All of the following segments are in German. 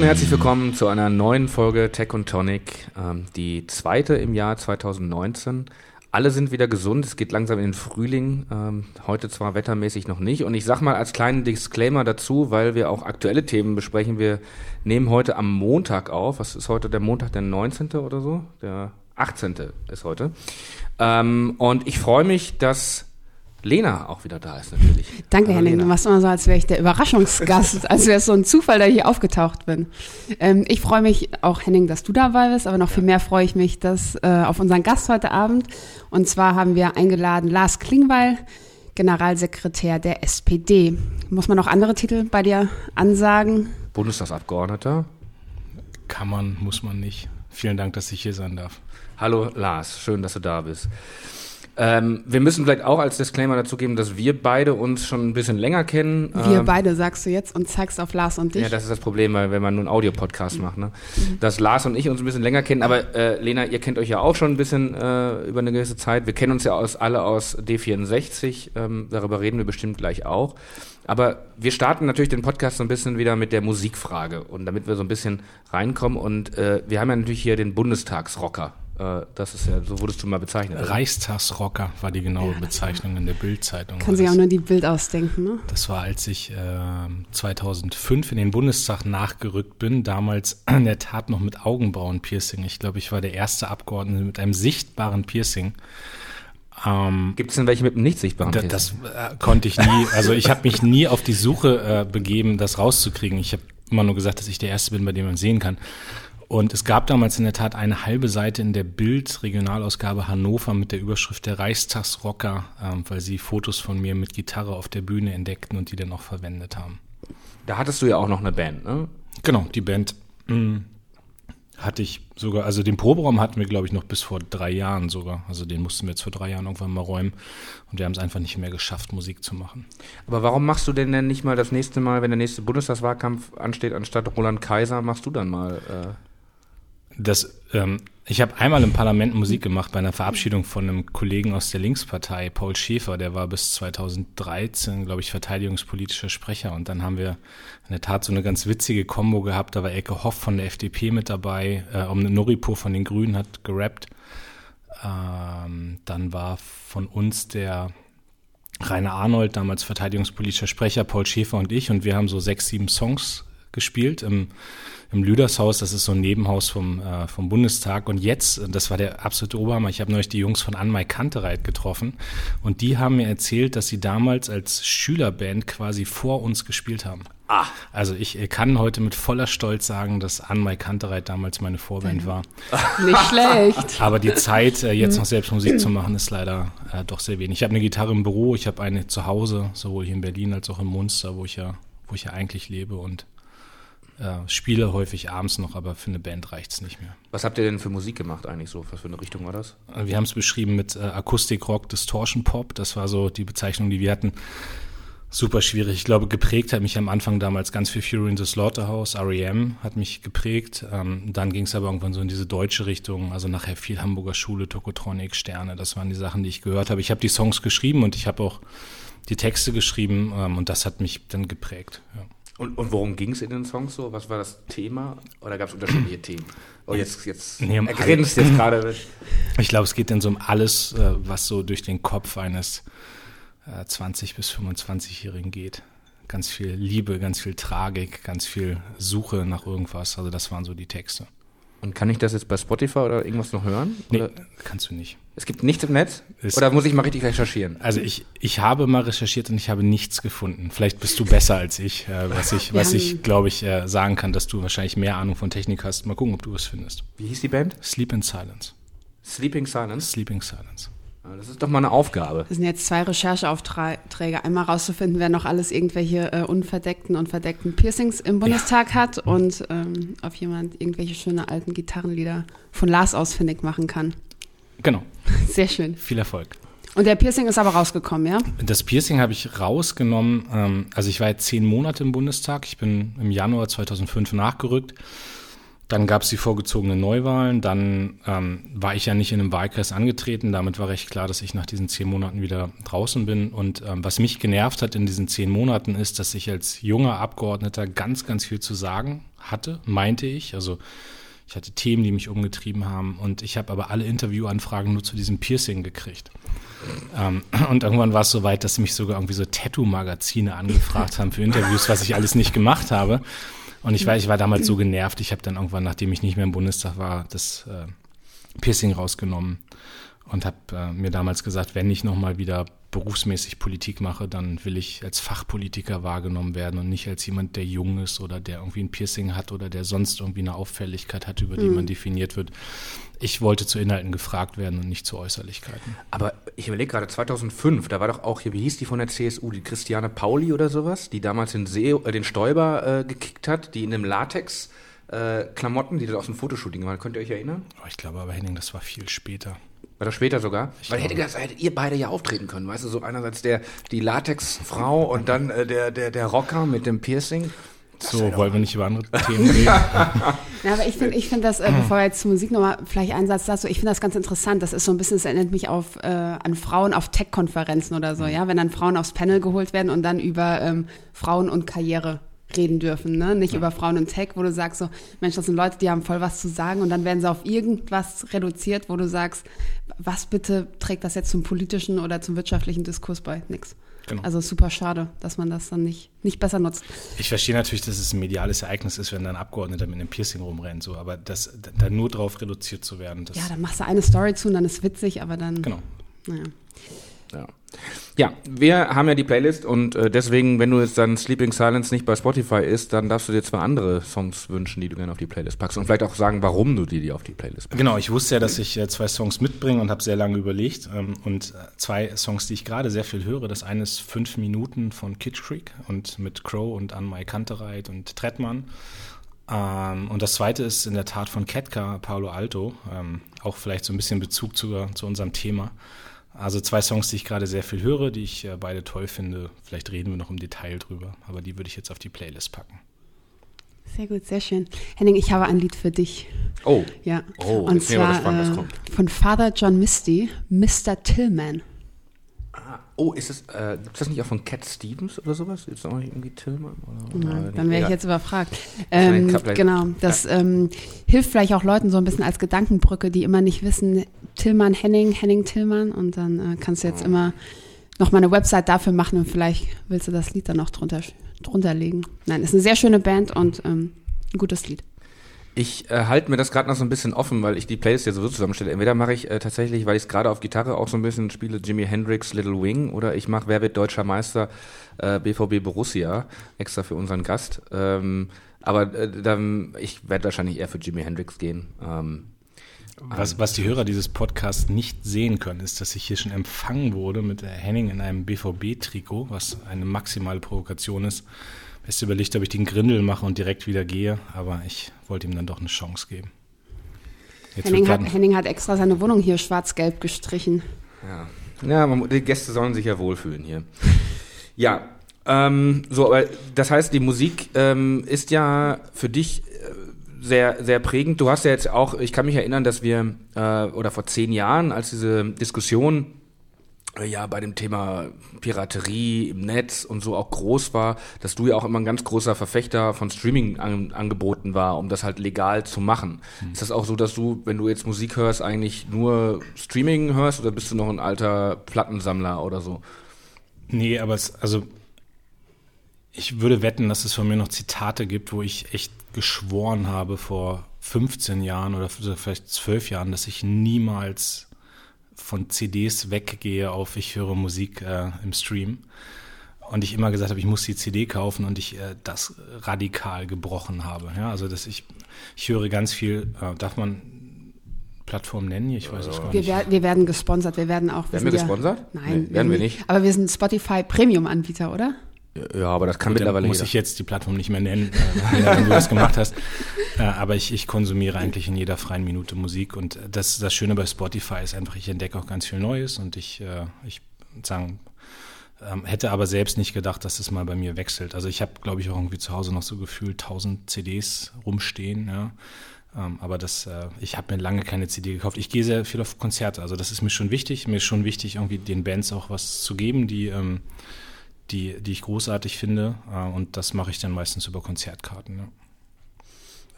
Und herzlich willkommen zu einer neuen Folge Tech und Tonic, ähm, die zweite im Jahr 2019. Alle sind wieder gesund, es geht langsam in den Frühling, ähm, heute zwar wettermäßig noch nicht. Und ich sag mal als kleinen Disclaimer dazu, weil wir auch aktuelle Themen besprechen, wir nehmen heute am Montag auf. Was ist heute der Montag, der 19. oder so? Der 18. ist heute. Ähm, und ich freue mich, dass Lena auch wieder da ist natürlich. Danke, Hallo, Henning. Lena. Du machst immer so, als wäre ich der Überraschungsgast, als wäre es so ein Zufall, dass ich hier aufgetaucht bin. Ähm, ich freue mich auch, Henning, dass du dabei bist, aber noch ja. viel mehr freue ich mich, dass äh, auf unseren Gast heute Abend. Und zwar haben wir eingeladen Lars Klingbeil, Generalsekretär der SPD. Muss man noch andere Titel bei dir ansagen? Bundestagsabgeordneter. Kann man, muss man nicht. Vielen Dank, dass ich hier sein darf. Hallo Lars, schön, dass du da bist. Ähm, wir müssen vielleicht auch als Disclaimer dazu geben, dass wir beide uns schon ein bisschen länger kennen. Wir ähm, beide sagst du jetzt und zeigst auf Lars und dich. Ja, das ist das Problem, weil wenn man nur einen Audiopodcast mhm. macht, ne? Mhm. Dass Lars und ich uns ein bisschen länger kennen. Aber äh, Lena, ihr kennt euch ja auch schon ein bisschen äh, über eine gewisse Zeit. Wir kennen uns ja aus, alle aus D64. Ähm, darüber reden wir bestimmt gleich auch. Aber wir starten natürlich den Podcast so ein bisschen wieder mit der Musikfrage und damit wir so ein bisschen reinkommen. Und äh, wir haben ja natürlich hier den Bundestagsrocker das ist ja, so wurdest du mal bezeichnet. Reichstagsrocker war die genaue ja, Bezeichnung in der Bildzeitung. Kann sich auch nur die Bild ausdenken, ne? Das war, als ich äh, 2005 in den Bundestag nachgerückt bin, damals in der Tat noch mit Augenbrauenpiercing. Ich glaube, ich war der erste Abgeordnete mit einem sichtbaren Piercing. Ähm, Gibt es denn welche mit einem nicht sichtbaren Piercing? Das, das äh, konnte ich nie. Also ich habe mich nie auf die Suche äh, begeben, das rauszukriegen. Ich habe immer nur gesagt, dass ich der Erste bin, bei dem man sehen kann. Und es gab damals in der Tat eine halbe Seite in der Bild Regionalausgabe Hannover mit der Überschrift der Reichstagsrocker, ähm, weil sie Fotos von mir mit Gitarre auf der Bühne entdeckten und die dann auch verwendet haben. Da hattest du ja auch noch eine Band, ne? Genau, die Band mh, hm, hatte ich sogar, also den Proberaum hatten wir, glaube ich, noch bis vor drei Jahren sogar. Also den mussten wir jetzt vor drei Jahren irgendwann mal räumen. Und wir haben es einfach nicht mehr geschafft, Musik zu machen. Aber warum machst du denn denn nicht mal das nächste Mal, wenn der nächste Bundestagswahlkampf ansteht, anstatt Roland Kaiser, machst du dann mal äh das, ähm, ich habe einmal im Parlament Musik gemacht bei einer Verabschiedung von einem Kollegen aus der Linkspartei, Paul Schäfer, der war bis 2013, glaube ich, verteidigungspolitischer Sprecher. Und dann haben wir in der Tat so eine ganz witzige Kombo gehabt. Da war Ecke Hoff von der FDP mit dabei, äh, um Noripur von den Grünen hat gerappt. Ähm, dann war von uns der Rainer Arnold, damals verteidigungspolitischer Sprecher, Paul Schäfer und ich. Und wir haben so sechs, sieben Songs gespielt im im Lüdershaus, das ist so ein Nebenhaus vom, äh, vom Bundestag. Und jetzt, das war der absolute Oberhammer, ich habe neulich die Jungs von Anmai Kantereit getroffen und die haben mir erzählt, dass sie damals als Schülerband quasi vor uns gespielt haben. Ah. Also ich kann heute mit voller Stolz sagen, dass Anmai Kantereit damals meine Vorband war. Nicht schlecht. Aber die Zeit, äh, jetzt noch selbst Musik zu machen, ist leider äh, doch sehr wenig. Ich habe eine Gitarre im Büro, ich habe eine zu Hause, sowohl hier in Berlin als auch in Munster, wo ich ja, wo ich ja eigentlich lebe und äh, spiele häufig abends noch, aber für eine Band reicht es nicht mehr. Was habt ihr denn für Musik gemacht eigentlich so? Was für eine Richtung war das? Äh, wir haben es beschrieben mit äh, Akustik-Rock, Distortion Pop. Das war so die Bezeichnung, die wir hatten. Super schwierig. Ich glaube, geprägt hat mich am Anfang damals ganz viel Fury in the Slaughterhouse. R.E.M. hat mich geprägt. Ähm, dann ging es aber irgendwann so in diese deutsche Richtung. Also nachher viel Hamburger Schule, Tokotronic, Sterne. Das waren die Sachen, die ich gehört habe. Ich habe die Songs geschrieben und ich habe auch die Texte geschrieben ähm, und das hat mich dann geprägt. Ja. Und, und worum ging es in den Songs so? Was war das Thema? Oder gab es unterschiedliche Themen? Oh, jetzt, jetzt nee, um er grinst jetzt gerade. Ich glaube, es geht dann so um alles, äh, was so durch den Kopf eines 20- äh, bis 25-Jährigen geht. Ganz viel Liebe, ganz viel Tragik, ganz viel Suche nach irgendwas. Also das waren so die Texte. Und kann ich das jetzt bei Spotify oder irgendwas noch hören? Nee, kannst du nicht. Es gibt nichts im Netz? Es oder muss ich mal richtig recherchieren? Also ich, ich habe mal recherchiert und ich habe nichts gefunden. Vielleicht bist du besser als ich, äh, was ich, was ich glaube ich, äh, sagen kann, dass du wahrscheinlich mehr Ahnung von Technik hast. Mal gucken, ob du es findest. Wie hieß die Band? Sleep in Silence. Sleeping Silence? Sleeping Silence. Das ist doch mal eine Aufgabe. Das sind jetzt zwei Rechercheaufträge. Einmal rauszufinden, wer noch alles irgendwelche äh, unverdeckten und verdeckten Piercings im Bundestag ja. hat und ähm, ob jemand irgendwelche schöne alten Gitarrenlieder von Lars ausfindig machen kann. Genau. Sehr schön. Viel Erfolg. Und der Piercing ist aber rausgekommen, ja? Das Piercing habe ich rausgenommen. Ähm, also ich war jetzt zehn Monate im Bundestag. Ich bin im Januar 2005 nachgerückt. Dann gab es die vorgezogenen Neuwahlen. Dann ähm, war ich ja nicht in einem Wahlkreis angetreten. Damit war recht klar, dass ich nach diesen zehn Monaten wieder draußen bin. Und ähm, was mich genervt hat in diesen zehn Monaten ist, dass ich als junger Abgeordneter ganz, ganz viel zu sagen hatte, meinte ich. Also ich hatte Themen, die mich umgetrieben haben. Und ich habe aber alle Interviewanfragen nur zu diesem Piercing gekriegt. Ähm, und irgendwann war es so weit, dass mich sogar irgendwie so Tattoo-Magazine angefragt haben für Interviews, was ich alles nicht gemacht habe. Und ich war, ich war damals so genervt, ich habe dann irgendwann, nachdem ich nicht mehr im Bundestag war, das äh, Piercing rausgenommen und habe äh, mir damals gesagt, wenn ich nochmal wieder berufsmäßig Politik mache, dann will ich als Fachpolitiker wahrgenommen werden und nicht als jemand, der jung ist oder der irgendwie ein Piercing hat oder der sonst irgendwie eine Auffälligkeit hat, über die mhm. man definiert wird. Ich wollte zu Inhalten gefragt werden und nicht zu Äußerlichkeiten. Aber ich überlege gerade, 2005, da war doch auch hier, wie hieß die von der CSU, die Christiane Pauli oder sowas, die damals den, See, äh, den Stoiber äh, gekickt hat, die in einem Latex äh, Klamotten, die da aus dem Fotoshooting waren. Könnt ihr euch erinnern? Oh, ich glaube aber, Henning, das war viel später. War das später sogar? Ich Weil hätte das, hättet ihr beide ja auftreten können, weißt du, so einerseits der, die Latex-Frau und dann äh, der, der, der Rocker mit dem Piercing. Das so, wollen wir nicht über andere Themen reden? ja, aber ich finde ich find das, äh, bevor wir jetzt zur Musik nochmal vielleicht einen Satz dazu, ich finde das ganz interessant. Das ist so ein bisschen, es erinnert mich auf, äh, an Frauen auf Tech-Konferenzen oder so, mhm. ja, wenn dann Frauen aufs Panel geholt werden und dann über ähm, Frauen und Karriere reden dürfen, ne? Nicht ja. über Frauen und Tech, wo du sagst so, Mensch, das sind Leute, die haben voll was zu sagen und dann werden sie auf irgendwas reduziert, wo du sagst, was bitte trägt das jetzt zum politischen oder zum wirtschaftlichen Diskurs bei? Nix. Genau. Also super schade, dass man das dann nicht, nicht besser nutzt. Ich verstehe natürlich, dass es ein mediales Ereignis ist, wenn dann Abgeordneter mit einem Piercing rumrennen, so, aber das, da nur drauf reduziert zu werden. ja, dann machst du eine Story zu und dann ist witzig, aber dann. Genau. Naja. Ja. Ja, wir haben ja die Playlist und äh, deswegen, wenn du jetzt dann Sleeping Silence nicht bei Spotify ist, dann darfst du dir zwei andere Songs wünschen, die du gerne auf die Playlist packst und vielleicht auch sagen, warum du die, die auf die Playlist packst. Genau, ich wusste ja, dass ich äh, zwei Songs mitbringe und habe sehr lange überlegt ähm, und äh, zwei Songs, die ich gerade sehr viel höre. Das eine ist Fünf Minuten von Kitsch Creek und mit Crow und Anmai Kantereit und Trettmann. Ähm, und das zweite ist in der Tat von Ketka, Paolo Alto, ähm, auch vielleicht so ein bisschen Bezug zu, zu unserem Thema. Also zwei Songs, die ich gerade sehr viel höre, die ich äh, beide toll finde. Vielleicht reden wir noch im Detail drüber, aber die würde ich jetzt auf die Playlist packen. Sehr gut, sehr schön. Henning, ich habe ein Lied für dich. Oh. Ja. Oh, und zwar gespannt, äh, von Father John Misty, Mr. Tillman. Ah, oh, ist das, äh, ist das nicht auch von Cat Stevens oder sowas? Ist das auch irgendwie Tillman? Oder, dann wäre ich jetzt überfragt. Ähm, genau, das ja. ähm, hilft vielleicht auch Leuten so ein bisschen als Gedankenbrücke, die immer nicht wissen, Tillman Henning, Henning Tillman und dann äh, kannst du jetzt immer noch mal eine Website dafür machen und vielleicht willst du das Lied dann noch drunter, drunter legen. Nein, ist eine sehr schöne Band und ähm, ein gutes Lied. Ich äh, halte mir das gerade noch so ein bisschen offen, weil ich die Playlist ja sowieso zusammenstelle. Entweder mache ich äh, tatsächlich, weil ich es gerade auf Gitarre auch so ein bisschen spiele, Jimi Hendrix Little Wing oder ich mache Wer wird deutscher Meister äh, BVB Borussia, extra für unseren Gast. Ähm, aber äh, dann, ich werde wahrscheinlich eher für Jimi Hendrix gehen. Ähm, was, was die Hörer dieses Podcasts nicht sehen können, ist, dass ich hier schon empfangen wurde mit Henning in einem BVB-Trikot, was eine maximale Provokation ist. Best überlegt, ob ich den Grindel mache und direkt wieder gehe, aber ich wollte ihm dann doch eine Chance geben. Henning hat, Henning hat, extra seine Wohnung hier schwarz-gelb gestrichen. Ja, ja man, die Gäste sollen sich ja wohlfühlen hier. ja, ähm, so, aber das heißt, die Musik ähm, ist ja für dich sehr, sehr prägend. Du hast ja jetzt auch, ich kann mich erinnern, dass wir, äh, oder vor zehn Jahren, als diese Diskussion äh, ja bei dem Thema Piraterie im Netz und so auch groß war, dass du ja auch immer ein ganz großer Verfechter von Streaming-Angeboten war, um das halt legal zu machen. Mhm. Ist das auch so, dass du, wenn du jetzt Musik hörst, eigentlich nur Streaming hörst oder bist du noch ein alter Plattensammler oder so? Nee, aber es, also ich würde wetten, dass es von mir noch Zitate gibt, wo ich echt geschworen habe vor 15 Jahren oder vielleicht 12 Jahren, dass ich niemals von CDs weggehe auf ich höre Musik äh, im Stream. Und ich immer gesagt habe, ich muss die CD kaufen und ich äh, das radikal gebrochen habe. Ja, also dass ich, ich höre ganz viel, äh, darf man Plattform nennen? Ich weiß es gar nicht. Wir, wir, werden gesponsert, wir werden auch. werden wir gesponsert? Ja, nein, nee, werden wir nicht. Aber wir sind Spotify Premium-Anbieter, oder? Ja, aber das kann Gut, mittlerweile muss jeder. ich jetzt die Plattform nicht mehr nennen, äh, wenn du das gemacht hast. Äh, aber ich, ich konsumiere eigentlich in jeder freien Minute Musik und das, das Schöne bei Spotify ist einfach, ich entdecke auch ganz viel Neues und ich, äh, ich sagen, ähm, hätte aber selbst nicht gedacht, dass das mal bei mir wechselt. Also ich habe, glaube ich, auch irgendwie zu Hause noch so gefühlt 1000 CDs rumstehen, ja. Ähm, aber das, äh, ich habe mir lange keine CD gekauft. Ich gehe sehr viel auf Konzerte. Also das ist mir schon wichtig. Mir ist schon wichtig, irgendwie den Bands auch was zu geben, die, ähm, die, die ich großartig finde. Äh, und das mache ich dann meistens über Konzertkarten. Ja.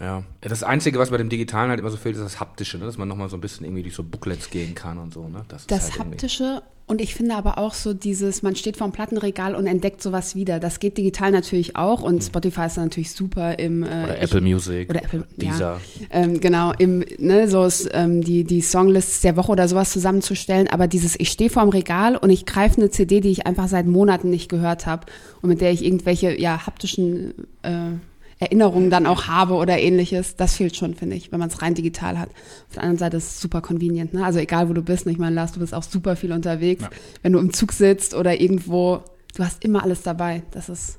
Ja, das Einzige, was bei dem Digitalen halt immer so fehlt, ist das Haptische, ne? dass man nochmal so ein bisschen irgendwie durch so Booklets gehen kann und so. Ne? Das, das halt Haptische und ich finde aber auch so dieses, man steht vor dem Plattenregal und entdeckt sowas wieder. Das geht digital natürlich auch und mhm. Spotify ist natürlich super im äh, oder Apple ich, Music oder Apple Deezer. Ja, ähm, genau im ne so ist, ähm, die die Songlists der Woche oder sowas zusammenzustellen. Aber dieses, ich stehe vor dem Regal und ich greife eine CD, die ich einfach seit Monaten nicht gehört habe und mit der ich irgendwelche ja haptischen äh, Erinnerungen dann auch habe oder ähnliches, das fehlt schon, finde ich, wenn man es rein digital hat. Auf der anderen Seite ist es super convenient, ne? Also egal, wo du bist, ich meine, Lars, du bist auch super viel unterwegs. Ja. Wenn du im Zug sitzt oder irgendwo, du hast immer alles dabei. Das ist,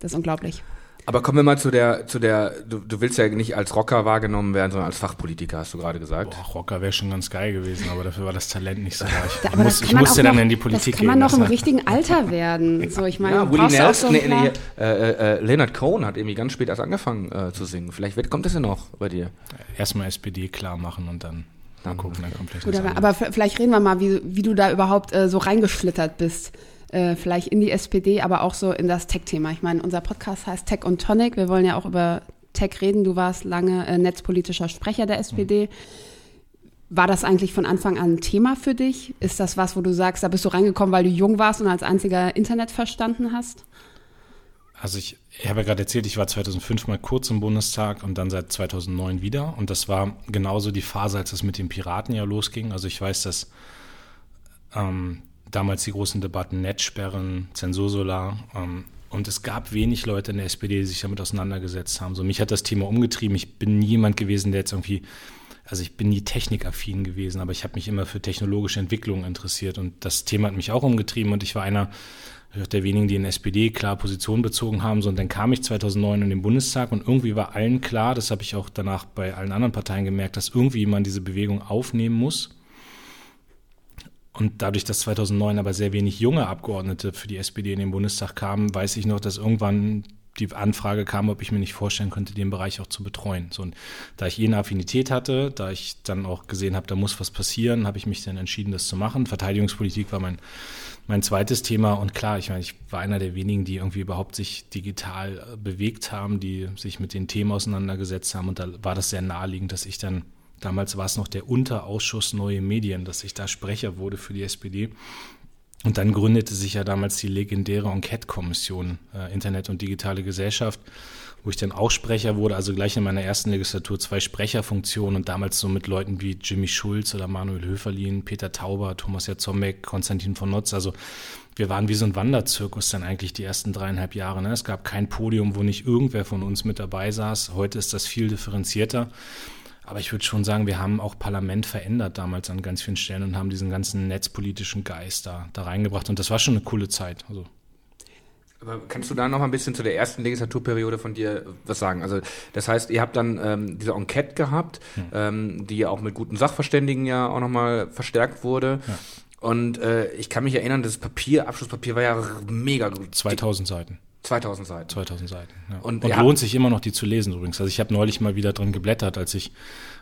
das ist unglaublich. Aber kommen wir mal zu der, zu der, du, du willst ja nicht als Rocker wahrgenommen werden, sondern als Fachpolitiker, hast du gerade gesagt. Boah, Rocker wäre schon ganz geil gewesen, aber dafür war das Talent nicht so reich. Da, muss, ich musste dann noch, in die Politik gehen. Das kann man noch im richtigen Alter werden. So, ich meine, ja, Willie Nelson, so nee, nee, äh, äh, äh, Leonard Cohen hat irgendwie ganz spät erst angefangen äh, zu singen. Vielleicht wird, kommt das ja noch bei dir. Erstmal SPD klar machen und dann mal gucken, dann kommt vielleicht Gut, aber, aber vielleicht reden wir mal, wie, wie du da überhaupt äh, so reingeschlittert bist äh, vielleicht in die SPD, aber auch so in das Tech-Thema. Ich meine, unser Podcast heißt Tech und Tonic. Wir wollen ja auch über Tech reden. Du warst lange äh, netzpolitischer Sprecher der SPD. War das eigentlich von Anfang an ein Thema für dich? Ist das was, wo du sagst, da bist du reingekommen, weil du jung warst und als einziger Internet verstanden hast? Also ich, ich habe ja gerade erzählt, ich war 2005 mal kurz im Bundestag und dann seit 2009 wieder. Und das war genauso die Phase, als es mit den Piraten ja losging. Also ich weiß, dass ähm, damals die großen Debatten Netzsperren, Zensursolar. Ähm, und es gab wenig Leute in der SPD, die sich damit auseinandergesetzt haben. So, mich hat das Thema umgetrieben. Ich bin niemand gewesen, der jetzt irgendwie, also ich bin nie technikaffin gewesen, aber ich habe mich immer für technologische Entwicklungen interessiert. Und das Thema hat mich auch umgetrieben. Und ich war einer der wenigen, die in der SPD klar Position bezogen haben. So, und dann kam ich 2009 in den Bundestag und irgendwie war allen klar, das habe ich auch danach bei allen anderen Parteien gemerkt, dass irgendwie man diese Bewegung aufnehmen muss und dadurch, dass 2009 aber sehr wenig junge Abgeordnete für die SPD in den Bundestag kamen, weiß ich noch, dass irgendwann die Anfrage kam, ob ich mir nicht vorstellen könnte, den Bereich auch zu betreuen. So, und da ich eh eine Affinität hatte, da ich dann auch gesehen habe, da muss was passieren, habe ich mich dann entschieden, das zu machen. Verteidigungspolitik war mein, mein zweites Thema. Und klar, ich meine, ich war einer der wenigen, die irgendwie überhaupt sich digital äh, bewegt haben, die sich mit den Themen auseinandergesetzt haben. Und da war das sehr naheliegend, dass ich dann Damals war es noch der Unterausschuss Neue Medien, dass ich da Sprecher wurde für die SPD. Und dann gründete sich ja damals die legendäre Enquete-Kommission äh, Internet und digitale Gesellschaft, wo ich dann auch Sprecher wurde, also gleich in meiner ersten Legislatur zwei Sprecherfunktionen und damals so mit Leuten wie Jimmy Schulz oder Manuel Höferlin, Peter Tauber, Thomas Jazomek, Konstantin von Notz. Also wir waren wie so ein Wanderzirkus dann eigentlich die ersten dreieinhalb Jahre. Ne? Es gab kein Podium, wo nicht irgendwer von uns mit dabei saß. Heute ist das viel differenzierter. Aber ich würde schon sagen, wir haben auch Parlament verändert damals an ganz vielen Stellen und haben diesen ganzen netzpolitischen Geist da, da reingebracht. Und das war schon eine coole Zeit. Also. Aber kannst du da noch mal ein bisschen zu der ersten Legislaturperiode von dir was sagen? Also das heißt, ihr habt dann ähm, diese Enquete gehabt, hm. ähm, die ja auch mit guten Sachverständigen ja auch noch mal verstärkt wurde. Ja. Und äh, ich kann mich erinnern, das Papier, Abschlusspapier war ja mega gut. 2000 Seiten. 2000 Seiten. 2000 Seiten. Ja. Und, und lohnt sich immer noch, die zu lesen übrigens. Also ich habe neulich mal wieder drin geblättert, als ich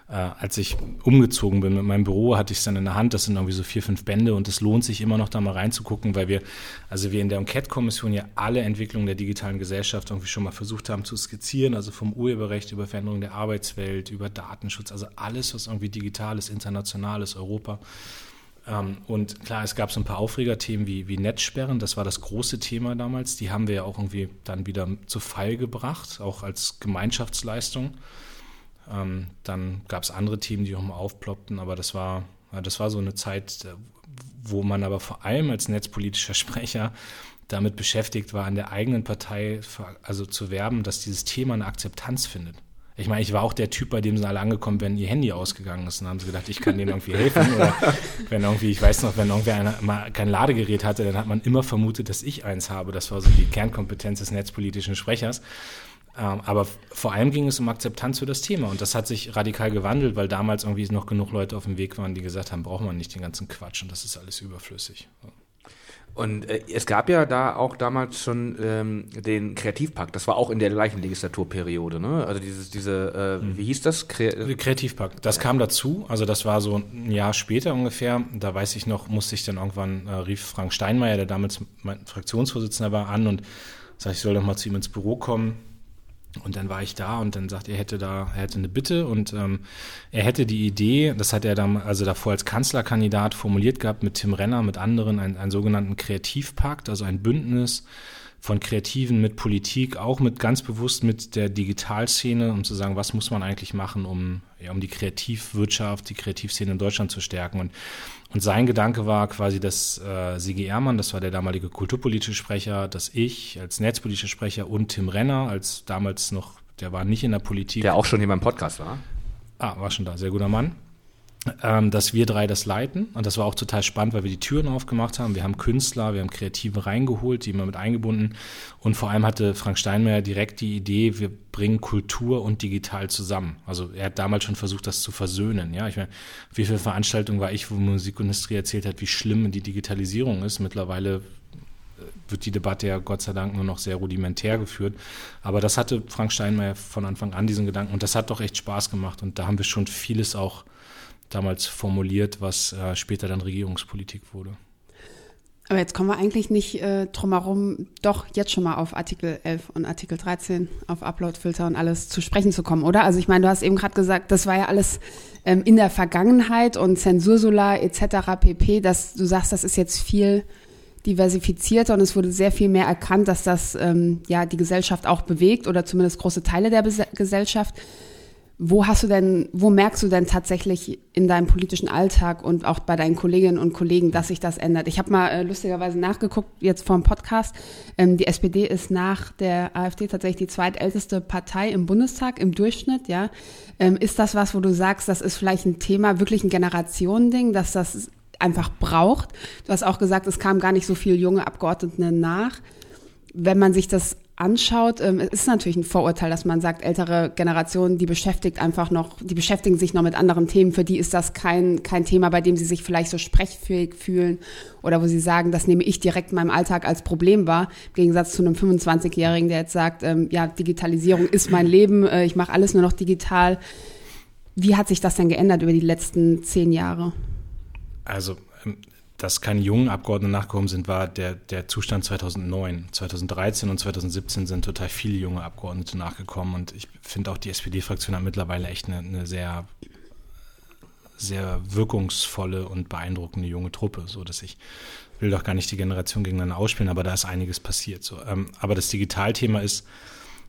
äh, als ich umgezogen bin mit meinem Büro, hatte ich es dann in der Hand. Das sind irgendwie so vier, fünf Bände und es lohnt sich immer noch da mal reinzugucken, weil wir, also wir in der Enquete-Kommission ja alle Entwicklungen der digitalen Gesellschaft irgendwie schon mal versucht haben zu skizzieren, also vom Urheberrecht über Veränderung der Arbeitswelt, über Datenschutz, also alles, was irgendwie digital ist, international ist, Europa. Ähm, und klar, es gab so ein paar Aufregerthemen wie, wie Netzsperren, das war das große Thema damals. Die haben wir ja auch irgendwie dann wieder zu Fall gebracht, auch als Gemeinschaftsleistung. Ähm, dann gab es andere Themen, die auch mal aufploppten, aber das war, das war so eine Zeit, äh, wo man aber vor allem als netzpolitischer Sprecher damit beschäftigt war, an der eigenen Partei also zu werben, dass dieses Thema eine Akzeptanz findet. Ich meine, ich war auch der Typ, bei dem sind alle angekommen, wenn ihr Handy ausgegangen ist. Und dann haben sie gedacht, ich kann denen irgendwie helfen. Oder wenn irgendwie, ich weiß noch, wenn irgendwer einer, mal kein Ladegerät hatte, dann hat man immer vermutet, dass ich eins habe. Das war so die Kernkompetenz des netzpolitischen Sprechers. Ähm, aber vor allem ging es um Akzeptanz für das Thema. Und das hat sich radikal gewandelt, weil damals irgendwie noch genug Leute auf dem Weg waren, die gesagt haben, braucht man nicht den ganzen Quatsch und das ist alles überflüssig. Und äh, es gab ja da auch damals schon ähm, den Kreativpakt. Das war auch in der gleichen Legislaturperiode, ne? Also dieses, diese, äh, mhm. wie hieß das? Kre Kreativpakt. Das kam dazu. Also das war so ein Jahr später ungefähr. Da weiß ich noch, musste ich dann irgendwann äh, rief Frank Steinmeier, der damals mein Fraktionsvorsitzender war, an und sagte, ich soll doch mal zu ihm ins Büro kommen und dann war ich da und dann sagt er, hätte da, er hätte eine Bitte und ähm, er hätte die Idee, das hat er dann also davor als Kanzlerkandidat formuliert gehabt mit Tim Renner, mit anderen, einen, einen sogenannten Kreativpakt, also ein Bündnis von Kreativen mit Politik, auch mit ganz bewusst mit der Digitalszene, um zu sagen, was muss man eigentlich machen, um, ja, um die Kreativwirtschaft, die Kreativszene in Deutschland zu stärken. Und und sein Gedanke war quasi, dass äh, Sigi Ehrmann, das war der damalige kulturpolitische Sprecher, dass ich als netzpolitischer Sprecher und Tim Renner, als damals noch, der war nicht in der Politik. Der auch schon hier beim Podcast war. Ah, war schon da, sehr guter Mann ähm, dass wir drei das leiten. Und das war auch total spannend, weil wir die Türen aufgemacht haben. Wir haben Künstler, wir haben Kreative reingeholt, die immer mit eingebunden. Und vor allem hatte Frank Steinmeier direkt die Idee, wir bringen Kultur und digital zusammen. Also er hat damals schon versucht, das zu versöhnen. Ja, ich meine, wie viele Veranstaltungen war ich, wo Musikindustrie erzählt hat, wie schlimm die Digitalisierung ist. Mittlerweile äh, wird die Debatte ja Gott sei Dank nur noch sehr rudimentär geführt. Aber das hatte Frank Steinmeier von Anfang an, diesen Gedanken. Und das hat doch echt Spaß gemacht. Und da haben wir schon vieles auch damals formuliert, was äh, später dann Regierungspolitik wurde. Aber jetzt kommen wir eigentlich nicht äh, drum herum, doch jetzt schon mal auf Artikel 11 und Artikel 13, auf Uploadfilter und alles zu sprechen zu kommen, oder? Also ich meine, du hast eben gerade gesagt, das war ja alles ähm, in der Vergangenheit und Zensursolar etc. pp, dass du sagst, das ist jetzt viel diversifizierter und es wurde sehr viel mehr erkannt, dass das ähm, ja die Gesellschaft auch bewegt oder zumindest große Teile der Be Gesellschaft. Wo hast du denn, wo merkst du denn tatsächlich in deinem politischen Alltag und auch bei deinen Kolleginnen und Kollegen, dass sich das ändert? Ich habe mal äh, lustigerweise nachgeguckt, jetzt vor dem Podcast. Ähm, die SPD ist nach der AfD tatsächlich die zweitälteste Partei im Bundestag im Durchschnitt, ja. Ähm, ist das was, wo du sagst, das ist vielleicht ein Thema, wirklich ein Generationending, dass das einfach braucht? Du hast auch gesagt, es kamen gar nicht so viele junge Abgeordnete nach. Wenn man sich das anschaut, ähm, ist natürlich ein Vorurteil, dass man sagt, ältere Generationen, die beschäftigt einfach noch, die beschäftigen sich noch mit anderen Themen. Für die ist das kein, kein Thema, bei dem sie sich vielleicht so sprechfähig fühlen oder wo sie sagen, das nehme ich direkt in meinem Alltag als Problem wahr. Im Gegensatz zu einem 25-Jährigen, der jetzt sagt, ähm, ja, Digitalisierung ist mein Leben, äh, ich mache alles nur noch digital. Wie hat sich das denn geändert über die letzten zehn Jahre? Also dass keine jungen Abgeordnete nachgekommen sind, war der, der Zustand 2009. 2013 und 2017 sind total viele junge Abgeordnete nachgekommen und ich finde auch die SPD-Fraktion hat mittlerweile echt eine, eine, sehr, sehr wirkungsvolle und beeindruckende junge Truppe, so dass ich will doch gar nicht die Generation gegeneinander ausspielen, aber da ist einiges passiert. So. Ähm, aber das Digitalthema ist,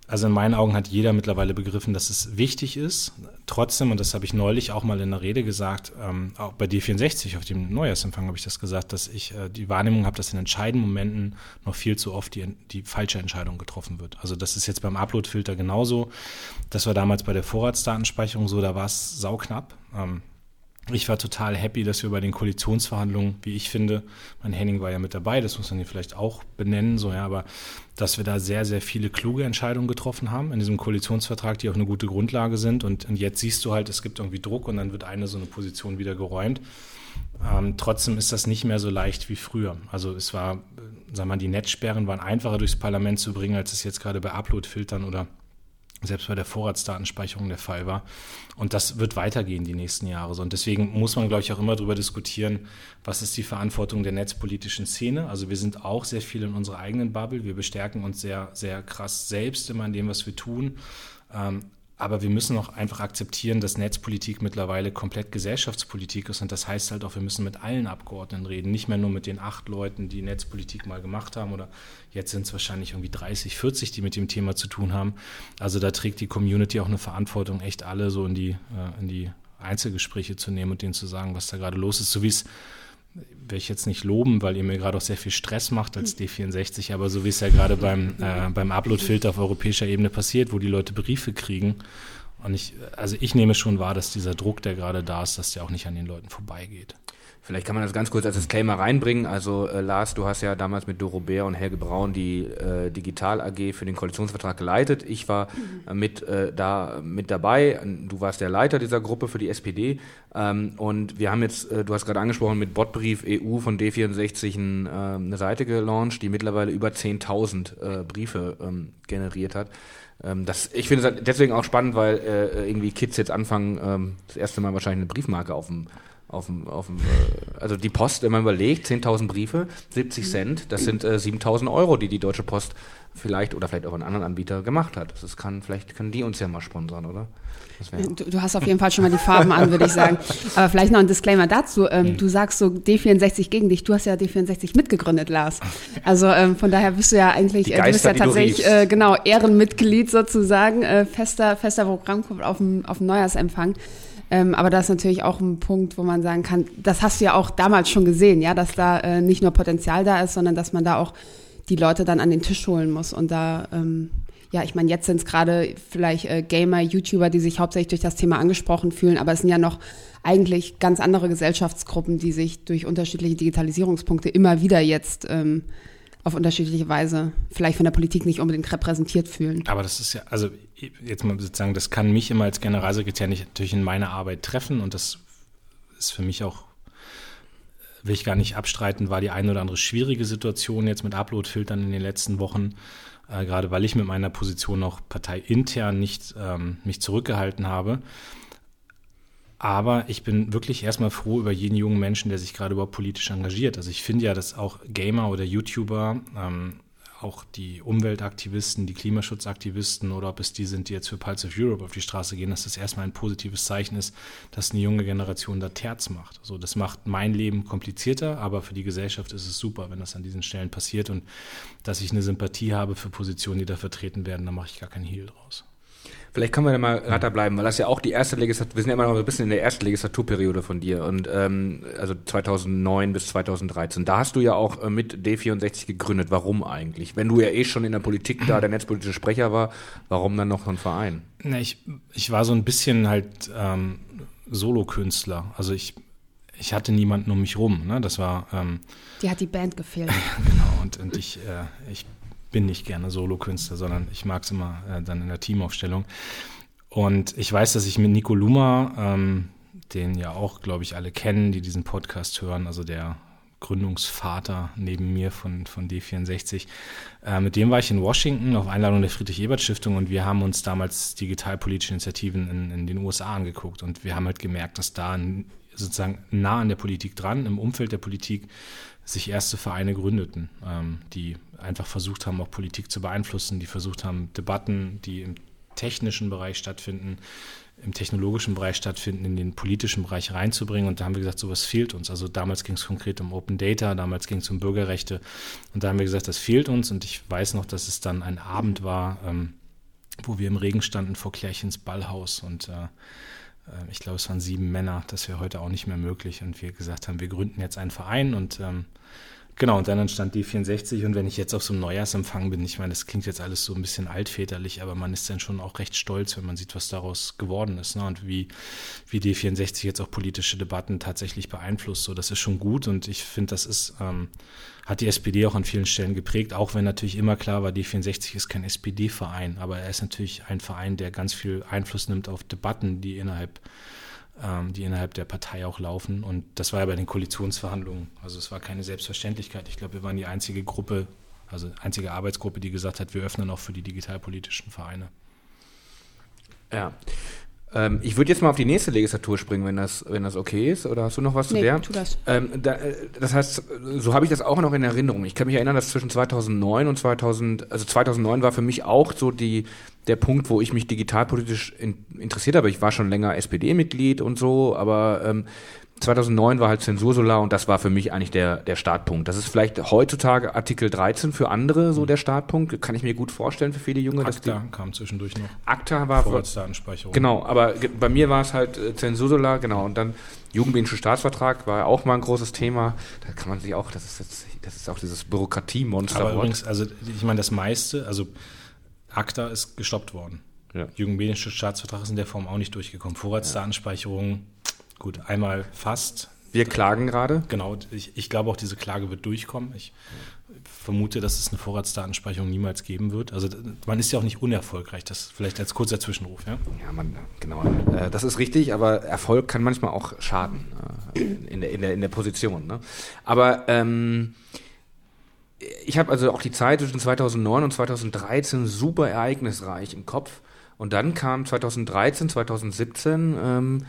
also in meinen Augen hat jeder mittlerweile begriffen, dass es wichtig ist. Trotzdem, und das habe ich neulich auch mal in der Rede gesagt, ähm, auch bei D64 auf dem Neujahrsempfang habe ich das gesagt, dass ich äh, die Wahrnehmung habe, dass in entscheidenden Momenten noch viel zu oft die, die falsche Entscheidung getroffen wird. Also das ist jetzt beim Uploadfilter genauso. Das war damals bei der Vorratsdatenspeicherung so, da war es sauknapp. Ähm, ich war total happy, dass wir bei den Koalitionsverhandlungen, wie ich finde, mein Henning war ja mit dabei, das muss man hier vielleicht auch benennen, so ja, aber dass wir da sehr, sehr viele kluge Entscheidungen getroffen haben in diesem Koalitionsvertrag, die auch eine gute Grundlage sind. Und, und jetzt siehst du halt, es gibt irgendwie Druck und dann wird eine so eine Position wieder geräumt. Ähm, trotzdem ist das nicht mehr so leicht wie früher. Also es war, sagen wir mal, die Netzsperren waren einfacher durchs Parlament zu bringen, als es jetzt gerade bei Uploadfiltern oder selbst bei der Vorratsdatenspeicherung der Fall war. Und das wird weitergehen die nächsten Jahre. Und deswegen muss man, glaube ich, auch immer darüber diskutieren, was ist die Verantwortung der netzpolitischen Szene. Also wir sind auch sehr viel in unserer eigenen Bubble. Wir bestärken uns sehr, sehr krass selbst immer in dem, was wir tun. Aber wir müssen auch einfach akzeptieren, dass Netzpolitik mittlerweile komplett Gesellschaftspolitik ist. Und das heißt halt auch, wir müssen mit allen Abgeordneten reden. Nicht mehr nur mit den acht Leuten, die Netzpolitik mal gemacht haben. Oder jetzt sind es wahrscheinlich irgendwie 30, 40, die mit dem Thema zu tun haben. Also da trägt die Community auch eine Verantwortung, echt alle so in die, äh, in die Einzelgespräche zu nehmen und denen zu sagen, was da gerade los ist. So wie es will ich jetzt nicht loben, weil ihr mir gerade auch sehr viel Stress macht als D64, aber so wie es ja gerade beim, äh, beim Upload-Filter auf europäischer Ebene passiert, wo die Leute Briefe kriegen. Und ich, also ich nehme schon wahr, dass dieser Druck, der gerade da ist, dass der auch nicht an den Leuten vorbeigeht. Vielleicht kann man das ganz kurz als Disclaimer reinbringen. Also äh, Lars, du hast ja damals mit Doro Bär und Helge Braun die äh, Digital AG für den Koalitionsvertrag geleitet. Ich war mhm. mit äh, da mit dabei. Du warst der Leiter dieser Gruppe für die SPD. Ähm, und wir haben jetzt, äh, du hast gerade angesprochen, mit Botbrief EU von D64 ein, äh, eine Seite gelauncht, die mittlerweile über 10.000 äh, Briefe ähm, generiert hat. Ähm, das, ich finde es deswegen auch spannend, weil äh, irgendwie Kids jetzt anfangen, ähm, das erste Mal wahrscheinlich eine Briefmarke auf dem auf dem, auf dem, äh, also die Post, wenn man überlegt, 10.000 Briefe, 70 mhm. Cent, das sind äh, 7.000 Euro, die die Deutsche Post vielleicht oder vielleicht auch einen anderen Anbieter gemacht hat. Das kann, vielleicht können die uns ja mal sponsern, oder? Du, du, hast auf jeden Fall schon mal die Farben an, würde ich sagen. Aber vielleicht noch ein Disclaimer dazu. Ähm, mhm. Du sagst so D64 gegen dich. Du hast ja D64 mitgegründet, Lars. Also ähm, von daher bist du ja eigentlich, äh, du bist ja tatsächlich äh, genau Ehrenmitglied sozusagen, äh, fester fester Programmkopf auf dem auf dem Neujahrsempfang. Ähm, aber das ist natürlich auch ein Punkt, wo man sagen kann, das hast du ja auch damals schon gesehen, ja, dass da äh, nicht nur Potenzial da ist, sondern dass man da auch die Leute dann an den Tisch holen muss. Und da, ähm, ja, ich meine, jetzt sind es gerade vielleicht äh, Gamer, YouTuber, die sich hauptsächlich durch das Thema angesprochen fühlen, aber es sind ja noch eigentlich ganz andere Gesellschaftsgruppen, die sich durch unterschiedliche Digitalisierungspunkte immer wieder jetzt ähm, auf unterschiedliche Weise vielleicht von der Politik nicht unbedingt repräsentiert fühlen. Aber das ist ja, also jetzt mal sozusagen, das kann mich immer als Generalsekretär nicht natürlich in meiner Arbeit treffen und das ist für mich auch, will ich gar nicht abstreiten, war die eine oder andere schwierige Situation jetzt mit Upload-Filtern in den letzten Wochen, äh, gerade weil ich mit meiner Position auch parteiintern nicht ähm, mich zurückgehalten habe. Aber ich bin wirklich erstmal froh über jeden jungen Menschen, der sich gerade überhaupt politisch engagiert. Also ich finde ja, dass auch Gamer oder YouTuber, ähm, auch die Umweltaktivisten, die Klimaschutzaktivisten oder ob es die sind, die jetzt für Pulse of Europe auf die Straße gehen, dass das erstmal ein positives Zeichen ist, dass eine junge Generation da Terz macht. So, das macht mein Leben komplizierter, aber für die Gesellschaft ist es super, wenn das an diesen Stellen passiert und dass ich eine Sympathie habe für Positionen, die da vertreten werden, da mache ich gar keinen Hehl draus. Vielleicht können wir da mal gerade bleiben, weil das ja auch die erste Legislatur, wir sind ja immer noch ein bisschen in der ersten Legislaturperiode von dir und ähm, also 2009 bis 2013. Da hast du ja auch äh, mit D64 gegründet. Warum eigentlich? Wenn du ja eh schon in der Politik da der netzpolitische Sprecher war, warum dann noch so ein Verein? Na, ich, ich war so ein bisschen halt ähm, Solokünstler. Also ich ich hatte niemanden um mich rum. Ne? Das war. Ähm, die hat die Band gefehlt. genau. Und, und ich, äh, ich bin nicht gerne Solokünstler, sondern ich mag es immer äh, dann in der Teamaufstellung. Und ich weiß, dass ich mit Nico Luma, ähm, den ja auch, glaube ich, alle kennen, die diesen Podcast hören, also der Gründungsvater neben mir von, von D64. Äh, mit dem war ich in Washington auf Einladung der Friedrich-Ebert-Stiftung und wir haben uns damals digitalpolitische Initiativen in, in, den USA angeguckt und wir haben halt gemerkt, dass da sozusagen nah an der Politik dran, im Umfeld der Politik, sich erste Vereine gründeten, ähm, die einfach versucht haben, auch Politik zu beeinflussen, die versucht haben, Debatten, die im technischen Bereich stattfinden, im technologischen Bereich stattfinden, in den politischen Bereich reinzubringen. Und da haben wir gesagt, sowas fehlt uns. Also damals ging es konkret um Open Data, damals ging es um Bürgerrechte. Und da haben wir gesagt, das fehlt uns. Und ich weiß noch, dass es dann ein Abend war, ähm, wo wir im Regen standen vor Klärchens Ballhaus. Und äh, äh ich glaube, es waren sieben Männer. Das wäre heute auch nicht mehr möglich. Und wir gesagt haben, wir gründen jetzt einen Verein und ähm, Genau, und dann entstand die 64 und wenn ich jetzt auf so einem Neujahrsempfang bin, ich meine, das klingt jetzt alles so ein bisschen altväterlich, aber man ist dann schon auch recht stolz, wenn man sieht, was daraus geworden ist ne? und wie, wie die 64 jetzt auch politische Debatten tatsächlich beeinflusst. So, das ist schon gut und ich finde, das ist, ähm, hat die SPD auch an vielen Stellen geprägt, auch wenn natürlich immer klar war, die 64 ist kein SPD-Verein, aber er ist natürlich ein Verein, der ganz viel Einfluss nimmt auf Debatten, die innerhalb ähm, die innerhalb der Partei auch laufen. Und das war ja bei den Koalitionsverhandlungen. Also es war keine Selbstverständlichkeit. Ich glaube, wir waren die einzige Gruppe, also einzige Arbeitsgruppe, die gesagt hat, wir öffnen auch für die digitalpolitischen Vereine. Ja. Ähm, ich würde jetzt mal auf die nächste Legislatur springen, wenn das, wenn das okay ist. Oder hast du noch was nee, zu der? Tu das. Ähm, da, äh, das heißt, so habe ich das auch noch in Erinnerung. Ich kann mich erinnern, dass zwischen 2009 und 2000, also 2009 war für mich auch so die der Punkt, wo ich mich digitalpolitisch in, interessiert habe. Ich war schon länger SPD-Mitglied und so, aber ähm, 2009 war halt Zensursolar und das war für mich eigentlich der, der Startpunkt. Das ist vielleicht heutzutage Artikel 13 für andere so der Startpunkt. Kann ich mir gut vorstellen für viele Junge. ACTA die, kam zwischendurch noch. ACTA war Vorratsdatenspeicherung. Genau, aber bei mir war es halt äh, Zensursolar, genau. Und dann Jugendbindische Staatsvertrag war auch mal ein großes Thema. Da kann man sich auch, das ist jetzt, das ist auch dieses Bürokratiemonster. Aber übrigens, also ich meine, das meiste, also ACTA ist gestoppt worden. Ja. Jugendmedienschutz Staatsvertrag ist in der Form auch nicht durchgekommen. Vorratsdatenspeicherung, gut, einmal fast, Wir klagen gerade. Genau, ich, ich glaube auch, diese Klage wird durchkommen. Ich vermute, dass es eine Vorratsdatenspeicherung niemals geben wird. Also man ist ja auch nicht unerfolgreich, das vielleicht als kurzer Zwischenruf. Ja, ja man, genau. Äh, das ist richtig, aber Erfolg kann manchmal auch schaden äh, in, der, in, der, in der Position. Ne? Aber ähm, ich habe also auch die Zeit zwischen 2009 und 2013 super ereignisreich im Kopf. Und dann kam 2013, 2017 ähm,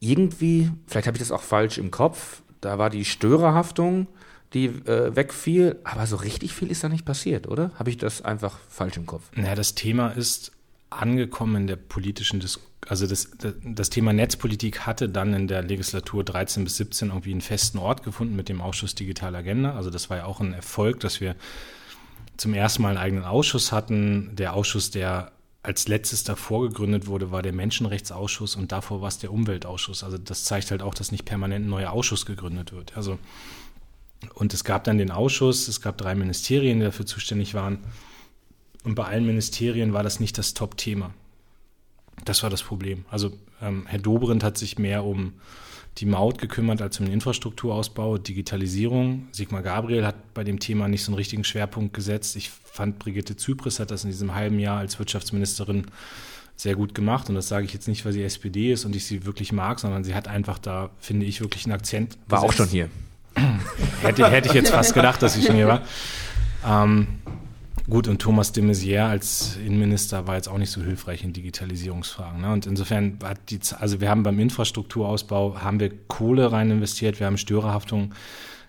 irgendwie, vielleicht habe ich das auch falsch im Kopf, da war die Störerhaftung die äh, wegfiel, aber so richtig viel ist da nicht passiert, oder? Habe ich das einfach falsch im Kopf? Naja, das Thema ist angekommen in der politischen Diskussion. Also das, das Thema Netzpolitik hatte dann in der Legislatur 13 bis 17 irgendwie einen festen Ort gefunden mit dem Ausschuss Digitale Agenda. Also das war ja auch ein Erfolg, dass wir zum ersten Mal einen eigenen Ausschuss hatten. Der Ausschuss, der als letztes davor gegründet wurde, war der Menschenrechtsausschuss und davor war es der Umweltausschuss. Also das zeigt halt auch, dass nicht permanent ein neuer Ausschuss gegründet wird. Also und es gab dann den Ausschuss, es gab drei Ministerien, die dafür zuständig waren. Und bei allen Ministerien war das nicht das Top-Thema. Das war das Problem. Also ähm, Herr Dobrindt hat sich mehr um die Maut gekümmert als um den Infrastrukturausbau, Digitalisierung. Sigmar Gabriel hat bei dem Thema nicht so einen richtigen Schwerpunkt gesetzt. Ich fand, Brigitte Zypris hat das in diesem halben Jahr als Wirtschaftsministerin sehr gut gemacht. Und das sage ich jetzt nicht, weil sie SPD ist und ich sie wirklich mag, sondern sie hat einfach da, finde ich, wirklich einen Akzent. War gesetzt. auch schon hier. hätte, hätte ich jetzt fast gedacht, dass ich schon hier war. Ähm, gut, und Thomas de Maizière als Innenminister war jetzt auch nicht so hilfreich in Digitalisierungsfragen. Ne? Und insofern hat die, also wir haben beim Infrastrukturausbau, haben wir Kohle rein investiert, wir haben Störerhaftung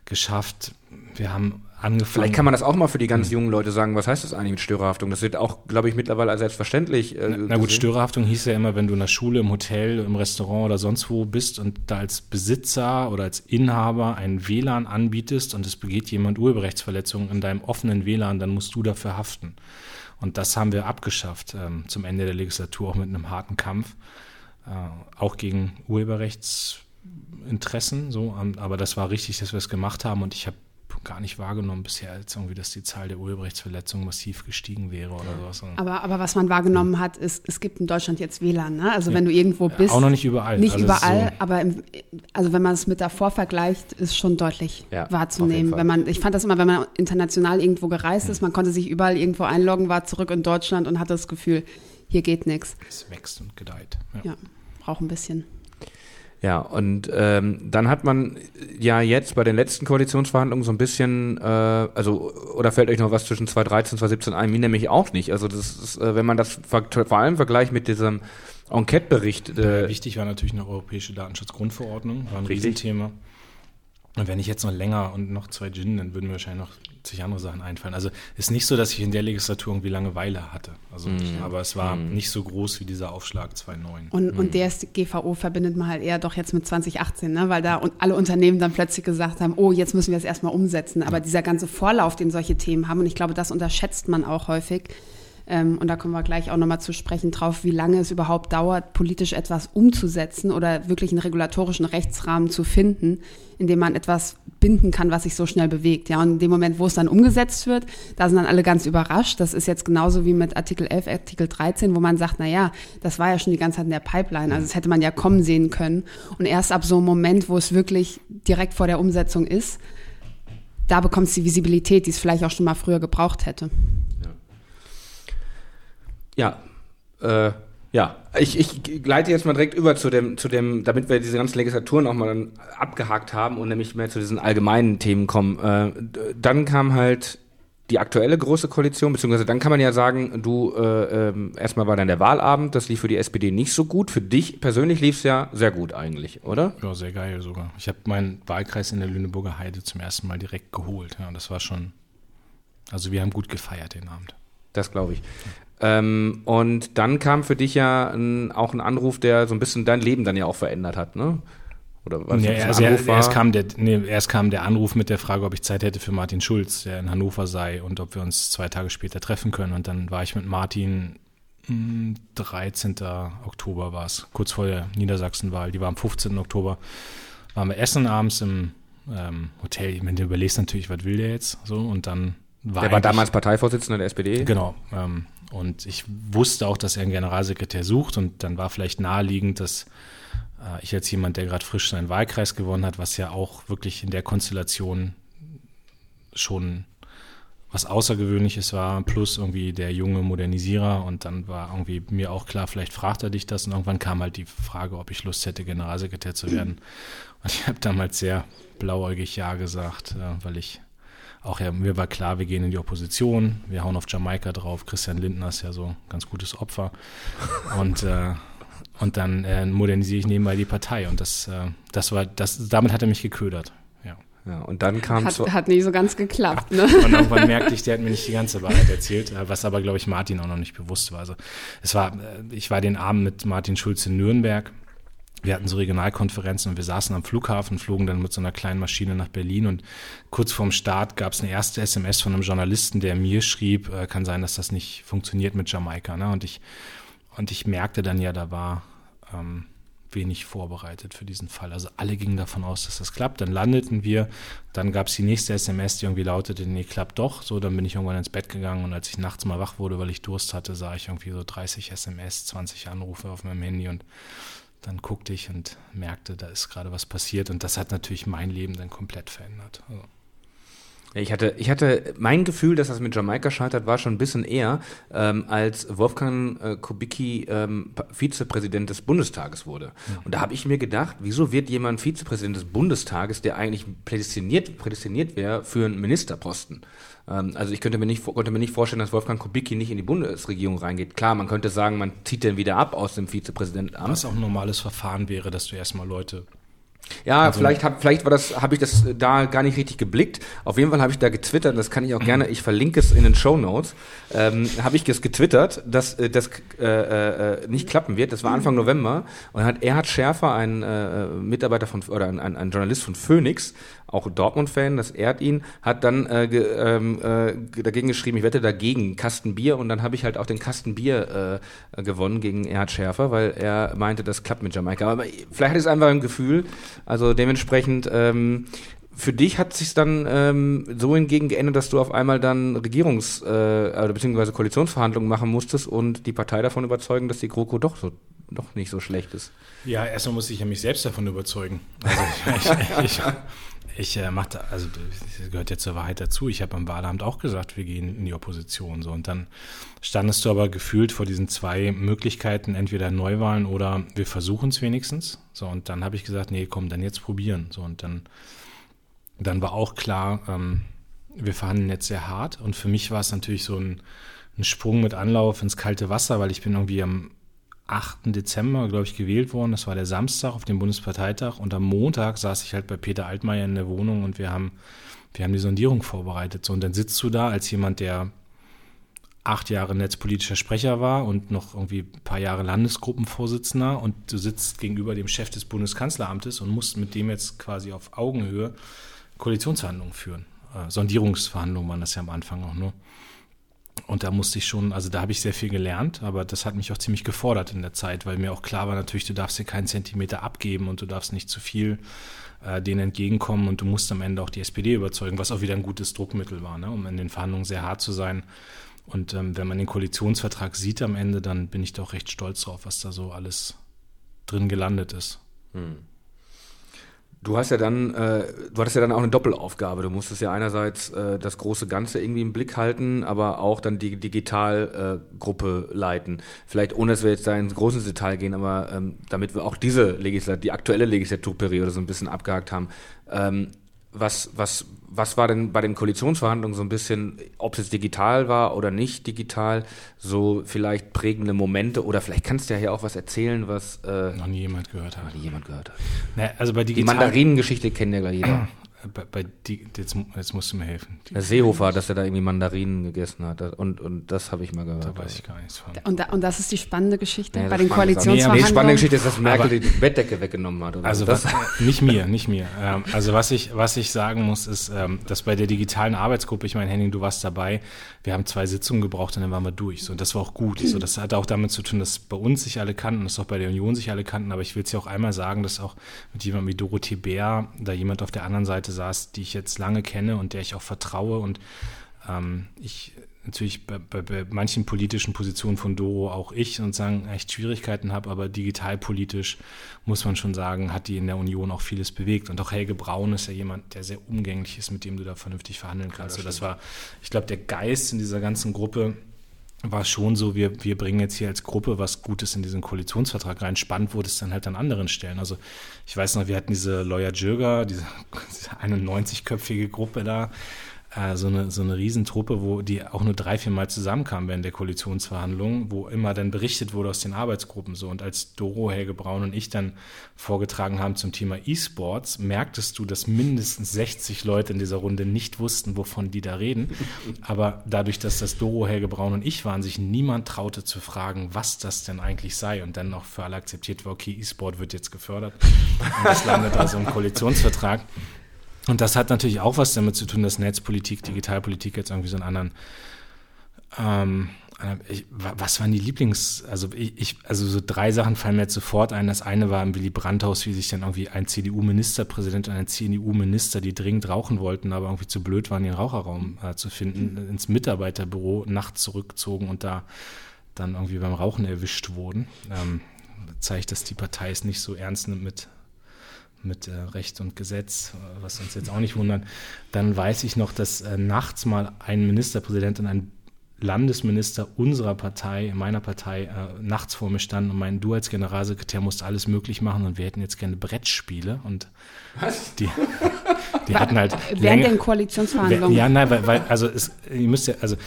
geschafft, wir haben angefangen. Vielleicht kann man das auch mal für die ganz hm. jungen Leute sagen, was heißt das eigentlich mit Störerhaftung? Das wird auch, glaube ich, mittlerweile als selbstverständlich. Äh, na, na, gut, Störerhaftung hieß ja immer, wenn du in der Schule, im Hotel, im Restaurant oder sonst wo bist und da als Besitzer oder als Inhaber ein WLAN anbietest und es begeht jemand Urheberrechtsverletzungen in deinem offenen WLAN, dann musst du dafür haften. Und das haben wir abgeschafft ähm, zum Ende der Legislatur, auch mit einem harten Kampf, äh, auch gegen Urheberrechtsinteressen. So, ähm, aber das war richtig, dass wir es gemacht haben und ich habe gar nicht wahrgenommen bisher, als irgendwie, dass die Zahl der Urheberrechtsverletzungen massiv gestiegen wäre oder sowas. Aber, aber was man wahrgenommen hat, ist, es gibt in Deutschland jetzt WLAN. Ne? Also ja. wenn du irgendwo bist. Auch noch nicht überall. Nicht also überall, so aber im, also wenn man es mit davor vergleicht, ist schon deutlich ja, wahrzunehmen. Wenn man, ich fand das immer, wenn man international irgendwo gereist ist, man konnte sich überall irgendwo einloggen, war zurück in Deutschland und hatte das Gefühl, hier geht nichts. Es wächst und gedeiht. Ja, ja braucht ein bisschen. Ja, und ähm, dann hat man ja jetzt bei den letzten Koalitionsverhandlungen so ein bisschen, äh, also, oder fällt euch noch was zwischen 2013 und 2017 ein? Mir nämlich auch nicht. Also, das ist, äh, wenn man das vor allem vergleicht mit diesem Enquete-Bericht. Äh, wichtig war natürlich eine europäische Datenschutzgrundverordnung, war ein richtig. Riesenthema. Und wenn ich jetzt noch länger und noch zwei Gin, dann würden mir wahrscheinlich noch zig andere Sachen einfallen. Also ist nicht so, dass ich in der Legislatur irgendwie Langeweile hatte. Also, mm. aber es war mm. nicht so groß wie dieser Aufschlag 2009. Und, mm. und der GVO verbindet man halt eher doch jetzt mit 2018, ne? weil da alle Unternehmen dann plötzlich gesagt haben, oh, jetzt müssen wir es erstmal umsetzen. Aber ja. dieser ganze Vorlauf, den solche Themen haben, und ich glaube, das unterschätzt man auch häufig, ähm, und da kommen wir gleich auch nochmal zu sprechen drauf, wie lange es überhaupt dauert, politisch etwas umzusetzen oder wirklich einen regulatorischen Rechtsrahmen zu finden, in dem man etwas binden kann, was sich so schnell bewegt. Ja, und in dem Moment, wo es dann umgesetzt wird, da sind dann alle ganz überrascht. Das ist jetzt genauso wie mit Artikel 11, Artikel 13, wo man sagt, na ja, das war ja schon die ganze Zeit in der Pipeline. Also das hätte man ja kommen sehen können. Und erst ab so einem Moment, wo es wirklich direkt vor der Umsetzung ist, da bekommt es die Visibilität, die es vielleicht auch schon mal früher gebraucht hätte. Ja, äh, ja, ich, ich leite jetzt mal direkt über zu dem, zu dem, damit wir diese ganzen Legislaturen auch mal dann abgehakt haben und nämlich mehr zu diesen allgemeinen Themen kommen. Äh, dann kam halt die aktuelle große Koalition, beziehungsweise dann kann man ja sagen, du, äh, äh, erstmal war dann der Wahlabend, das lief für die SPD nicht so gut. Für dich persönlich lief es ja sehr gut eigentlich, oder? Ja, sehr geil sogar. Ich habe meinen Wahlkreis in der Lüneburger Heide zum ersten Mal direkt geholt. Ja, das war schon, also wir haben gut gefeiert den Abend. Das glaube ich. Ähm, und dann kam für dich ja ein, auch ein Anruf, der so ein bisschen dein Leben dann ja auch verändert hat, ne? Oder was ja, also er, erst, kam der, nee, erst kam der Anruf mit der Frage, ob ich Zeit hätte für Martin Schulz, der in Hannover sei und ob wir uns zwei Tage später treffen können. Und dann war ich mit Martin, 13. Hm, Oktober war es, kurz vor der Niedersachsenwahl. Die war am 15. Oktober. Waren wir essen abends im ähm, Hotel. Ich meine, du überlegst natürlich, was will der jetzt? So, und dann war Der war damals Parteivorsitzender der SPD. Genau. Ähm, Und ich wusste auch, dass er einen Generalsekretär sucht. Und dann war vielleicht naheliegend, dass äh, ich als jemand, der gerade frisch seinen Wahlkreis gewonnen hat, was ja auch wirklich in der Konstellation schon was Außergewöhnliches war, plus irgendwie der junge Modernisierer. Und dann war irgendwie mir auch klar, vielleicht fragt er dich das. Und irgendwann kam halt die Frage, ob ich Lust hätte, Generalsekretär zu werden. Und ich habe damals sehr blauäugig Ja gesagt, äh, weil ich auch ja, mir war klar, wir gehen in die Opposition, wir hauen auf Jamaika drauf, Christian Lindner ist ja so ein ganz gutes Opfer und äh, und dann äh, modernisiere ich nebenbei die Partei und das, äh, das war, das, damit hat er mich geködert. Ja, und dann kam hat, hat nicht so ganz geklappt. Ne? Und irgendwann merkte ich, der hat mir nicht die ganze Wahrheit erzählt, äh, was aber, glaube ich, Martin auch noch nicht bewusst war. Also es war, äh, ich war den Abend mit Martin Schulz in Nürnberg. Wir hatten so Regionalkonferenzen und wir saßen am Flughafen, flogen dann mit so einer kleinen Maschine nach Berlin und kurz vorm Start gab es eine erste SMS von einem Journalisten, der mir schrieb, äh, kann sein, dass das nicht funktioniert mit Jamaika. Ne? Und ich und ich merkte dann ja, da war ähm, wenig vorbereitet für diesen Fall. Also alle gingen davon aus, dass das klappt. Dann landeten wir, dann gab es die nächste SMS, die irgendwie lautete, nee, klappt doch. So, dann bin ich irgendwann ins Bett gegangen und als ich nachts mal wach wurde, weil ich Durst hatte, sah ich irgendwie so 30 SMS, 20 Anrufe auf meinem Handy und dann guckte ich und merkte, da ist gerade was passiert und das hat natürlich mein Leben dann komplett verändert. Also. Ich hatte, ich hatte mein Gefühl, dass das mit Jamaika scheitert, war schon ein bisschen eher, ähm, als Wolfgang äh, Kubicki ähm, Vizepräsident des Bundestages wurde. Und da habe ich mir gedacht, wieso wird jemand Vizepräsident des Bundestages, der eigentlich prädestiniert, prädestiniert wäre für einen Ministerposten? Ähm, also ich könnte mir, nicht, konnte mir nicht vorstellen, dass Wolfgang Kubicki nicht in die Bundesregierung reingeht. Klar, man könnte sagen, man zieht den wieder ab aus dem Vizepräsidentenamt. Was auch ein normales Verfahren wäre, dass du erstmal Leute ja, also, vielleicht hab, vielleicht war das, habe ich das da gar nicht richtig geblickt. Auf jeden Fall habe ich da getwittert, das kann ich auch mhm. gerne, ich verlinke es in den Show Notes, ähm, habe ich es getwittert, dass äh, das äh, äh, nicht klappen wird. Das war Anfang November und hat Erhard Schärfer, ein äh, Mitarbeiter von oder ein, ein, ein Journalist von Phoenix, auch Dortmund-Fan, das ehrt ihn, hat dann äh, ge, ähm, äh, dagegen geschrieben, ich wette dagegen Kasten Bier und dann habe ich halt auch den Kasten Bier äh, gewonnen gegen Erhard Schärfer, weil er meinte, das klappt mit Jamaika. Aber vielleicht hat es einfach ein Gefühl, also dementsprechend ähm, für dich hat sich dann ähm, so hingegen geändert, dass du auf einmal dann Regierungs- äh, bzw. Koalitionsverhandlungen machen musstest und die Partei davon überzeugen, dass die GroKo doch so doch nicht so schlecht ist. Ja, erstmal muss ich ja mich selbst davon überzeugen. Also ich, ich, ich, ich äh, machte, also das gehört ja zur Wahrheit dazu. Ich habe am Wahlamt auch gesagt, wir gehen in die Opposition. So und dann standest du aber gefühlt vor diesen zwei Möglichkeiten, entweder Neuwahlen oder wir versuchen es wenigstens. So und dann habe ich gesagt, nee, komm, dann jetzt probieren. So und dann, dann war auch klar, ähm, wir verhandeln jetzt sehr hart. Und für mich war es natürlich so ein, ein Sprung mit Anlauf ins kalte Wasser, weil ich bin irgendwie am 8. Dezember, glaube ich, gewählt worden. Das war der Samstag auf dem Bundesparteitag. Und am Montag saß ich halt bei Peter Altmaier in der Wohnung und wir haben, wir haben die Sondierung vorbereitet. So, und dann sitzt du da als jemand, der acht Jahre netzpolitischer Sprecher war und noch irgendwie ein paar Jahre Landesgruppenvorsitzender und du sitzt gegenüber dem Chef des Bundeskanzleramtes und musst mit dem jetzt quasi auf Augenhöhe Koalitionsverhandlungen führen. Äh, Sondierungsverhandlungen waren das ja am Anfang auch nur. Und da musste ich schon, also da habe ich sehr viel gelernt, aber das hat mich auch ziemlich gefordert in der Zeit, weil mir auch klar war, natürlich, du darfst dir keinen Zentimeter abgeben und du darfst nicht zu viel äh, denen entgegenkommen und du musst am Ende auch die SPD überzeugen, was auch wieder ein gutes Druckmittel war, ne, um in den Verhandlungen sehr hart zu sein. Und ähm, wenn man den Koalitionsvertrag sieht am Ende, dann bin ich doch recht stolz drauf, was da so alles drin gelandet ist. Hm. Du hast ja dann, äh, du hattest ja dann auch eine Doppelaufgabe. Du musstest ja einerseits äh, das große Ganze irgendwie im Blick halten, aber auch dann die Digitalgruppe äh, leiten. Vielleicht ohne, dass wir jetzt da ins große Detail gehen, aber ähm, damit wir auch diese Legislatur, die aktuelle Legislaturperiode so ein bisschen abgehakt haben. Ähm, was, was, was war denn bei den Koalitionsverhandlungen so ein bisschen, ob es jetzt digital war oder nicht digital, so vielleicht prägende Momente oder vielleicht kannst du ja hier auch was erzählen, was äh, noch nie jemand gehört hat. Noch nie jemand gehört hat. Na, also bei digital Die Mandarinengeschichte kennt ja gleich jeder. bei, bei die, jetzt, jetzt, musst du mir helfen. Der Seehofer, dass er da irgendwie Mandarinen gegessen hat. Und, und das habe ich mal gehört. Da weiß ich gar nichts von. Und, da, und das ist die spannende Geschichte ja, bei den Koalitionsverhandlungen? Nee, die spannende Geschichte ist, dass Merkel Aber, die Bettdecke weggenommen hat. also was, nicht mir, nicht mir. Ähm, also was ich, was ich sagen muss, ist, ähm, dass bei der digitalen Arbeitsgruppe, ich meine, Henning, du warst dabei, wir haben zwei Sitzungen gebraucht und dann waren wir durch. So, und das war auch gut. So, das hat auch damit zu tun, dass bei uns sich alle kannten, dass auch bei der Union sich alle kannten. Aber ich will es ja auch einmal sagen, dass auch mit jemandem wie Dorothee Bär da jemand auf der anderen Seite saß, die ich jetzt lange kenne und der ich auch vertraue. Und ähm, ich natürlich bei, bei, bei, manchen politischen Positionen von Doro auch ich sozusagen echt Schwierigkeiten habe, aber digitalpolitisch muss man schon sagen, hat die in der Union auch vieles bewegt. Und auch Helge Braun ist ja jemand, der sehr umgänglich ist, mit dem du da vernünftig verhandeln kannst. Ja, das, das war, ich glaube, der Geist in dieser ganzen Gruppe war schon so, wir, wir bringen jetzt hier als Gruppe was Gutes in diesen Koalitionsvertrag rein. Spannend wurde es dann halt an anderen Stellen. Also ich weiß noch, wir hatten diese Lawyer Jürger, diese, diese 91-köpfige Gruppe da, äh, so, eine, so eine Riesentruppe, wo die auch nur drei, vier Mal zusammenkamen während der Koalitionsverhandlungen, wo immer dann berichtet wurde aus den Arbeitsgruppen so. Und als Doro, Helge Braun und ich dann vorgetragen haben zum Thema E-Sports, merktest du, dass mindestens 60 Leute in dieser Runde nicht wussten, wovon die da reden. Aber dadurch, dass das Doro, Helge Braun und ich waren, sich niemand traute zu fragen, was das denn eigentlich sei. Und dann noch für alle akzeptiert war, okay, E-Sport wird jetzt gefördert. Und das landet also im Koalitionsvertrag. Und das hat natürlich auch was damit zu tun, dass Netzpolitik, Digitalpolitik jetzt irgendwie so einen anderen ähm, ich, was waren die Lieblings, also ich, ich, also so drei Sachen fallen mir jetzt sofort ein. Das eine war im Willy Brandt-Haus, wie sich dann irgendwie ein CDU-Ministerpräsident und ein CDU-Minister, die dringend rauchen wollten, aber irgendwie zu blöd waren, den Raucherraum äh, zu finden, ins Mitarbeiterbüro nachts zurückzogen und da dann irgendwie beim Rauchen erwischt wurden. Ähm, zeigt, dass die Partei es nicht so ernst nimmt mit mit äh, Recht und Gesetz, äh, was uns jetzt auch nicht wundert, dann weiß ich noch, dass äh, nachts mal ein Ministerpräsident und ein Landesminister unserer Partei, meiner Partei, äh, nachts vor mir standen und meinen, du als Generalsekretär musst alles möglich machen und wir hätten jetzt gerne Brettspiele und Was? die, die hatten halt während den Koalitionsverhandlungen. Ja, nein, weil, weil also es, ihr müsst ja, also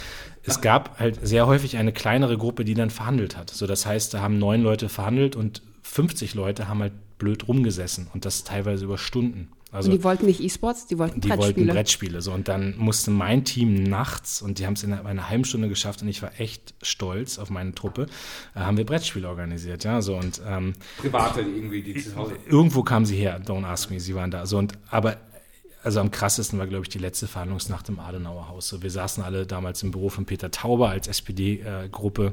es gab halt sehr häufig eine kleinere Gruppe, die dann verhandelt hat. So, das heißt, da haben neun Leute verhandelt und 50 Leute haben halt blöd rumgesessen und das teilweise über Stunden. Also, und die wollten nicht E-Sports, die wollten die Brettspiele. Die wollten Brettspiele. So. Und dann musste mein Team nachts, und die haben es in einer halben Stunde geschafft, und ich war echt stolz auf meine Truppe, äh, haben wir Brettspiele organisiert. Ja, so, und, ähm, Private irgendwie, die zu Hause. Irgendwo kamen sie her, don't ask me, sie waren da. So, und, aber also am krassesten war, glaube ich, die letzte Verhandlungsnacht im Adenauer Haus. So, wir saßen alle damals im Büro von Peter Tauber als SPD-Gruppe. Äh,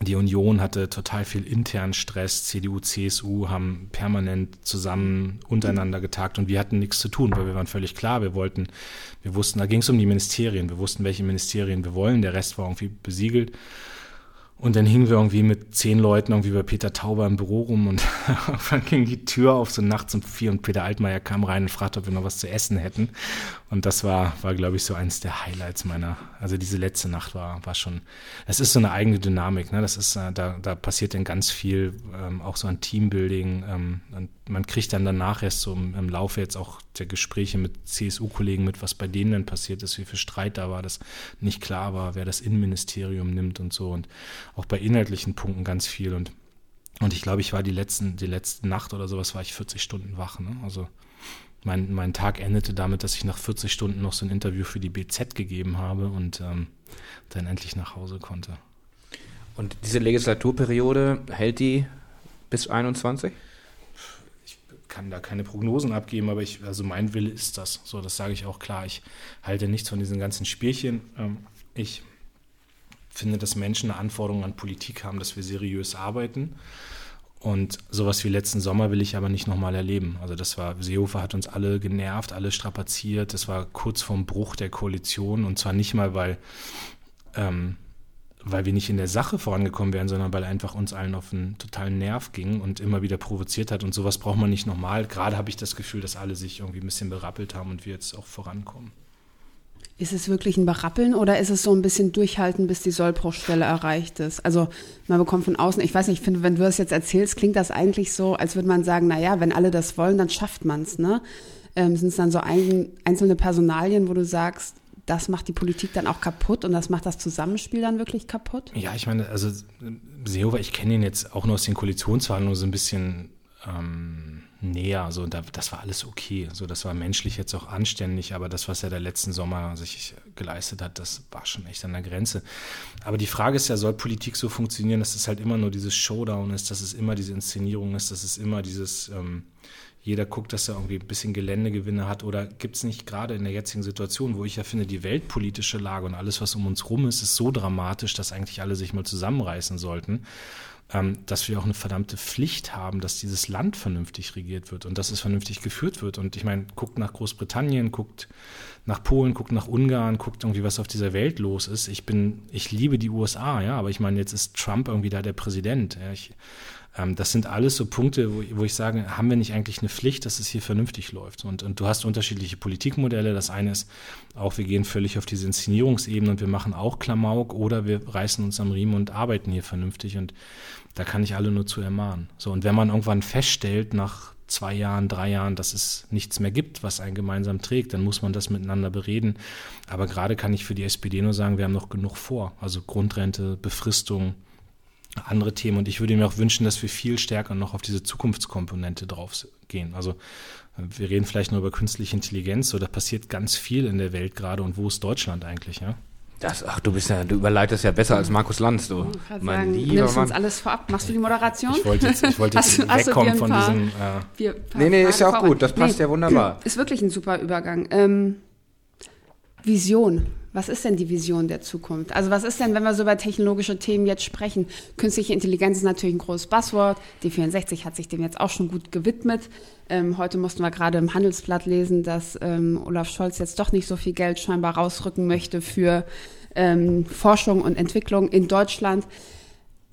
die Union hatte total viel internen Stress. CDU, CSU haben permanent zusammen untereinander getagt und wir hatten nichts zu tun, weil wir waren völlig klar, wir wollten, wir wussten, da ging es um die Ministerien, wir wussten, welche Ministerien wir wollen, der Rest war irgendwie besiegelt. Und dann hingen wir irgendwie mit zehn Leuten irgendwie bei Peter Tauber im Büro rum und dann ging die Tür auf so nachts um vier und Peter Altmaier kam rein und fragte, ob wir noch was zu essen hätten. Und das war, war glaube ich, so eins der Highlights meiner, also diese letzte Nacht war, war schon, es ist so eine eigene Dynamik, ne? Das ist, äh, da, da passiert dann ganz viel, ähm, auch so an Teambuilding. Ähm, und man kriegt dann danach erst so im, Laufe jetzt auch der Gespräche mit CSU-Kollegen mit, was bei denen dann passiert ist, wie viel Streit da war, dass nicht klar war, wer das Innenministerium nimmt und so. Und auch bei inhaltlichen Punkten ganz viel. Und, und ich glaube, ich war die letzten, die letzte Nacht oder sowas, war ich 40 Stunden wach. Ne? Also mein, mein Tag endete damit, dass ich nach 40 Stunden noch so ein Interview für die BZ gegeben habe und ähm, dann endlich nach Hause konnte. Und diese Legislaturperiode hält die bis 21? Kann da keine Prognosen abgeben, aber ich, also mein Wille ist das. So, das sage ich auch klar. Ich halte nichts von diesen ganzen Spielchen. Ähm, ich finde, dass Menschen eine Anforderung an Politik haben, dass wir seriös arbeiten. Und sowas wie letzten Sommer will ich aber nicht nochmal erleben. Also das war, Seehofer hat uns alle genervt, alle strapaziert. Das war kurz vorm Bruch der Koalition und zwar nicht mal, weil ähm, weil wir nicht in der Sache vorangekommen wären, sondern weil einfach uns allen auf einen totalen Nerv ging und immer wieder provoziert hat. Und sowas braucht man nicht nochmal. Gerade habe ich das Gefühl, dass alle sich irgendwie ein bisschen berappelt haben und wir jetzt auch vorankommen. Ist es wirklich ein Berappeln oder ist es so ein bisschen durchhalten, bis die Sollbruchstelle erreicht ist? Also man bekommt von außen, ich weiß nicht, ich finde, wenn du das jetzt erzählst, klingt das eigentlich so, als würde man sagen, naja, wenn alle das wollen, dann schafft man es. Ne? Ähm, Sind es dann so ein, einzelne Personalien, wo du sagst, das macht die Politik dann auch kaputt und das macht das Zusammenspiel dann wirklich kaputt? Ja, ich meine, also Seehofer, ich kenne ihn jetzt auch nur aus den Koalitionsverhandlungen so ein bisschen ähm, näher. So, da, das war alles okay. So, das war menschlich jetzt auch anständig, aber das, was er der letzten Sommer sich geleistet hat, das war schon echt an der Grenze. Aber die Frage ist ja, soll Politik so funktionieren, dass es halt immer nur dieses Showdown ist, dass es immer diese Inszenierung ist, dass es immer dieses ähm, jeder guckt, dass er irgendwie ein bisschen Geländegewinne hat? Oder gibt es nicht gerade in der jetzigen Situation, wo ich ja finde, die weltpolitische Lage und alles, was um uns rum ist, ist so dramatisch, dass eigentlich alle sich mal zusammenreißen sollten? ähm, dass wir auch eine verdammte Pflicht haben, dass dieses Land vernünftig regiert wird und dass es vernünftig geführt wird. Und ich meine, guckt nach Großbritannien, guckt nach Polen, guckt nach Ungarn, guckt irgendwie, was auf dieser Welt los ist. Ich bin, ich liebe die USA, ja, aber ich meine, jetzt ist Trump irgendwie da der Präsident. Ja, ich, das sind alles so Punkte, wo, wo, ich sage, haben wir nicht eigentlich eine Pflicht, dass es hier vernünftig läuft? Und, und du hast unterschiedliche Politikmodelle. Das eine ist auch, wir gehen völlig auf diese Inszenierungsebene und wir machen auch Klamauk oder wir reißen uns am Riemen und arbeiten hier vernünftig. Und da kann ich alle nur zu ermahnen. So, und wenn man irgendwann feststellt, nach zwei Jahren, drei Jahren, dass es nichts mehr gibt, was einen gemeinsam trägt, dann muss man das miteinander bereden. Aber gerade kann ich für die SPD nur sagen, wir haben noch genug vor. Also Grundrente, Befristung, andere Themen. Und ich würde mir auch wünschen, dass wir viel stärker noch auf diese Zukunftskomponente drauf gehen. Also wir reden vielleicht nur über künstliche Intelligenz, so da passiert ganz viel in der Welt gerade. Und wo ist Deutschland eigentlich, ja? Das, ach, du bist ja, du überleitest ja besser als Markus Lanz, du. Mein sagen, lieber nimmst Mann. uns alles vorab. Machst du die Moderation? Ich wollte jetzt, ich wollte jetzt hast, wegkommen hast von paar, diesem. Äh nee, nee, ist ja auch gut. Das passt nee, ja wunderbar. Ist wirklich ein super Übergang. Ähm, Vision. Was ist denn die Vision der Zukunft? Also was ist denn, wenn wir so über technologische Themen jetzt sprechen? Künstliche Intelligenz ist natürlich ein großes Buzzword. Die 64 hat sich dem jetzt auch schon gut gewidmet. Ähm, heute mussten wir gerade im Handelsblatt lesen, dass ähm, Olaf Scholz jetzt doch nicht so viel Geld scheinbar rausrücken möchte für ähm, Forschung und Entwicklung in Deutschland.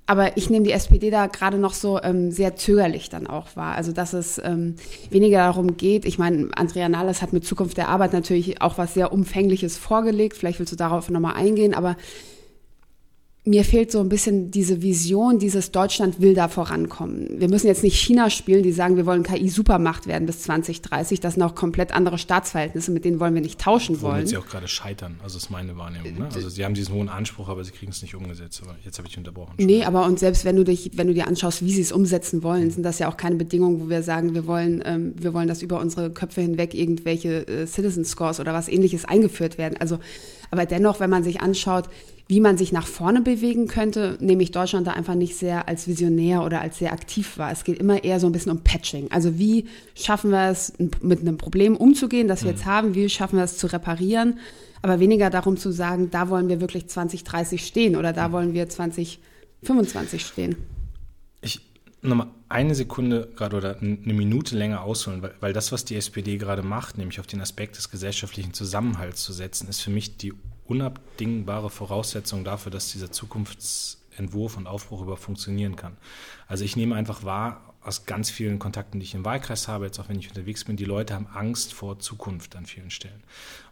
Aber ich nehme die SPD da gerade noch so ähm, sehr zögerlich dann auch wahr. Also dass es ähm, weniger darum geht. Ich meine, Andrea Nahles hat mit Zukunft der Arbeit natürlich auch was sehr Umfängliches vorgelegt. Vielleicht willst du darauf nochmal eingehen. Aber mir fehlt so ein bisschen diese Vision, dieses Deutschland will da vorankommen. Wir müssen jetzt nicht China spielen, die sagen, wir wollen KI-Supermacht werden bis 2030. Das sind auch komplett andere Staatsverhältnisse, mit denen wollen wir nicht tauschen wollen. Womit sie auch gerade scheitern, also ist meine Wahrnehmung. Ne? Also sie haben diesen hohen Anspruch, aber sie kriegen es nicht umgesetzt. Aber jetzt habe ich unterbrochen. Nee, aber und selbst wenn du, dich, wenn du dir anschaust, wie sie es umsetzen wollen, sind das ja auch keine Bedingungen, wo wir sagen, wir wollen, ähm, wir wollen, dass über unsere Köpfe hinweg irgendwelche äh, Citizen Scores oder was ähnliches eingeführt werden. Also, aber dennoch, wenn man sich anschaut, wie man sich nach vorne bewegen könnte, nehme ich Deutschland da einfach nicht sehr als visionär oder als sehr aktiv wahr. Es geht immer eher so ein bisschen um Patching. Also wie schaffen wir es, mit einem Problem umzugehen, das wir jetzt mhm. haben, wie schaffen wir es zu reparieren, aber weniger darum zu sagen, da wollen wir wirklich 2030 stehen oder da mhm. wollen wir 2025 stehen. Ich nochmal eine Sekunde gerade oder eine Minute länger ausholen, weil, weil das, was die SPD gerade macht, nämlich auf den Aspekt des gesellschaftlichen Zusammenhalts zu setzen, ist für mich die unabdingbare Voraussetzung dafür, dass dieser Zukunftsentwurf und Aufbruch über funktionieren kann. Also ich nehme einfach wahr, aus ganz vielen Kontakten, die ich im Wahlkreis habe, jetzt auch wenn ich unterwegs bin, die Leute haben Angst vor Zukunft an vielen Stellen.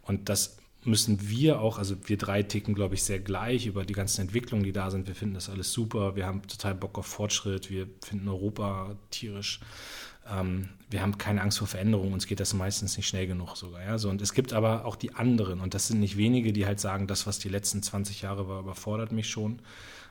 Und das müssen wir auch, also wir drei ticken, glaube ich, sehr gleich über die ganzen Entwicklungen, die da sind. Wir finden das alles super, wir haben total Bock auf Fortschritt, wir finden Europa tierisch ähm, wir haben keine Angst vor Veränderung, uns geht das meistens nicht schnell genug sogar. Ja? So, und es gibt aber auch die anderen, und das sind nicht wenige, die halt sagen, das, was die letzten 20 Jahre war, überfordert mich schon.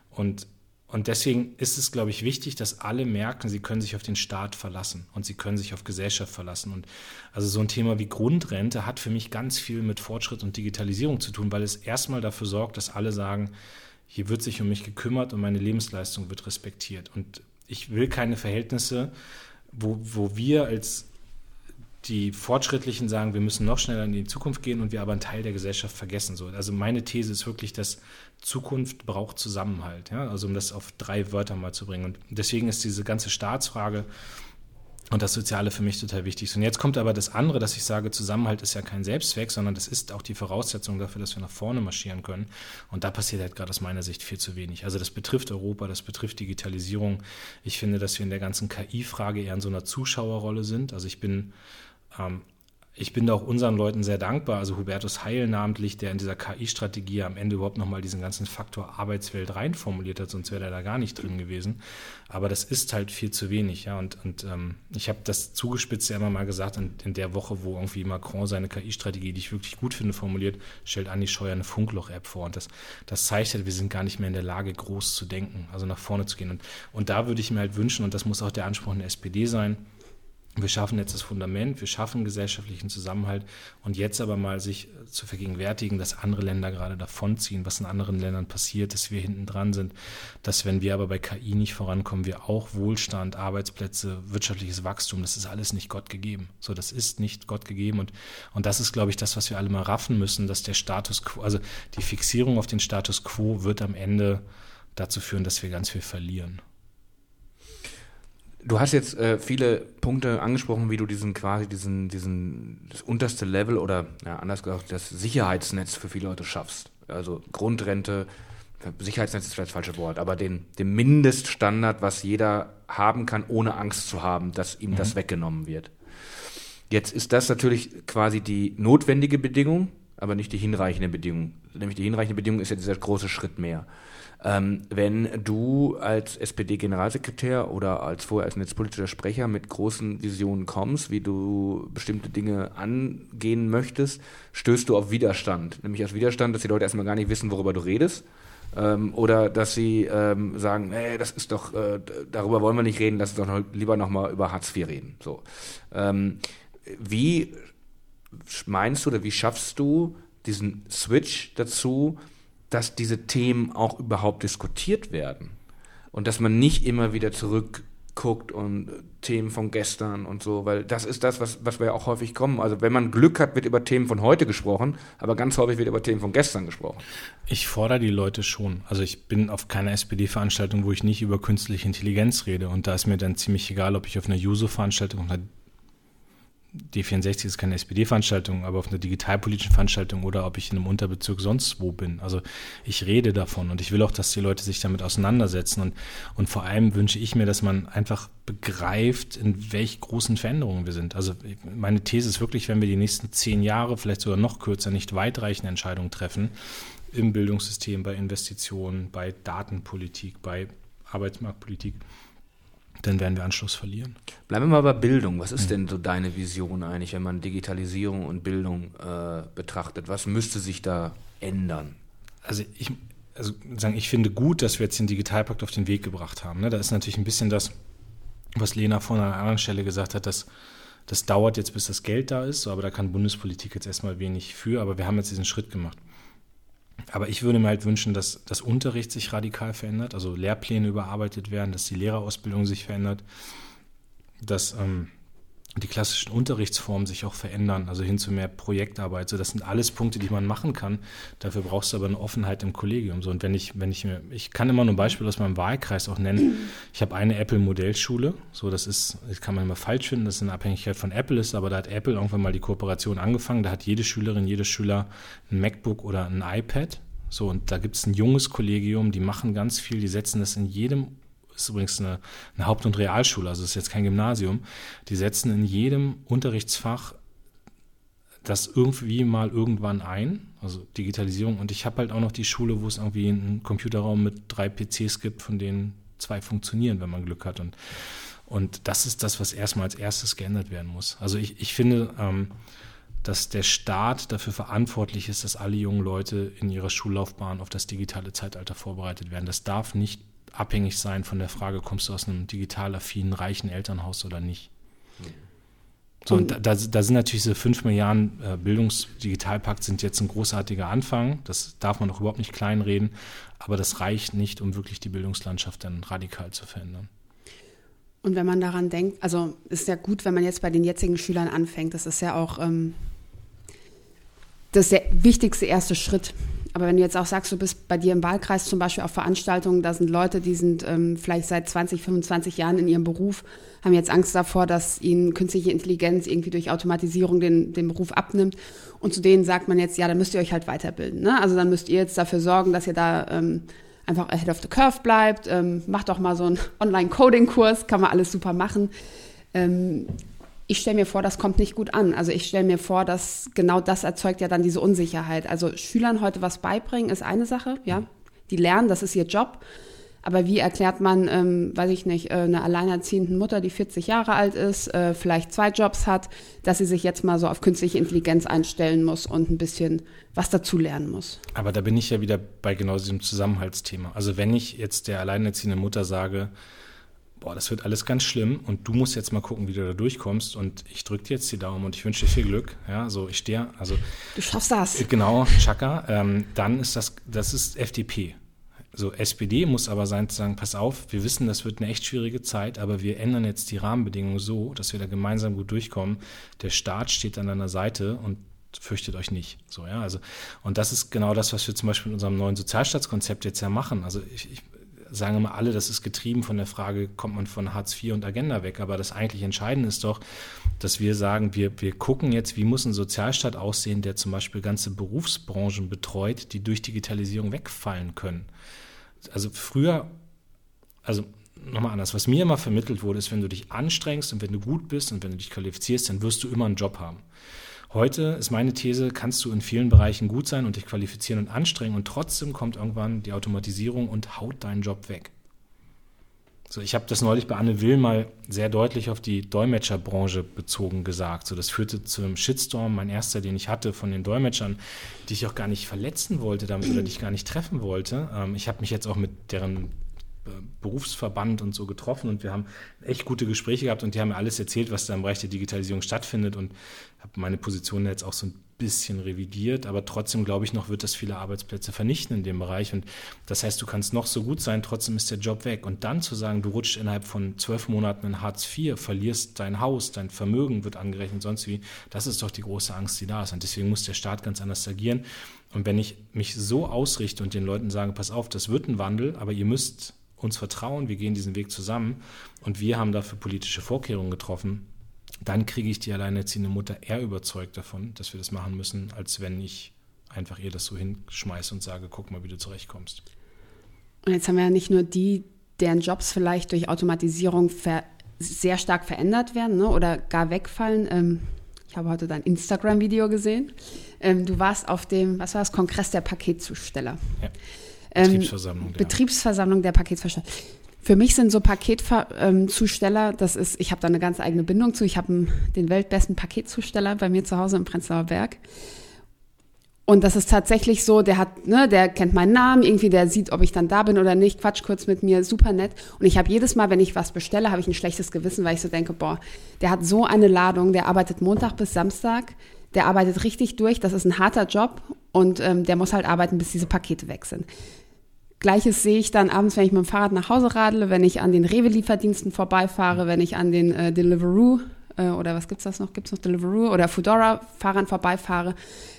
Und, und deswegen ist es, glaube ich, wichtig, dass alle merken, sie können sich auf den Staat verlassen und sie können sich auf Gesellschaft verlassen. Und also so ein Thema wie Grundrente hat für mich ganz viel mit Fortschritt und Digitalisierung zu tun, weil es erstmal dafür sorgt, dass alle sagen, hier wird sich um mich gekümmert und meine Lebensleistung wird respektiert. Und ich will keine Verhältnisse, wo, wo wir als die Fortschrittlichen sagen, wir müssen noch schneller in die Zukunft gehen und wir aber einen Teil der Gesellschaft vergessen. So, also meine These ist wirklich, dass Zukunft braucht Zusammenhalt. Ja? Also um das auf drei Wörter mal zu bringen. Und deswegen ist diese ganze Staatsfrage und das Soziale für mich total wichtig. Und jetzt kommt aber das andere, dass ich sage, Zusammenhalt ist ja kein Selbstzweck, sondern das ist auch die Voraussetzung dafür, dass wir nach vorne marschieren können. Und da passiert halt gerade aus meiner Sicht viel zu wenig. Also das betrifft Europa, das betrifft Digitalisierung. Ich finde, dass wir in der ganzen KI-Frage eher in so einer Zuschauerrolle sind. Also ich bin ähm, ich bin da auch unseren Leuten sehr dankbar, also Hubertus Heil namentlich, der in dieser KI-Strategie am Ende überhaupt nochmal diesen ganzen Faktor Arbeitswelt reinformuliert hat, sonst wäre er da gar nicht drin gewesen. Aber das ist halt viel zu wenig, ja. Und, und ähm, ich habe das zugespitzt ja immer mal gesagt, in, in der Woche, wo irgendwie Macron seine KI-Strategie, die ich wirklich gut finde, formuliert, stellt Andi Scheuer eine Funkloch-App vor. Und das, das zeigt halt, wir sind gar nicht mehr in der Lage, groß zu denken, also nach vorne zu gehen. Und, und da würde ich mir halt wünschen, und das muss auch der Anspruch der SPD sein, wir schaffen jetzt das Fundament, wir schaffen gesellschaftlichen Zusammenhalt und jetzt aber mal sich zu vergegenwärtigen, dass andere Länder gerade davonziehen, was in anderen Ländern passiert, dass wir hinten dran sind, dass wenn wir aber bei KI nicht vorankommen, wir auch Wohlstand, Arbeitsplätze, wirtschaftliches Wachstum, das ist alles nicht Gott gegeben. So, das ist nicht Gott gegeben und, und das ist, glaube ich, das, was wir alle mal raffen müssen, dass der Status quo, also die Fixierung auf den Status quo wird am Ende dazu führen, dass wir ganz viel verlieren. Du hast jetzt äh, viele Punkte angesprochen, wie du diesen quasi diesen, diesen, das unterste Level oder ja, anders gesagt, das Sicherheitsnetz für viele Leute schaffst. Also Grundrente, Sicherheitsnetz ist vielleicht das falsche Wort, aber den, den Mindeststandard, was jeder haben kann, ohne Angst zu haben, dass ihm mhm. das weggenommen wird. Jetzt ist das natürlich quasi die notwendige Bedingung, aber nicht die hinreichende Bedingung. Nämlich die hinreichende Bedingung ist ja dieser große Schritt mehr. Ähm, wenn du als SPD-Generalsekretär oder als vorher als netzpolitischer Sprecher mit großen Visionen kommst, wie du bestimmte Dinge angehen möchtest, stößt du auf Widerstand. Nämlich auf Widerstand, dass die Leute erstmal gar nicht wissen, worüber du redest. Ähm, oder dass sie ähm, sagen, hey, das ist doch, äh, darüber wollen wir nicht reden, lass uns doch noch, lieber nochmal über Hartz IV reden. So. Ähm, wie meinst du oder wie schaffst du diesen Switch dazu, dass diese Themen auch überhaupt diskutiert werden und dass man nicht immer wieder zurückguckt und Themen von gestern und so, weil das ist das, was, was wir ja auch häufig kommen. Also wenn man Glück hat, wird über Themen von heute gesprochen, aber ganz häufig wird über Themen von gestern gesprochen. Ich fordere die Leute schon. Also ich bin auf keiner SPD-Veranstaltung, wo ich nicht über künstliche Intelligenz rede und da ist mir dann ziemlich egal, ob ich auf einer Juso-Veranstaltung, auf einer D64 ist keine SPD-Veranstaltung, aber auf einer digitalpolitischen Veranstaltung oder ob ich in einem Unterbezirk sonst wo bin. Also ich rede davon und ich will auch, dass die Leute sich damit auseinandersetzen und, und vor allem wünsche ich mir, dass man einfach begreift, in welch großen Veränderungen wir sind. Also meine These ist wirklich, wenn wir die nächsten zehn Jahre, vielleicht sogar noch kürzer, nicht weitreichende Entscheidungen treffen, im Bildungssystem, bei Investitionen, bei Datenpolitik, bei Arbeitsmarktpolitik, dann werden wir Anschluss verlieren. Bleiben wir mal bei Bildung. Was ist mhm. denn so deine Vision eigentlich, wenn man Digitalisierung und Bildung äh, betrachtet? Was müsste sich da ändern? Also ich, also sagen, ich finde gut, dass wir jetzt den Digitalpakt auf den Weg gebracht haben. Ne? Da ist natürlich ein bisschen das, was Lena vorhin an einer anderen Stelle gesagt hat, dass das dauert jetzt, bis das Geld da ist, aber da kann Bundespolitik jetzt erstmal wenig für, aber wir haben jetzt diesen Schritt gemacht. Aber ich würde mir halt wünschen, dass das Unterricht sich radikal verändert, also Lehrpläne überarbeitet werden, dass die Lehrerausbildung sich verändert, dass ähm, die klassischen Unterrichtsformen sich auch verändern, also hin zu mehr Projektarbeit. So, das sind alles Punkte, die man machen kann. Dafür brauchst du aber eine Offenheit im Kollegium. So, und wenn ich, wenn ich mir, ich kann immer nur ein Beispiel aus meinem Wahlkreis auch nennen. Ich habe eine Apple-Modellschule. So, das ist, das kann man immer falsch finden, dass es eine Abhängigkeit von Apple ist, aber da hat Apple irgendwann mal die Kooperation angefangen. Da hat jede Schülerin, jeder Schüler ein MacBook oder ein iPad. So, und da gibt es ein junges Kollegium, die machen ganz viel, die setzen das in jedem ist übrigens eine, eine Haupt- und Realschule, also ist jetzt kein Gymnasium, die setzen in jedem Unterrichtsfach das irgendwie mal irgendwann ein, also Digitalisierung. Und ich habe halt auch noch die Schule, wo es irgendwie einen Computerraum mit drei PCs gibt, von denen zwei funktionieren, wenn man Glück hat. Und, und das ist das, was erstmal als erstes geändert werden muss. Also ich, ich finde, ähm, dass der Staat dafür verantwortlich ist, dass alle jungen Leute in ihrer Schullaufbahn auf das digitale Zeitalter vorbereitet werden. Das darf nicht abhängig sein von der Frage, kommst du aus einem digital affinen, reichen Elternhaus oder nicht. So, und da, da, sind natürlich diese 5 Milliarden äh, Bildungsdigitalpakt sind jetzt ein großartiger Anfang. Das darf man doch überhaupt nicht kleinreden. Aber das reicht nicht, um wirklich die Bildungslandschaft dann radikal zu verändern. Und wenn man daran denkt, also ist ja gut, wenn man jetzt bei den jetzigen Schülern anfängt. Das ist ja auch ähm, das der wichtigste erste Schritt. Aber wenn du jetzt auch sagst, du bist bei dir im Wahlkreis zum Beispiel auf Veranstaltungen, da sind Leute, die sind ähm, vielleicht seit 20, 25 Jahren in ihrem Beruf, haben jetzt Angst davor, dass ihnen künstliche Intelligenz irgendwie durch Automatisierung den, den Beruf abnimmt. Und zu denen sagt man jetzt, ja, dann müsst ihr euch halt weiterbilden. Ne? Also dann müsst ihr jetzt dafür sorgen, dass ihr da ähm, einfach ahead of the curve bleibt. Ähm, macht doch mal so einen Online-Coding-Kurs, kann man alles super machen. Ähm, ich stelle mir vor, das kommt nicht gut an. Also ich stelle mir vor, dass genau das erzeugt ja dann diese Unsicherheit. Also Schülern heute was beibringen ist eine Sache, ja. Die lernen, das ist ihr Job. Aber wie erklärt man, ähm, weiß ich nicht, äh, einer alleinerziehenden Mutter, die 40 Jahre alt ist, äh, vielleicht zwei Jobs hat, dass sie sich jetzt mal so auf künstliche Intelligenz einstellen muss und ein bisschen was dazu lernen muss? Aber da bin ich ja wieder bei genau diesem Zusammenhaltsthema. Also wenn ich jetzt der alleinerziehenden Mutter sage, boah, das wird alles ganz schlimm und du musst jetzt mal gucken, wie du da durchkommst und ich drücke dir jetzt die Daumen und ich wünsche dir viel Glück. Ja, so ich stehe, also du schaffst das. Genau, Chaka. Ähm, dann ist das, das ist FDP. So SPD muss aber sein zu sagen, pass auf, wir wissen, das wird eine echt schwierige Zeit, aber wir ändern jetzt die Rahmenbedingungen so, dass wir da gemeinsam gut durchkommen. Der Staat steht an deiner Seite und fürchtet euch nicht. So, ja, also, und das ist genau das, was wir zum Beispiel in unserem neuen Sozialstaatskonzept jetzt ja machen. Also ich, ich sagen immer alle, das ist getrieben von der Frage, kommt man von Hartz IV und Agenda weg. Aber das eigentlich Entscheidende ist doch, dass wir sagen, wir, wir gucken jetzt, wie muss ein Sozialstaat aussehen, der zum Beispiel ganze Berufsbranchen betreut, die durch Digitalisierung wegfallen können. Also früher, also nochmal anders, was mir immer vermittelt wurde, ist, wenn du dich anstrengst und wenn du gut bist und wenn du dich qualifizierst, dann wirst du immer einen Job haben. Heute ist meine These, kannst du in vielen Bereichen gut sein und dich qualifizieren und anstrengen und trotzdem kommt irgendwann die Automatisierung und haut deinen Job weg. So, ich habe das neulich bei Anne Will mal sehr deutlich auf die Dolmetscherbranche bezogen gesagt. So, das führte zu einem Shitstorm, mein erster, den ich hatte von den Dolmetschern, die ich auch gar nicht verletzen wollte damit oder die ich gar nicht treffen wollte. Ähm, ich habe mich jetzt auch mit deren Berufsverband und so getroffen und wir haben echt gute Gespräche gehabt und die haben mir alles erzählt, was da im Bereich der Digitalisierung stattfindet und habe meine Position jetzt auch so ein bisschen revidiert, aber trotzdem glaube ich noch, wird das viele Arbeitsplätze vernichten in dem Bereich und das heißt, du kannst noch so gut sein, trotzdem ist der Job weg. Und dann zu sagen, du rutschst innerhalb von zwölf Monaten in Hartz IV, verlierst dein Haus, dein Vermögen wird angerechnet, sonst wie, das ist doch die große Angst, die da ist. Und deswegen muss der Staat ganz anders agieren. Und wenn ich mich so ausrichte und den Leuten sage, pass auf, das wird ein Wandel, aber ihr müsst uns vertrauen, wir gehen diesen Weg zusammen und wir haben dafür politische Vorkehrungen getroffen, dann kriege ich die alleinerziehende Mutter eher überzeugt davon, dass wir das machen müssen, als wenn ich einfach ihr das so hinschmeiße und sage, guck mal, wie du zurechtkommst. Und jetzt haben wir ja nicht nur die, deren Jobs vielleicht durch Automatisierung sehr stark verändert werden ne, oder gar wegfallen. Ähm, ich habe heute dein Instagram-Video gesehen. Ähm, du warst auf dem, was war das, Kongress der Paketzusteller. Ja. Ähm, Betriebsversammlung. Ähm, Betriebsversammlung der Paketzusteller. Für mich sind so Paketzusteller, ähm, das ist, ich habe da eine ganz eigene Bindung zu. Ich habe den weltbesten Paketzusteller bei mir zu Hause im Prenzlauer Berg. Und das ist tatsächlich so, der hat, ne, der kennt meinen Namen, irgendwie, der sieht, ob ich dann da bin oder nicht, quatsch kurz mit mir, super nett. Und ich habe jedes Mal, wenn ich was bestelle, habe ich ein schlechtes Gewissen, weil ich so denke, boah, der hat so eine Ladung, der arbeitet Montag bis Samstag, der arbeitet richtig durch, das ist ein harter Job und ähm, der muss halt arbeiten, bis diese Pakete weg sind. Gleiches sehe ich dann abends, wenn ich mit dem Fahrrad nach Hause radle, wenn ich an den Rewe-Lieferdiensten vorbeifahre, wenn ich an den äh, Deliveroo äh, oder was gibt's das noch? Gibt's noch Deliveroo oder Foodora-Fahrern vorbeifahre.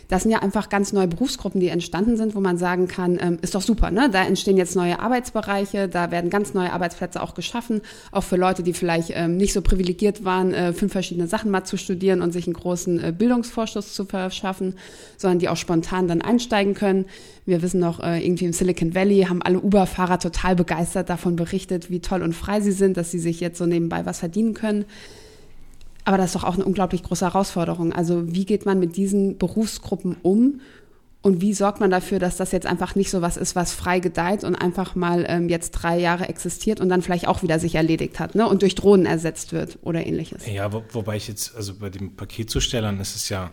Das sind ja einfach ganz neue Berufsgruppen, die entstanden sind, wo man sagen kann, ähm, ist doch super, ne? Da entstehen jetzt neue Arbeitsbereiche, da werden ganz neue Arbeitsplätze auch geschaffen, auch für Leute, die vielleicht ähm, nicht so privilegiert waren, äh, fünf verschiedene Sachen mal zu studieren und sich einen großen äh, Bildungsvorschuss zu verschaffen, sondern die auch spontan dann einsteigen können. Wir wissen noch, äh, irgendwie im Silicon Valley haben alle Uber-Fahrer total begeistert davon berichtet, wie toll und frei sie sind, dass sie sich jetzt so nebenbei was verdienen können. Aber das ist doch auch eine unglaublich große Herausforderung. Also wie geht man mit diesen Berufsgruppen um und wie sorgt man dafür, dass das jetzt einfach nicht so was ist, was frei gedeiht und einfach mal ähm, jetzt drei Jahre existiert und dann vielleicht auch wieder sich erledigt hat ne? und durch Drohnen ersetzt wird oder ähnliches? Ja, wo, wobei ich jetzt, also bei den Paketzustellern ist es ja,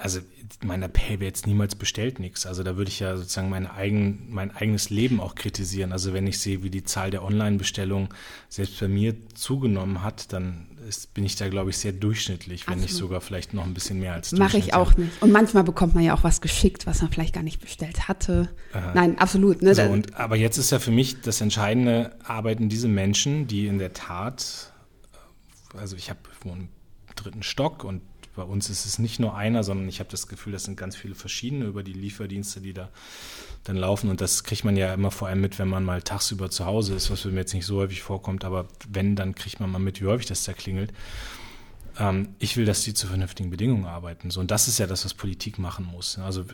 also mein Appell wäre jetzt niemals bestellt nichts. Also da würde ich ja sozusagen mein, eigen, mein eigenes Leben auch kritisieren. Also wenn ich sehe, wie die Zahl der Online-Bestellungen selbst bei mir zugenommen hat, dann ist, bin ich da, glaube ich, sehr durchschnittlich, wenn nicht sogar vielleicht noch ein bisschen mehr als Mache ich auch nicht. Und manchmal bekommt man ja auch was geschickt, was man vielleicht gar nicht bestellt hatte. Aha. Nein, absolut. Ne? So, und, aber jetzt ist ja für mich das Entscheidende, arbeiten diese Menschen, die in der Tat, also ich habe einen dritten Stock und bei uns ist es nicht nur einer, sondern ich habe das Gefühl, das sind ganz viele verschiedene über die Lieferdienste, die da dann laufen. Und das kriegt man ja immer vor allem mit, wenn man mal tagsüber zu Hause ist, was mir jetzt nicht so häufig vorkommt, aber wenn, dann kriegt man mal mit, wie häufig das da klingelt. Ähm, ich will, dass die zu vernünftigen Bedingungen arbeiten. So, und das ist ja das, was Politik machen muss. Also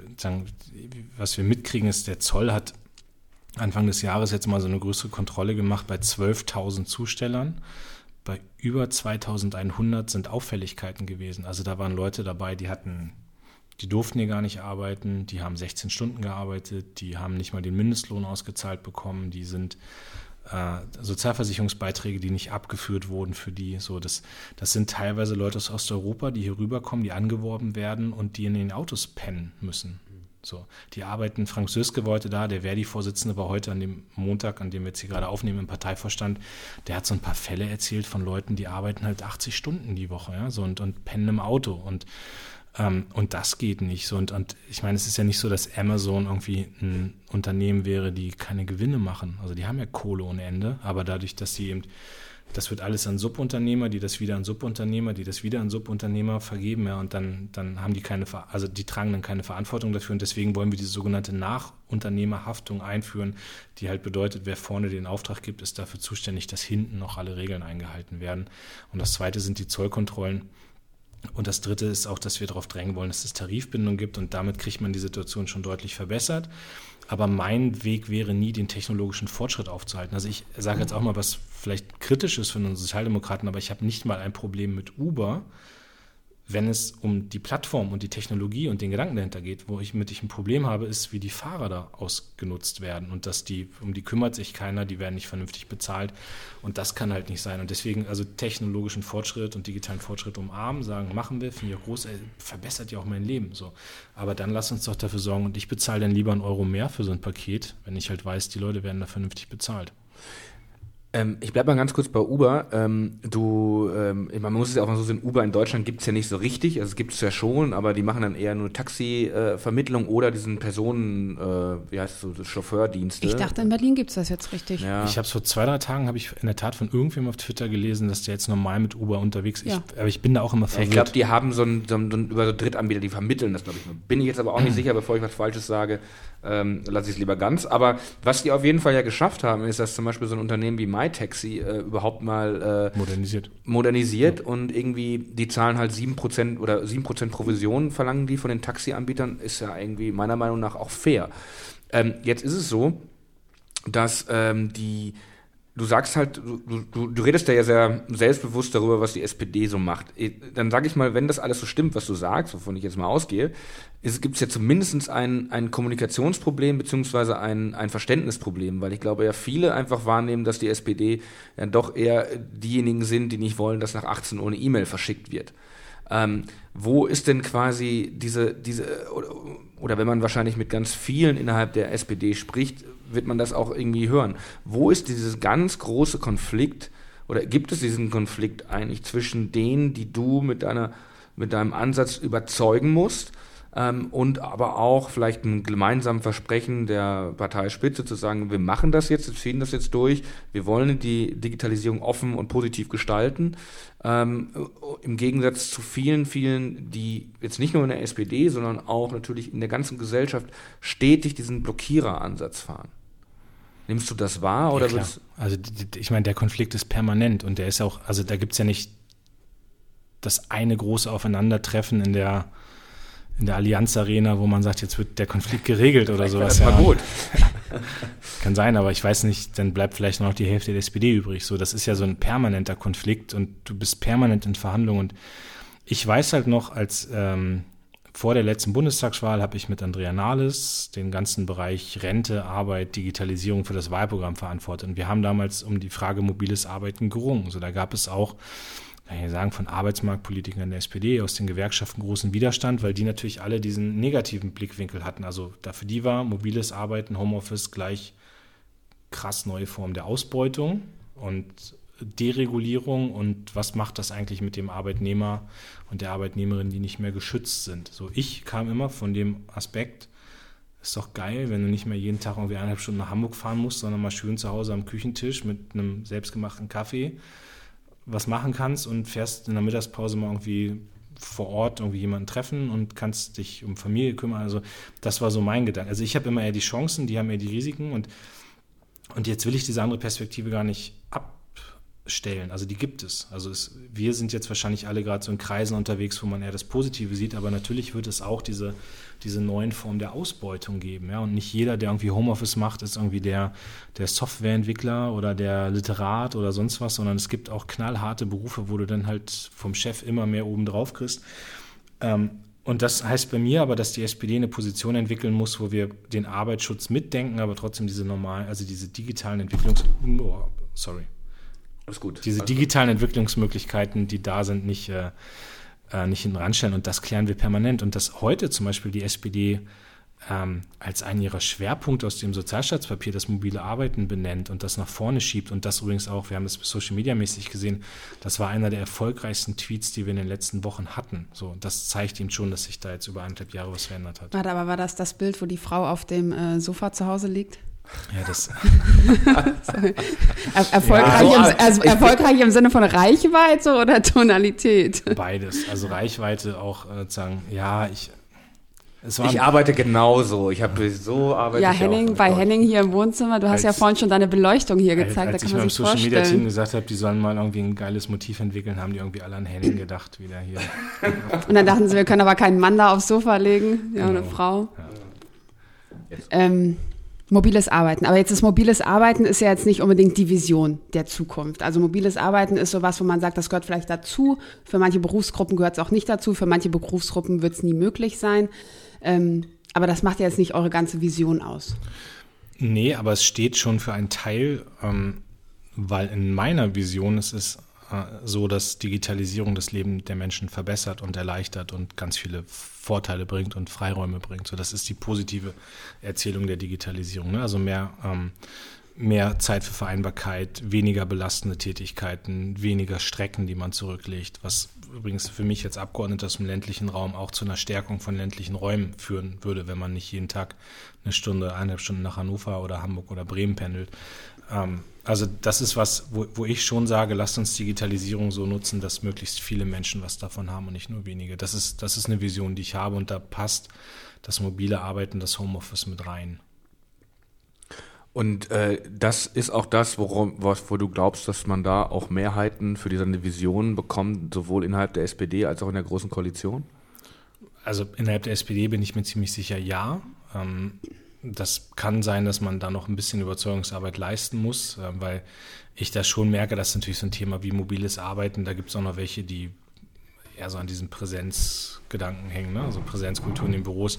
was wir mitkriegen, ist, der Zoll hat Anfang des Jahres jetzt mal so eine größere Kontrolle gemacht bei 12.000 Zustellern bei über 2100 sind Auffälligkeiten gewesen. Also da waren Leute dabei, die hatten, die durften hier gar nicht arbeiten, die haben 16 Stunden gearbeitet, die haben nicht mal den Mindestlohn ausgezahlt bekommen, die sind äh, Sozialversicherungsbeiträge, die nicht abgeführt wurden für die. So, das, das sind teilweise Leute aus Osteuropa, die hier rüberkommen, die angeworben werden und die in den Autos pennen müssen. So, die arbeiten, Frank Söske heute da, der Verdi-Vorsitzende war heute an dem Montag, an dem wir jetzt hier gerade aufnehmen, im Parteivorstand, der hat so ein paar Fälle erzählt von Leuten, die arbeiten halt 80 Stunden die Woche, ja, so und, und pennen im Auto und ähm, und das geht nicht. So, und, und ich meine, es ist ja nicht so, dass Amazon irgendwie ein Unternehmen wäre, die keine Gewinne machen. Also die haben ja Kohle ohne Ende, aber dadurch, dass sie eben Das wird alles an Subunternehmer, die das wieder an Subunternehmer, die das wieder an Subunternehmer vergeben, ja, und dann, dann haben die keine, also die tragen dann keine Verantwortung dafür und deswegen wollen wir diese sogenannte Nachunternehmerhaftung einführen, die halt bedeutet, wer vorne den Auftrag gibt, ist dafür zuständig, dass hinten noch alle Regeln eingehalten werden. Und das zweite sind die Zollkontrollen. Und das Dritte ist auch, dass wir darauf drängen wollen, dass es Tarifbindung gibt und damit kriegt man die Situation schon deutlich verbessert. Aber mein Weg wäre nie, den technologischen Fortschritt aufzuhalten. Also ich sage jetzt auch mal was vielleicht kritisch ist für einen Sozialdemokraten, aber ich habe nicht mal ein Problem mit Uber, wenn es um die Plattform und die Technologie und den Gedanken dahinter geht, wo ich mit ich ein Problem habe, ist, wie die Fahrer da ausgenutzt werden und dass die, um die kümmert sich keiner, die werden nicht vernünftig bezahlt und das kann halt nicht sein. Und deswegen also technologischen Fortschritt und digitalen Fortschritt umarmen, sagen, machen wir, finde ich auch groß, ey, verbessert ja auch mein Leben so. Aber dann lass uns doch dafür sorgen und ich bezahle dann lieber einen Euro mehr für so ein Paket, wenn ich halt weiß, die Leute werden da vernünftig bezahlt. Ähm, ich bleibe mal ganz kurz bei Uber. Ähm, du, ähm, man muss es ja auch mal so sehen, Uber in Deutschland gibt es ja nicht so richtig. Also es gibt es ja schon, aber die machen dann eher nur Taxivermittlung äh, oder diesen Personen, äh, wie heißt es so, Chauffeurdienste. Ich dachte, in Berlin gibt es das jetzt richtig. Ja. Ich habe es vor zwei, drei Tagen, habe ich in der Tat von irgendwem auf Twitter gelesen, dass der jetzt normal mit Uber unterwegs ist. Ja. Ich, aber ich bin da auch immer verwirrt. Ich glaube, die haben so ein, so ein, über so Drittanbieter, die vermitteln das, glaube ich. Bin ich jetzt aber auch nicht sicher, bevor ich was Falsches sage, ähm, lasse ich es lieber ganz. Aber was die auf jeden Fall ja geschafft haben, ist, dass zum Beispiel so ein Unternehmen wie MyTaxi äh, überhaupt mal äh, modernisiert. Modernisiert ja. und irgendwie die zahlen halt 7% oder 7% Provisionen verlangen die von den Taxianbietern, ist ja irgendwie meiner Meinung nach auch fair. Ähm, jetzt ist es so, dass ähm, die du sagst halt, du, du, du redest ja sehr selbstbewusst darüber, was die SPD so macht. Dann sage ich mal, wenn das alles so stimmt, was du sagst, wovon ich jetzt mal ausgehe, gibt es ja zumindest ein, ein Kommunikationsproblem beziehungsweise ein, ein Verständnisproblem, weil ich glaube ja viele einfach wahrnehmen, dass die SPD ja doch eher diejenigen sind, die nicht wollen, dass nach 18 Uhr eine E-Mail verschickt wird. Ähm, wo ist denn quasi diese, diese, oder, oder wenn man wahrscheinlich mit ganz vielen innerhalb der SPD spricht, wird man das auch irgendwie hören. Wo ist dieses ganz große Konflikt oder gibt es diesen Konflikt eigentlich zwischen denen, die du mit deiner mit deinem Ansatz überzeugen musst ähm, und aber auch vielleicht ein gemeinsames Versprechen der Parteispitze zu sagen, wir machen das jetzt, wir ziehen das jetzt durch, wir wollen die Digitalisierung offen und positiv gestalten. Ähm, Im Gegensatz zu vielen, vielen, die jetzt nicht nur in der SPD, sondern auch natürlich in der ganzen Gesellschaft stetig diesen Blockiereransatz fahren. Nimmst du das wahr oder ja, Also ich meine, der Konflikt ist permanent und der ist auch, also da gibt es ja nicht das eine große Aufeinandertreffen in der in der Allianz Arena, wo man sagt, jetzt wird der Konflikt geregelt oder sowas. Das war gut. Kann sein, aber ich weiß nicht, dann bleibt vielleicht noch die Hälfte der SPD übrig. So, das ist ja so ein permanenter Konflikt und du bist permanent in Verhandlungen. Und ich weiß halt noch, als ähm, vor der letzten Bundestagswahl habe ich mit Andrea Nahles den ganzen Bereich Rente, Arbeit, Digitalisierung für das Wahlprogramm verantwortet. Und wir haben damals um die Frage mobiles Arbeiten gerungen. So, da gab es auch, kann ich sagen, von Arbeitsmarktpolitikern der SPD aus den Gewerkschaften großen Widerstand, weil die natürlich alle diesen negativen Blickwinkel hatten. Also da für die war mobiles Arbeiten, Homeoffice gleich krass neue Form der Ausbeutung. Und Deregulierung und was macht das eigentlich mit dem Arbeitnehmer und der Arbeitnehmerin, die nicht mehr geschützt sind. So, ich kam immer von dem Aspekt, ist doch geil, wenn du nicht mehr jeden Tag irgendwie eineinhalb Stunden nach Hamburg fahren musst, sondern mal schön zu Hause am Küchentisch mit einem selbstgemachten Kaffee was machen kannst und fährst in der Mittagspause mal irgendwie vor Ort irgendwie jemanden treffen und kannst dich um Familie kümmern. Also das war so mein Gedanke. Also ich habe immer eher die Chancen, die haben eher die Risiken und, und jetzt will ich diese andere Perspektive gar nicht ab stellen. Also die gibt es. Also es, wir sind jetzt wahrscheinlich alle gerade so in Kreisen unterwegs, wo man eher das Positive sieht, aber natürlich wird es auch diese, diese neuen Formen der Ausbeutung geben. Ja? Und nicht jeder, der irgendwie Homeoffice macht, ist irgendwie der, der Softwareentwickler oder der Literat oder sonst was, sondern es gibt auch knallharte Berufe, wo du dann halt vom Chef immer mehr oben drauf kriegst. Ähm, und das heißt bei mir aber, dass die SPD eine Position entwickeln muss, wo wir den Arbeitsschutz mitdenken, aber trotzdem diese normalen, also diese digitalen Entwicklungs... Oh, sorry alles gut. Diese digitalen. Entwicklungsmöglichkeiten, die da sind, nicht, äh, äh, nicht hinten ranstellen. Und das klären wir permanent. Und dass heute zum Beispiel die SPD ähm, als einen ihrer Schwerpunkte aus dem Sozialstaatspapier das mobile Arbeiten benennt und das nach vorne schiebt und das übrigens auch, wir haben das Social Media mäßig gesehen, das war einer der erfolgreichsten Tweets, die wir in den letzten Wochen hatten. So, das zeigt ihm schon, dass sich da jetzt über anderthalb Jahre was verändert hat. Warte, aber war das das Bild, wo die Frau auf dem äh, Sofa zu Hause liegt? Ja, das. er erfolgreich, ja, also, im, also erfolgreich im Sinne von Reichweite oder Tonalität? Beides. Also Reichweite auch äh, sagen, ja, ich. ich arbeite genauso. Ich habe so arbeitet. Ja, Henning, bei Henning hier im Wohnzimmer, du hast als, ja vorhin schon deine Beleuchtung hier gezeigt, als, als da kann ich beim Social Media Team gesagt habe, die sollen mal irgendwie ein geiles Motiv entwickeln, haben die irgendwie alle an Henning gedacht, wieder hier. Und dann dachten sie, wir können aber keinen Mann da aufs Sofa legen, ja, genau. eine Frau. Ja. Ähm, Mobiles Arbeiten. Aber jetzt ist mobiles Arbeiten ist ja jetzt nicht unbedingt die Vision der Zukunft. Also mobiles Arbeiten ist sowas, wo man sagt, das gehört vielleicht dazu. Für manche Berufsgruppen gehört es auch nicht dazu. Für manche Berufsgruppen wird es nie möglich sein. Ähm, aber das macht ja jetzt nicht eure ganze Vision aus. Nee, aber es steht schon für einen Teil, ähm, weil in meiner Vision ist es äh, so, dass Digitalisierung das Leben der Menschen verbessert und erleichtert und ganz viele Vorteile bringt und Freiräume bringt. So, das ist die positive Erzählung der Digitalisierung. Ne? Also mehr, ähm, mehr Zeit für Vereinbarkeit, weniger belastende Tätigkeiten, weniger Strecken, die man zurücklegt, was übrigens für mich als Abgeordneter aus dem ländlichen Raum auch zu einer Stärkung von ländlichen Räumen führen würde, wenn man nicht jeden Tag eine Stunde, eineinhalb Stunden nach Hannover oder Hamburg oder Bremen pendelt. Ähm, also das ist was, wo, wo ich schon sage, lasst uns Digitalisierung so nutzen, dass möglichst viele Menschen was davon haben und nicht nur wenige. Das ist, das ist eine Vision, die ich habe und da passt das mobile Arbeiten, das Homeoffice mit rein. Und äh, das ist auch das, worum, was, wo du glaubst, dass man da auch Mehrheiten für diese Visionen bekommt, sowohl innerhalb der SPD als auch in der Großen Koalition? Also innerhalb der SPD bin ich mir ziemlich sicher, ja. Ähm, das kann sein, dass man da noch ein bisschen Überzeugungsarbeit leisten muss, äh, weil ich das schon merke, dass natürlich so ein Thema wie mobiles Arbeiten, da gibt es auch noch welche, die eher so an diesem Präsenzgedanken hängen, ne? also Präsenzkultur in den Büros.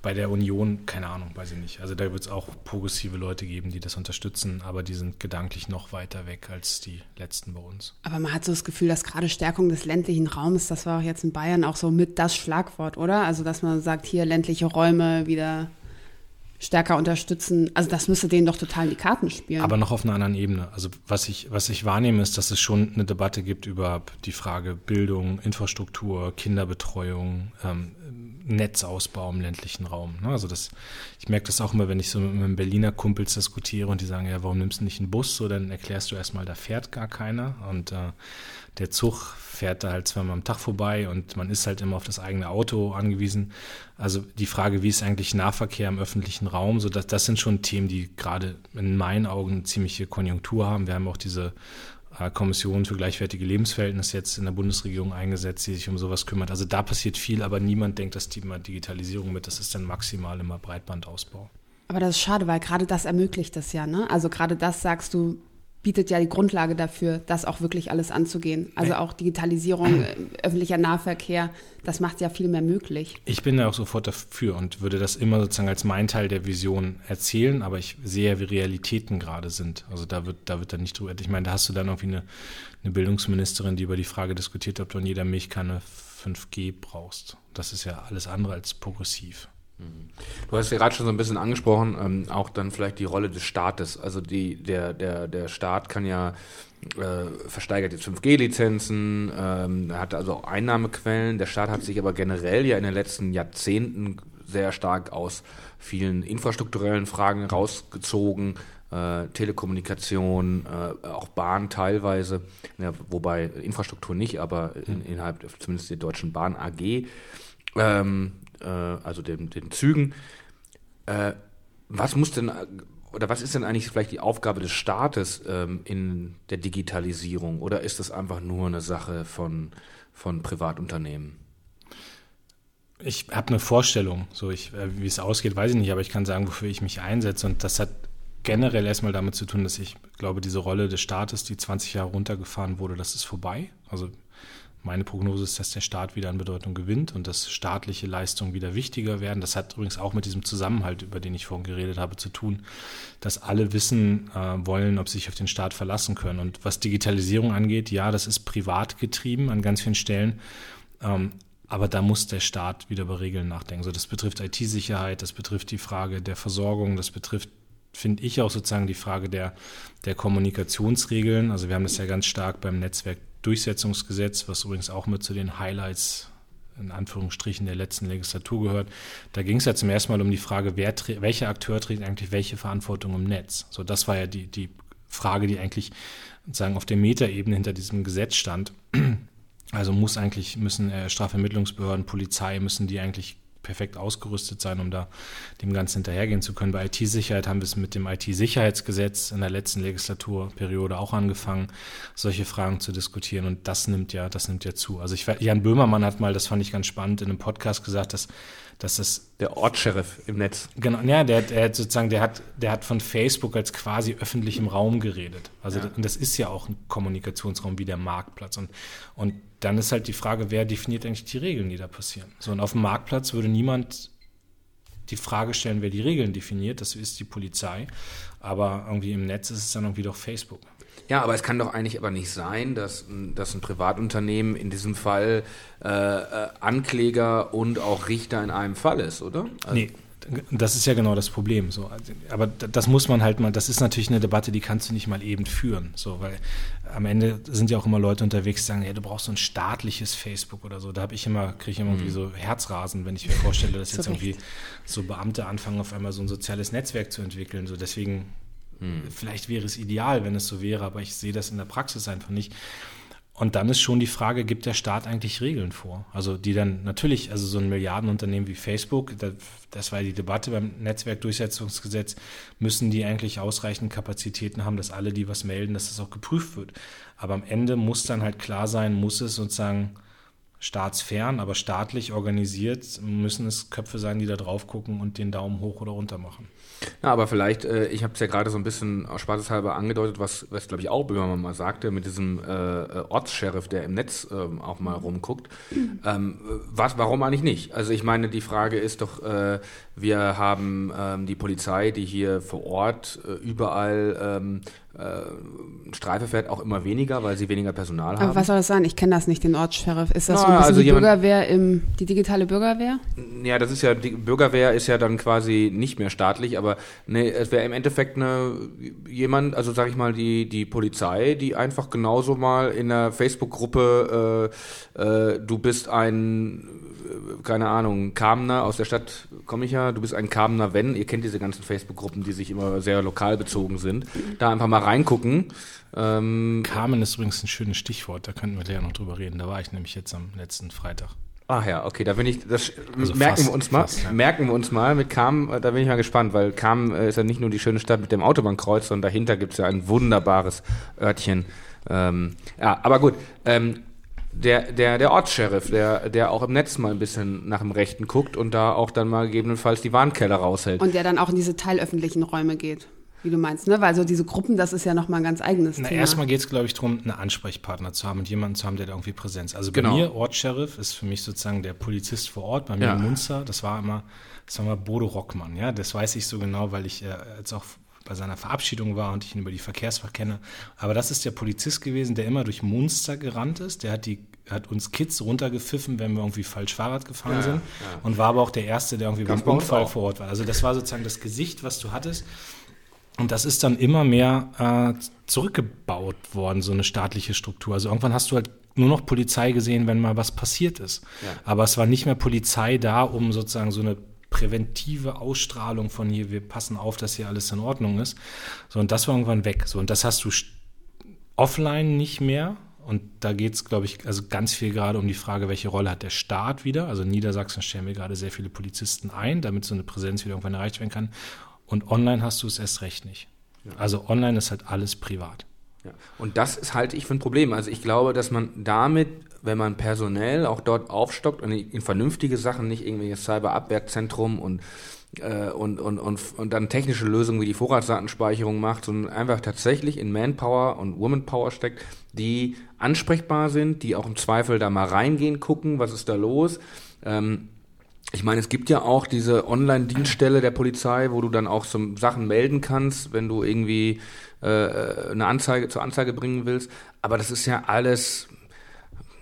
Bei der Union, keine Ahnung, weiß ich nicht. Also da wird es auch progressive Leute geben, die das unterstützen, aber die sind gedanklich noch weiter weg als die letzten bei uns. Aber man hat so das Gefühl, dass gerade Stärkung des ländlichen Raums, das war auch jetzt in Bayern auch so mit das Schlagwort, oder? Also dass man sagt, hier ländliche Räume wieder stärker unterstützen. Also das müsste denen doch total in die Karten spielen. Aber noch auf einer anderen Ebene. Also was ich, was ich wahrnehme, ist, dass es schon eine Debatte gibt über die Frage Bildung, Infrastruktur, Kinderbetreuung, ähm, Netzausbau im ländlichen Raum. Ne? Also das, ich merke das auch immer, wenn ich so mit meinen Berliner Kumpels diskutiere und die sagen, ja, warum nimmst du nicht einen Bus? So, dann erklärst du erstmal, da fährt gar keiner. Und äh, der Zug fährt da halt zweimal am Tag vorbei und man ist halt immer auf das eigene Auto angewiesen. Also die Frage, wie ist eigentlich Nahverkehr im öffentlichen Raum, so dass das sind schon Themen, die gerade in meinen Augen eine ziemliche Konjunktur haben. Wir haben auch diese Kommission für gleichwertige Lebensverhältnisse jetzt in der Bundesregierung eingesetzt, die sich um sowas kümmert. Also da passiert viel, aber niemand denkt das Thema Digitalisierung mit. Das ist dann maximal immer Breitbandausbau. Aber das ist schade, weil gerade das ermöglicht das ja, ne? Also gerade das sagst du, bietet ja die Grundlage dafür, das auch wirklich alles anzugehen. Also auch Digitalisierung, äh, öffentlicher Nahverkehr, das macht ja viel mehr möglich. Ich bin da auch sofort dafür und würde das immer sozusagen als mein Teil der Vision erzählen, aber ich sehe ja, wie Realitäten gerade sind. Also da wird, da wird dann nicht drüber. Ich meine, da hast du dann irgendwie eine, eine Bildungsministerin, die über die Frage diskutiert, ob du in jeder Milchkanne 5G brauchst. Das ist ja alles andere als progressiv. Du hast ja gerade schon so ein bisschen angesprochen, ähm, auch dann vielleicht die Rolle des Staates. Also die, der, der, der Staat kann ja äh, versteigert jetzt 5G-Lizenzen, ähm, hat also Einnahmequellen. Der Staat hat sich aber generell ja in den letzten Jahrzehnten sehr stark aus vielen infrastrukturellen Fragen rausgezogen, äh, Telekommunikation, äh, auch Bahn teilweise, ja, wobei Infrastruktur nicht, aber in, innerhalb zumindest der Deutschen Bahn AG. Ähm, äh, also den, den Zügen. Äh, was muss denn oder was ist denn eigentlich vielleicht die Aufgabe des Staates ähm, in der Digitalisierung? Oder ist das einfach nur eine Sache von, von Privatunternehmen? Ich habe eine Vorstellung, so ich, äh, wie es ausgeht, weiß ich nicht, aber ich kann sagen, wofür ich mich einsetze. Und das hat generell erstmal damit zu tun, dass ich glaube, diese Rolle des Staates, die 20 Jahre runtergefahren wurde, das ist vorbei. Also meine Prognose ist, dass der Staat wieder an Bedeutung gewinnt und dass staatliche Leistungen wieder wichtiger werden. Das hat übrigens auch mit diesem Zusammenhalt, über den ich vorhin geredet habe, zu tun, dass alle wissen äh, wollen, ob sie sich auf den Staat verlassen können. Und was Digitalisierung angeht, ja, das ist privat getrieben an ganz vielen Stellen. Ähm, aber da muss der Staat wieder über Regeln nachdenken. So, das betrifft IT-Sicherheit, das betrifft die Frage der Versorgung, das betrifft finde ich auch sozusagen die Frage der, der Kommunikationsregeln. Also wir haben das ja ganz stark beim Netzwerk Durchsetzungsgesetz, was übrigens auch mit zu den Highlights in Anführungsstrichen der letzten Legislatur gehört. Da ging es ja zum ersten Mal um die Frage, wer, welcher Akteur trägt eigentlich welche Verantwortung im Netz. So, das war ja die, die Frage, die eigentlich sozusagen auf der Metaebene hinter diesem Gesetz stand. Also muss eigentlich, müssen äh, Strafvermittlungsbehörden, Polizei, müssen die eigentlich perfekt ausgerüstet sein, um da dem Ganzen hinterhergehen zu können. Bei IT-Sicherheit haben wir es mit dem IT-Sicherheitsgesetz in der letzten Legislaturperiode auch angefangen, solche Fragen zu diskutieren. Und das nimmt ja, das nimmt ja zu. Also ich, Jan Böhmermann hat mal, das fand ich ganz spannend, in einem Podcast gesagt, dass dass es der Ortsheriff im Netz. Genau, ja, der, der hat sozusagen, der hat, der hat von Facebook als quasi öffentlichem Raum geredet. Also ja. und das ist ja auch ein Kommunikationsraum wie der Marktplatz. Und, und dann ist halt die Frage, wer definiert eigentlich die Regeln, die da passieren. So, und auf dem Marktplatz würde niemand die Frage stellen, wer die Regeln definiert, das ist die Polizei. Aber irgendwie im Netz ist es dann irgendwie doch Facebook. Ja, aber es kann doch eigentlich aber nicht sein, dass, dass ein Privatunternehmen in diesem Fall äh, äh, Ankläger und auch Richter in einem Fall ist, oder? Also nee. Das ist ja genau das Problem. So. Aber das muss man halt mal, das ist natürlich eine Debatte, die kannst du nicht mal eben führen. So, weil am Ende sind ja auch immer Leute unterwegs, die sagen, ja, du brauchst so ein staatliches Facebook oder so. Da habe ich immer, kriege ich immer mhm. irgendwie so Herzrasen, wenn ich mir vorstelle, dass jetzt irgendwie so Beamte anfangen, auf einmal so ein soziales Netzwerk zu entwickeln. So deswegen hm. Vielleicht wäre es ideal, wenn es so wäre, aber ich sehe das in der Praxis einfach nicht. Und dann ist schon die Frage, gibt der Staat eigentlich Regeln vor? Also die dann natürlich, also so ein Milliardenunternehmen wie Facebook, das war die Debatte beim Netzwerkdurchsetzungsgesetz, müssen die eigentlich ausreichend Kapazitäten haben, dass alle, die was melden, dass das auch geprüft wird. Aber am Ende muss dann halt klar sein, muss es sozusagen staatsfern, aber staatlich organisiert, müssen es Köpfe sein, die da drauf gucken und den Daumen hoch oder runter machen. Ja, aber vielleicht, äh, ich habe es ja gerade so ein bisschen aus spaßeshalber angedeutet, was, was glaube ich auch Böhmermann mal sagte, mit diesem äh, äh Ortscheriff, der im Netz äh, auch mal rumguckt. Mhm. Ähm, was, warum eigentlich nicht? Also ich meine, die Frage ist doch, äh, wir haben ähm, die Polizei, die hier vor Ort äh, überall ähm, äh, Streife fährt, auch immer weniger, weil sie weniger Personal haben. Aber was soll das sein? Ich kenne das nicht, den Ortssheriff. Ist das Na, so ein bisschen also die Bürgerwehr im, die digitale Bürgerwehr? Ja, das ist ja, die Bürgerwehr ist ja dann quasi nicht mehr staatlich, aber nee, es wäre im Endeffekt eine, jemand, also sag ich mal, die, die Polizei, die einfach genauso mal in der Facebook-Gruppe, äh, äh, du bist ein keine Ahnung, Kamener, aus der Stadt komme ich ja, du bist ein Kamener, wenn, ihr kennt diese ganzen Facebook-Gruppen, die sich immer sehr lokal bezogen sind, da einfach mal reingucken. Ähm, Kamen ist übrigens ein schönes Stichwort, da könnten wir ja noch drüber reden, da war ich nämlich jetzt am letzten Freitag. Ach ja, okay, da bin ich, das also merken fast, wir uns mal, fast, ja. merken wir uns mal mit Kam, da bin ich mal gespannt, weil Kam ist ja nicht nur die schöne Stadt mit dem Autobahnkreuz, sondern dahinter gibt es ja ein wunderbares Örtchen. Ähm, ja, aber gut, ähm, der, der, der Ortssheriff, der, der auch im Netz mal ein bisschen nach dem Rechten guckt und da auch dann mal gegebenenfalls die Warnkeller raushält. Und der dann auch in diese teilöffentlichen Räume geht. Wie du meinst, ne? Weil so diese Gruppen, das ist ja nochmal ein ganz eigenes Na, Thema. Erstmal geht es, glaube ich, darum, einen Ansprechpartner zu haben und jemanden zu haben, der da irgendwie Präsenz. Also bei genau. mir, Ortssheriff, ist für mich sozusagen der Polizist vor Ort. Bei mir ja. in Munster, das war immer, das war immer Bodo Rockmann, ja. Das weiß ich so genau, weil ich äh, jetzt auch bei seiner Verabschiedung war und ich ihn über die Verkehrsfach kenne. Aber das ist der Polizist gewesen, der immer durch Munster gerannt ist. Der hat die hat uns Kids runtergepfiffen, wenn wir irgendwie falsch Fahrrad gefahren ja, sind. Ja. Und war aber auch der Erste, der irgendwie beim Unfall vor Ort war. Also das war sozusagen das Gesicht, was du hattest. Und das ist dann immer mehr äh, zurückgebaut worden, so eine staatliche Struktur. Also irgendwann hast du halt nur noch Polizei gesehen, wenn mal was passiert ist. Ja. Aber es war nicht mehr Polizei da, um sozusagen so eine präventive Ausstrahlung von hier, wir passen auf, dass hier alles in Ordnung ist. So, und das war irgendwann weg. So, und das hast du offline nicht mehr. Und da geht es, glaube ich, also ganz viel gerade um die Frage, welche Rolle hat der Staat wieder. Also in Niedersachsen stellen wir gerade sehr viele Polizisten ein, damit so eine Präsenz wieder irgendwann erreicht werden kann. Und online hast du es erst recht nicht. Ja. Also online ist halt alles privat. Ja. Und das ist halt ich für ein Problem. Also ich glaube, dass man damit wenn man personell auch dort aufstockt und in vernünftige Sachen, nicht irgendwie das Cyberabwehrzentrum und äh, und, und, und, und dann technische Lösungen wie die Vorratsdatenspeicherung macht, sondern einfach tatsächlich in Manpower und Womanpower steckt, die ansprechbar sind, die auch im Zweifel da mal reingehen, gucken, was ist da los. Ähm, ich meine, es gibt ja auch diese Online-Dienststelle der Polizei, wo du dann auch so Sachen melden kannst, wenn du irgendwie äh, eine Anzeige zur Anzeige bringen willst. Aber das ist ja alles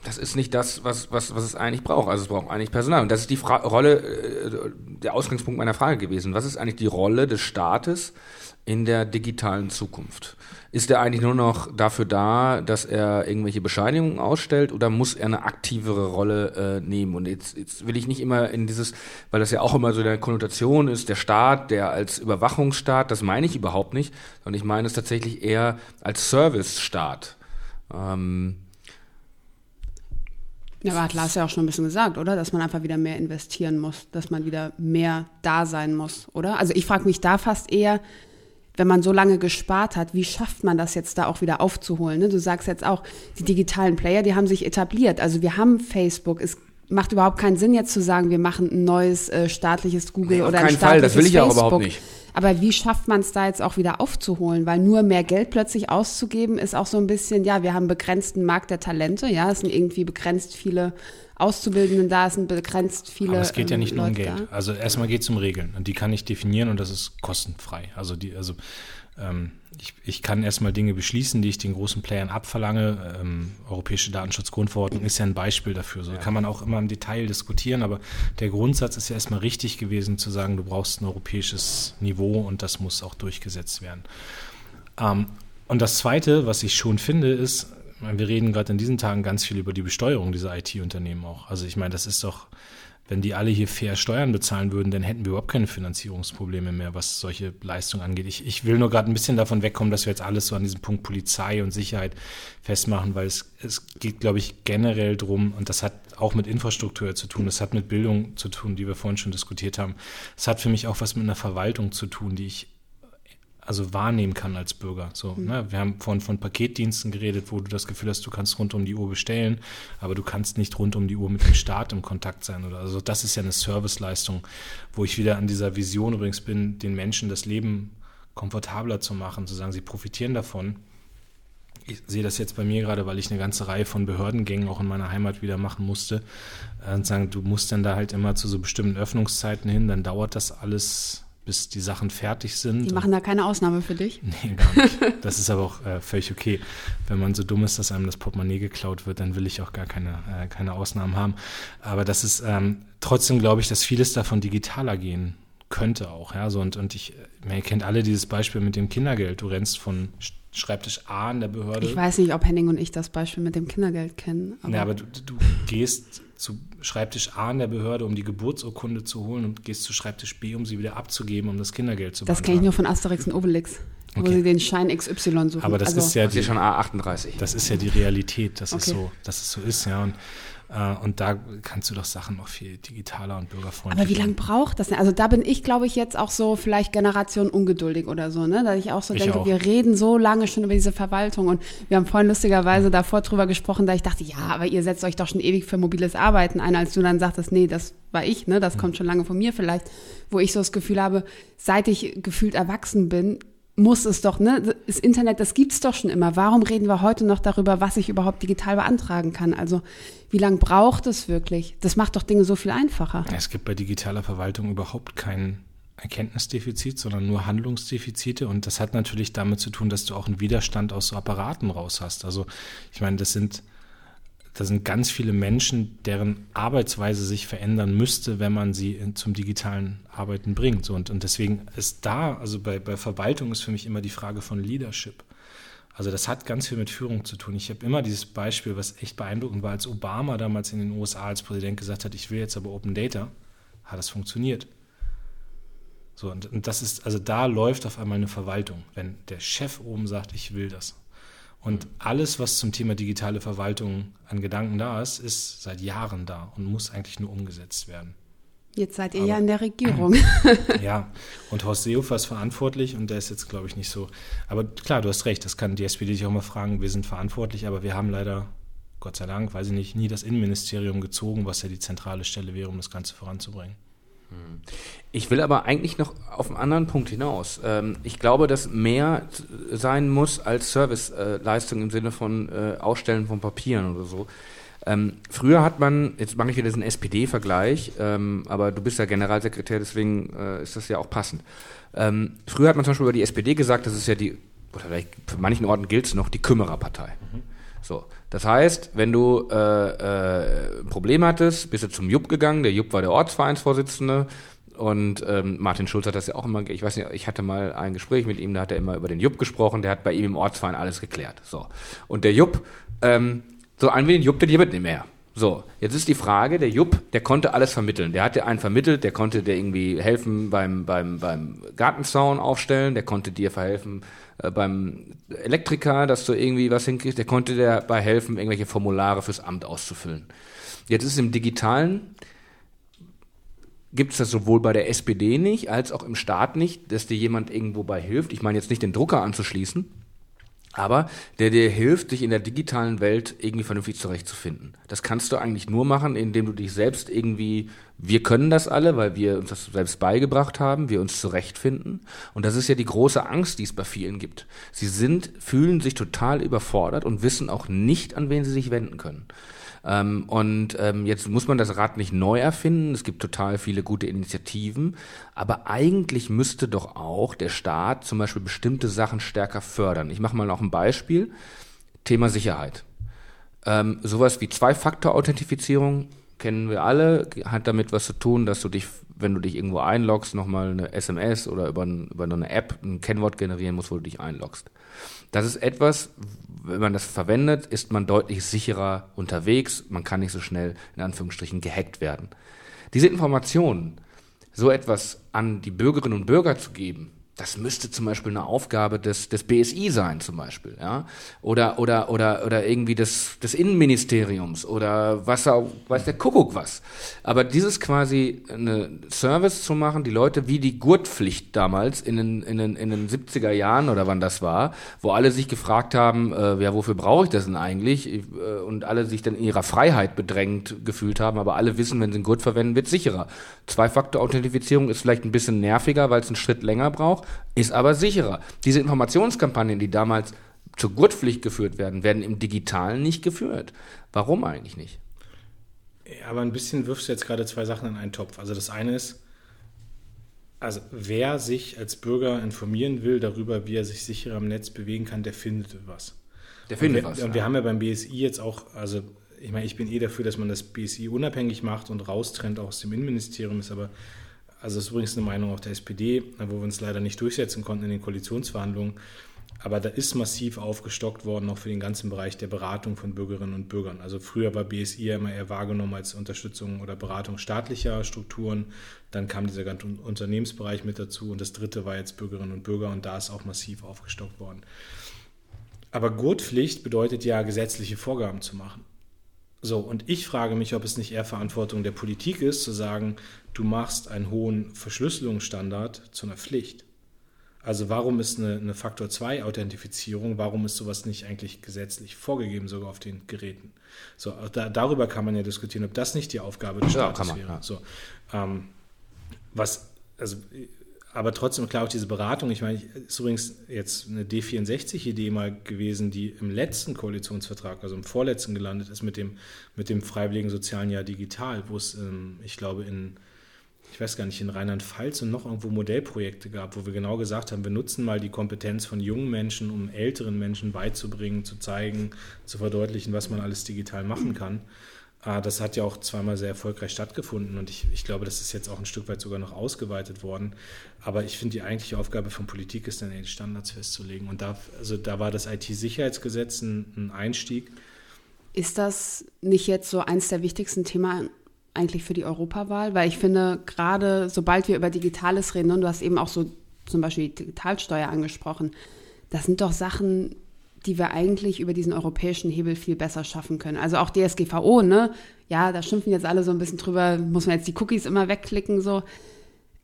das ist nicht das, was, was, was es eigentlich braucht. Also es braucht eigentlich Personal. Und das ist die Fra Rolle, äh, der Ausgangspunkt meiner Frage gewesen. Was ist eigentlich die Rolle des Staates in der digitalen Zukunft? Ist er eigentlich nur noch dafür da, dass er irgendwelche Bescheinigungen ausstellt oder muss er eine aktivere Rolle äh, nehmen? Und jetzt, jetzt will ich nicht immer in dieses, weil das ja auch immer so eine Konnotation ist, der Staat, der als Überwachungsstaat, das meine ich überhaupt nicht, sondern ich meine es tatsächlich eher als Service-Staat. Ähm, ja, aber hat Lars ja auch schon ein bisschen gesagt, oder? Dass man einfach wieder mehr investieren muss, dass man wieder mehr da sein muss, oder? Also ich frage mich da fast eher, wenn man so lange gespart hat, wie schafft man das jetzt da auch wieder aufzuholen? Ne? Du sagst jetzt auch, die digitalen Player, die haben sich etabliert. Also wir haben Facebook, es macht überhaupt keinen Sinn jetzt zu sagen, wir machen ein neues äh, staatliches Google nee, oder ein staatliches Fall, das will ich Facebook. auch überhaupt nicht. Aber wie schafft man es da jetzt auch wieder aufzuholen? Weil nur mehr Geld plötzlich auszugeben, ist auch so ein bisschen, ja, wir haben einen begrenzten Markt der Talente, ja, es sind irgendwie begrenzt viele Auszubildenden da, es sind begrenzt viele. Aber es geht ja nicht ähm, nur um Geld. Da. Also erstmal geht es um Regeln und die kann ich definieren und das ist kostenfrei. Also die, also ähm, ich, ich kann erstmal Dinge beschließen, die ich den großen Playern abverlange. Ähm, Europäische Datenschutzgrundverordnung ist ja ein Beispiel dafür. So ja. kann man auch immer im Detail diskutieren, aber der Grundsatz ist ja erstmal richtig gewesen, zu sagen, du brauchst ein europäisches Niveau und das muss auch durchgesetzt werden. Ähm, und das Zweite, was ich schon finde, ist, wir reden gerade in diesen Tagen ganz viel über die Besteuerung dieser IT-Unternehmen auch. Also ich meine, das ist doch, wenn die alle hier fair Steuern bezahlen würden, dann hätten wir überhaupt keine Finanzierungsprobleme mehr, was solche Leistungen angeht. Ich, ich will nur gerade ein bisschen davon wegkommen, dass wir jetzt alles so an diesem Punkt Polizei und Sicherheit festmachen, weil es, es geht, glaube ich, generell drum, und das hat auch mit Infrastruktur zu tun, das hat mit Bildung zu tun, die wir vorhin schon diskutiert haben. Es hat für mich auch was mit einer Verwaltung zu tun, die ich also wahrnehmen kann als Bürger. So, mhm. ne? Wir haben vorhin von Paketdiensten geredet, wo du das Gefühl hast, du kannst rund um die Uhr bestellen, aber du kannst nicht rund um die Uhr mit dem Staat im Kontakt sein. Oder also das ist ja eine Serviceleistung, wo ich wieder an dieser Vision übrigens bin, den Menschen das Leben komfortabler zu machen, zu sagen, sie profitieren davon. Ich sehe das jetzt bei mir gerade, weil ich eine ganze Reihe von Behördengängen auch in meiner Heimat wieder machen musste. Äh, und sagen, du musst dann da halt immer zu so bestimmten Öffnungszeiten hin, dann dauert das alles bis die Sachen fertig sind. Die machen da keine Ausnahme für dich? Nee, gar nicht. Das ist aber auch äh, völlig okay. Wenn man so dumm ist, dass einem das Portemonnaie geklaut wird, dann will ich auch gar keine, äh, keine Ausnahmen haben. Aber das ist ähm, trotzdem, glaube ich, dass vieles davon digitaler gehen könnte auch. Ja, so und, und ich, ihr kennt alle dieses Beispiel mit dem Kindergeld. Du rennst von Schreibtisch A in der Behörde. Ich weiß nicht, ob Henning und ich das Beispiel mit dem Kindergeld kennen. Aber ja, aber du, du gehst zu Schreibtisch A in der Behörde, um die Geburtsurkunde zu holen und gehst zu Schreibtisch B, um sie wieder abzugeben, um das Kindergeld zu beantragen. Das kenne ich nur von Asterix und Obelix, okay. wo sie den Schein XY suchen. Aber das also, ist ja die, schon A38. Das ist ja die Realität, dass, okay. es, so, dass es so ist, ja. Und und da kannst du doch Sachen noch viel digitaler und bürgerfreundlicher. Aber wie lange braucht das denn? Also da bin ich, glaube ich, jetzt auch so vielleicht Generation ungeduldig oder so, ne? Dass ich auch so ich denke, auch. wir reden so lange schon über diese Verwaltung und wir haben vorhin lustigerweise davor drüber gesprochen, da ich dachte, ja, aber ihr setzt euch doch schon ewig für mobiles Arbeiten ein, als du dann sagtest, nee, das war ich, ne? Das mhm. kommt schon lange von mir vielleicht, wo ich so das Gefühl habe, seit ich gefühlt erwachsen bin, muss es doch, ne? Das Internet, das gibt's doch schon immer. Warum reden wir heute noch darüber, was ich überhaupt digital beantragen kann? Also, wie lange braucht es wirklich? Das macht doch Dinge so viel einfacher. Es gibt bei digitaler Verwaltung überhaupt kein Erkenntnisdefizit, sondern nur Handlungsdefizite. Und das hat natürlich damit zu tun, dass du auch einen Widerstand aus so Apparaten raus hast. Also, ich meine, das sind da sind ganz viele Menschen, deren Arbeitsweise sich verändern müsste, wenn man sie in, zum digitalen Arbeiten bringt. So, und, und deswegen ist da, also bei, bei Verwaltung ist für mich immer die Frage von Leadership. Also das hat ganz viel mit Führung zu tun. Ich habe immer dieses Beispiel, was echt beeindruckend war, als Obama damals in den USA als Präsident gesagt hat, ich will jetzt aber Open Data, hat das funktioniert. So, und, und das ist, also da läuft auf einmal eine Verwaltung, wenn der Chef oben sagt, ich will das. Und alles, was zum Thema digitale Verwaltung an Gedanken da ist, ist seit Jahren da und muss eigentlich nur umgesetzt werden. Jetzt seid ihr Aber, ja in der Regierung. ja, und Horst Seehofer ist verantwortlich und der ist jetzt, glaube ich, nicht so. Aber klar, du hast recht, das kann die SPD sich auch mal fragen, wir sind verantwortlich, aber wir haben leider, Gott sei Dank, weiß ich nicht, nie das Innenministerium gezogen, was ja die zentrale Stelle wäre, um das Ganze voranzubringen. Ich will aber eigentlich noch auf einen anderen Punkt hinaus. Ähm, ich glaube, dass mehr sein muss als Serviceleistung im Sinne von äh, Ausstellen von Papieren oder so. Ähm, früher hat man, jetzt mache ich wieder diesen SPD-Vergleich, ähm, aber du bist ja Generalsekretär, deswegen äh, ist das ja auch passend. früher hat man zum Beispiel über die SPD gesagt, das ist ja die, oder vielleicht für manchen Orten gilt es noch, die Kümmererpartei. Mhm. So, das heißt, wenn du äh, äh, ein Problem hattest, bist du zum Jupp gegangen, der Jupp war der Ortsvereinsvorsitzende und ähm, Martin Schulz hat das ja auch immer, ich weiß nicht, ich hatte mal ein Gespräch mit ihm, da hat er immer über den Jupp gesprochen, der hat bei ihm im Ortsverein alles geklärt. So. Und der Jupp, ähm, so ein wenig Jupp, der dir nicht mehr. So, jetzt ist die Frage, der Jupp, der konnte alles vermitteln. Der hatte einen vermittelt, der konnte dir irgendwie helfen beim, beim, beim Gartenzaun aufstellen, der konnte dir verhelfen äh, beim Elektriker, dass du irgendwie was hinkriegst, der konnte dir dabei helfen, irgendwelche Formulare fürs Amt auszufüllen. Jetzt ist im Digitalen, gibt es das sowohl bei der SPD nicht, als auch im Staat nicht, dass dir jemand irgendwo bei hilft. Ich meine jetzt nicht den Drucker anzuschließen, aber der dir hilft, dich in der digitalen Welt irgendwie vernünftig zurechtzufinden. Das kannst du eigentlich nur machen, indem du dich selbst irgendwie, wir können das alle, weil wir uns das selbst beigebracht haben, wir uns zurechtfinden. Und das ist ja die große Angst, die es bei vielen gibt. Sie sind, fühlen sich total überfordert und wissen auch nicht, an wen sie sich wenden können. Ähm, und ähm, jetzt muss man das Rad nicht neu erfinden. Es gibt total viele gute Initiativen. Aber eigentlich müsste doch auch der Staat zum Beispiel bestimmte Sachen stärker fördern. Ich mache mal noch ein Beispiel. Thema Sicherheit. Ähm, sowas wie Zwei-Faktor-Authentifizierung kennen wir alle, hat damit was zu tun, dass du dich, wenn du dich irgendwo einloggst, nochmal eine SMS oder über, ein, über eine App ein Kennwort generieren musst, wo du dich einloggst. Das ist etwas, wenn man das verwendet, ist man deutlich sicherer unterwegs. Man kann nicht so schnell in Anführungsstrichen gehackt werden. Diese Informationen, so etwas an die Bürgerinnen und Bürger zu geben, das müsste zum Beispiel eine Aufgabe des, des BSI sein, zum Beispiel, ja. Oder, oder, oder, oder irgendwie des, des Innenministeriums oder was weiß der Kuckuck was. Aber dieses quasi eine Service zu machen, die Leute wie die Gurtpflicht damals in den, in den, in den 70er Jahren oder wann das war, wo alle sich gefragt haben, äh, ja, wofür brauche ich das denn eigentlich? Äh, und alle sich dann in ihrer Freiheit bedrängt gefühlt haben, aber alle wissen, wenn sie einen Gurt verwenden, wird sicherer. Zwei-Faktor-Authentifizierung ist vielleicht ein bisschen nerviger, weil es einen Schritt länger braucht ist aber sicherer. Diese Informationskampagnen, die damals zur Gurtpflicht geführt werden, werden im Digitalen nicht geführt. Warum eigentlich nicht? Ja, aber ein bisschen wirfst du jetzt gerade zwei Sachen in einen Topf. Also das eine ist, also wer sich als Bürger informieren will darüber, wie er sich sicherer im Netz bewegen kann, der findet was. Der findet und wir, was. Und ja. wir haben ja beim BSI jetzt auch, also ich meine, ich bin eh dafür, dass man das BSI unabhängig macht und raustrennt auch aus dem Innenministerium, ist aber also das ist übrigens eine Meinung auch der SPD, wo wir uns leider nicht durchsetzen konnten in den Koalitionsverhandlungen. Aber da ist massiv aufgestockt worden, auch für den ganzen Bereich der Beratung von Bürgerinnen und Bürgern. Also früher war BSI immer eher wahrgenommen als Unterstützung oder Beratung staatlicher Strukturen. Dann kam dieser ganze Unternehmensbereich mit dazu. Und das dritte war jetzt Bürgerinnen und Bürger und da ist auch massiv aufgestockt worden. Aber Gurtpflicht bedeutet ja, gesetzliche Vorgaben zu machen. So, und ich frage mich, ob es nicht eher Verantwortung der Politik ist, zu sagen, du machst einen hohen Verschlüsselungsstandard zu einer Pflicht. Also warum ist eine, eine Faktor 2 Authentifizierung, warum ist sowas nicht eigentlich gesetzlich vorgegeben, sogar auf den Geräten? So, da, darüber kann man ja diskutieren, ob das nicht die Aufgabe des Staates ja, man, wäre. Ja. So, ähm, was, also aber trotzdem, klar, auch diese Beratung, ich meine, ist übrigens jetzt eine D64-Idee mal gewesen, die im letzten Koalitionsvertrag, also im vorletzten gelandet ist, mit dem, mit dem Freiwilligen Sozialen Jahr Digital, wo es, ähm, ich glaube, in, ich weiß gar nicht, in Rheinland-Pfalz und noch irgendwo Modellprojekte gab, wo wir genau gesagt haben, wir nutzen mal die Kompetenz von jungen Menschen, um älteren Menschen beizubringen, zu zeigen, zu verdeutlichen, was man alles digital machen kann. Ah, das hat ja auch zweimal sehr erfolgreich stattgefunden und ich, ich glaube, das ist jetzt auch ein Stück weit sogar noch ausgeweitet worden. Aber ich finde, die eigentliche Aufgabe von Politik ist dann, die Standards festzulegen. Und da, also da war das IT-Sicherheitsgesetz ein, ein Einstieg. Ist das nicht jetzt so eins der wichtigsten Themen eigentlich für die Europawahl? Weil ich finde, gerade sobald wir über Digitales reden, und du hast eben auch so zum Beispiel die Digitalsteuer angesprochen, das sind doch Sachen, die wir eigentlich über diesen europäischen Hebel viel besser schaffen können. Also auch DSGVO, ne? Ja, da schimpfen jetzt alle so ein bisschen drüber, muss man jetzt die Cookies immer wegklicken, so.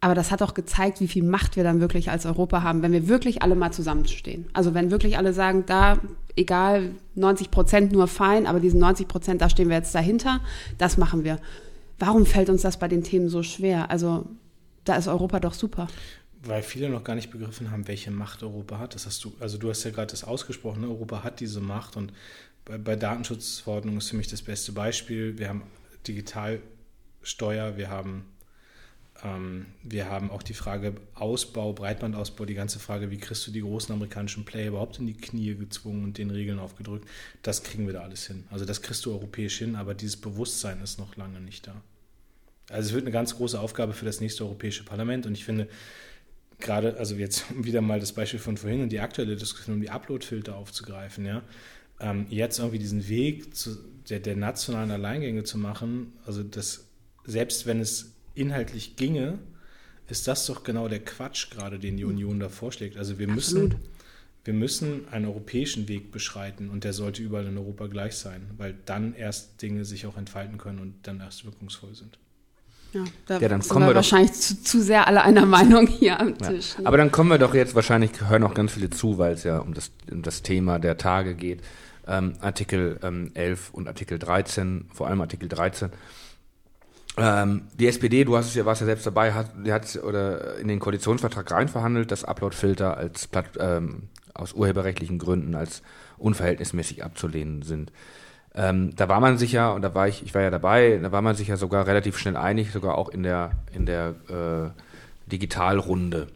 Aber das hat auch gezeigt, wie viel Macht wir dann wirklich als Europa haben, wenn wir wirklich alle mal zusammenstehen. Also wenn wirklich alle sagen, da, egal, 90 Prozent nur fein, aber diesen 90 Prozent, da stehen wir jetzt dahinter, das machen wir. Warum fällt uns das bei den Themen so schwer? Also da ist Europa doch super weil viele noch gar nicht begriffen haben, welche Macht Europa hat. Das hast du, also du hast ja gerade das ausgesprochen, ne? Europa hat diese Macht und bei, bei Datenschutzverordnung ist für mich das beste Beispiel. Wir haben Digitalsteuer, wir haben Ähm, wir haben auch die Frage Ausbau, Breitbandausbau, die ganze Frage, wie kriegst du die großen amerikanischen Player überhaupt in die Knie gezwungen und den Regeln aufgedrückt. Das kriegen wir da alles hin. Also das kriegst du europäisch hin, aber dieses Bewusstsein ist noch lange nicht da. Also es wird eine ganz große Aufgabe für das nächste Europäische Parlament und ich finde, gerade, also jetzt wieder mal das Beispiel von vorhin und die aktuelle Diskussion um die Uploadfilter aufzugreifen, ja, ähm, jetzt irgendwie diesen Weg zu, der, der nationalen Alleingänge zu machen, also das, selbst wenn es inhaltlich ginge, ist das doch genau der Quatsch gerade, den die Union da vorschlägt. Also wir müssen, wir müssen einen europäischen Weg beschreiten und der sollte überall in Europa gleich sein, weil dann erst Dinge sich auch entfalten können und dann erst wirkungsvoll sind. Ja, da ja, dann kommen wir, wir wahrscheinlich zu, zu, sehr alle einer Meinung hier am Tisch. Ja. Aber dann kommen wir doch jetzt, wahrscheinlich hören auch ganz viele zu, weil es ja um das, um das Thema der Tage geht. Ähm, Artikel ähm, 11 und Artikel 13, vor allem Artikel 13. Ähm, die SPD, du hast es ja, warst ja selbst dabei, hat, die hat oder in den Koalitionsvertrag reinverhandelt, dass Uploadfilter als Platt, ähm, aus urheberrechtlichen Gründen als unverhältnismäßig abzulehnen sind. Ähm, da war man sich ja, und da war ich, ich war ja dabei, da war man sich ja sogar relativ schnell einig, sogar auch in der, in der äh, Digitalrunde.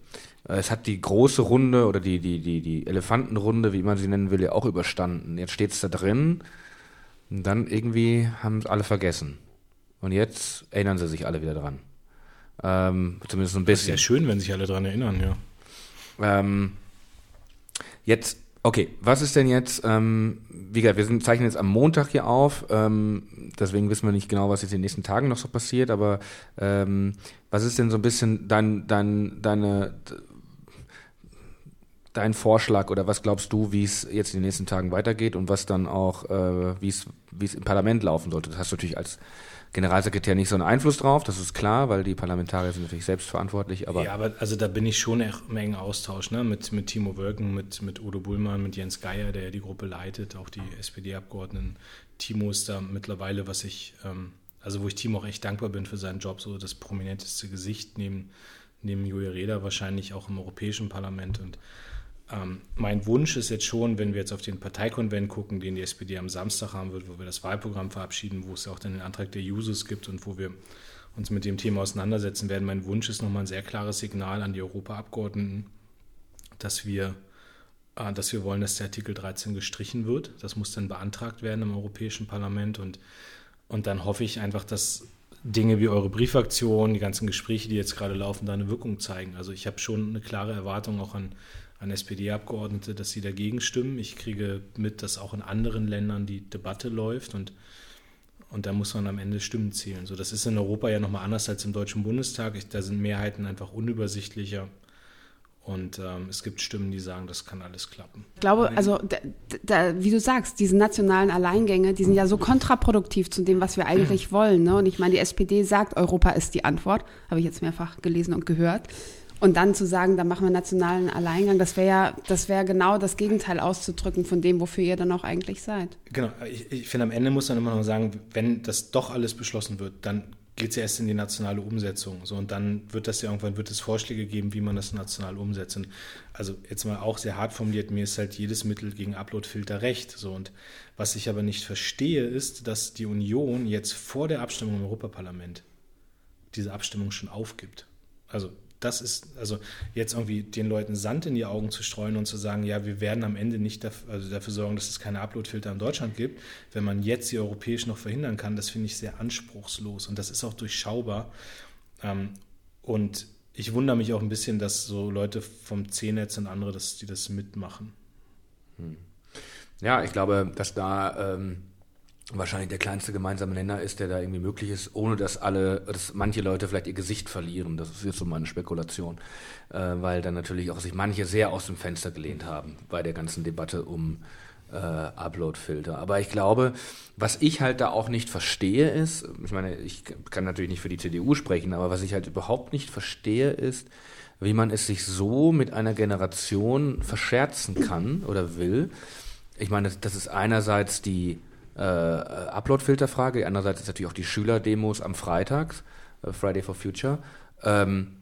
Äh, es hat die große Runde oder die, die, die, die Elefantenrunde, wie man sie nennen will, ja auch überstanden. Jetzt steht es da drin und dann irgendwie haben es alle vergessen. Und jetzt erinnern sie sich alle wieder dran. Ähm, zumindest ein bisschen. Ist ja schön, wenn sich alle dran erinnern, ja. Ähm, jetzt Okay, was ist denn jetzt, ähm, wie gesagt, wir sind, zeichnen jetzt am Montag hier auf, ähm, deswegen wissen wir nicht genau, was jetzt in den nächsten Tagen noch so passiert, aber ähm, was ist denn so ein bisschen dein, dein, deine, dein Vorschlag oder was glaubst du, wie es jetzt in den nächsten Tagen weitergeht und was dann auch, äh, wie es wie es im Parlament laufen sollte? Das hast du natürlich als Generalsekretär nicht so einen Einfluss drauf, das ist klar, weil die Parlamentarier sind natürlich selbstverantwortlich. Aber ja, aber also da bin ich schon im engen Austausch ne? mit, mit Timo Wölken, mit, mit Udo Bullmann, mit Jens Geier, der die Gruppe leitet, auch die SPD-Abgeordneten. Timo ist da mittlerweile, was ich, ähm, also wo ich Timo auch echt dankbar bin für seinen Job, so das prominenteste Gesicht neben, neben Julia Reda wahrscheinlich auch im Europäischen Parlament und ähm, mein Wunsch ist jetzt schon, wenn wir jetzt auf den Parteikonvent gucken, den die SPD am Samstag haben wird, wo wir das Wahlprogramm verabschieden, wo es ja auch dann den Antrag der Users gibt und wo wir uns mit dem Thema auseinandersetzen werden. Mein Wunsch ist nochmal ein sehr klares Signal an die Europaabgeordneten, dass wir, äh, dass wir wollen, dass der Artikel 13 gestrichen wird. Das muss dann beantragt werden im Europäischen Parlament und, und dann hoffe ich einfach, dass Dinge wie eure Briefaktion, die ganzen Gespräche, die jetzt gerade laufen, da eine Wirkung zeigen. Also ich habe schon eine klare Erwartung auch an an SPD-Abgeordnete, dass sie dagegen stimmen. Ich kriege mit, dass auch in anderen Ländern die Debatte läuft und, und da muss man am Ende Stimmen zählen. So, das ist in Europa ja nochmal anders als im Deutschen Bundestag. Ich, da sind Mehrheiten einfach unübersichtlicher. Und ähm, es gibt Stimmen, die sagen, das kann alles klappen. Ich glaube, also da, da, wie du sagst, diese nationalen Alleingänge, die sind ja so kontraproduktiv zu dem, was wir eigentlich wollen. Ne? Und ich meine, die SPD sagt, Europa ist die Antwort, habe ich jetzt mehrfach gelesen und gehört. Und dann zu sagen, da machen wir nationalen Alleingang, das wäre ja, das wäre genau das Gegenteil auszudrücken von dem, wofür ihr dann auch eigentlich seid. Genau, ich, ich finde am Ende muss man immer noch sagen, wenn das doch alles beschlossen wird, dann geht es ja erst in die nationale Umsetzung. So, und dann wird das ja irgendwann, wird es Vorschläge geben, wie man das national umsetzt. Und also jetzt mal auch sehr hart formuliert, mir ist halt jedes Mittel gegen Uploadfilter recht. So, und was ich aber nicht verstehe, ist, dass die Union jetzt vor der Abstimmung im Europaparlament diese Abstimmung schon aufgibt. Also das ist, also jetzt irgendwie den Leuten Sand in die Augen zu streuen und zu sagen, ja, wir werden am Ende nicht dafür, also dafür sorgen, dass es keine Uploadfilter in Deutschland gibt, wenn man jetzt die europäisch noch verhindern kann, das finde ich sehr anspruchslos und das ist auch durchschaubar. Ähm, und ich wundere mich auch ein bisschen, dass so Leute vom C-Netz und andere, dass die das mitmachen. Hm. Ja, ich glaube, dass da ähm wahrscheinlich der kleinste gemeinsame Nenner ist, der da irgendwie möglich ist, ohne dass alle, dass manche Leute vielleicht ihr Gesicht verlieren. Das ist jetzt so meine Spekulation, äh, weil dann natürlich auch sich manche sehr aus dem Fenster gelehnt haben bei der ganzen Debatte um äh, Upload-Filter. Aber ich glaube, was ich halt da auch nicht verstehe ist, ich meine, ich kann natürlich nicht für die CDU sprechen, aber was ich halt überhaupt nicht verstehe ist, wie man es sich so mit einer Generation verscherzen kann oder will. Ich meine, das ist einerseits die äh, Upload-Filterfrage. Andererseits ist natürlich auch die Schülerdemos am Freitag, äh, Friday for Future. Ähm,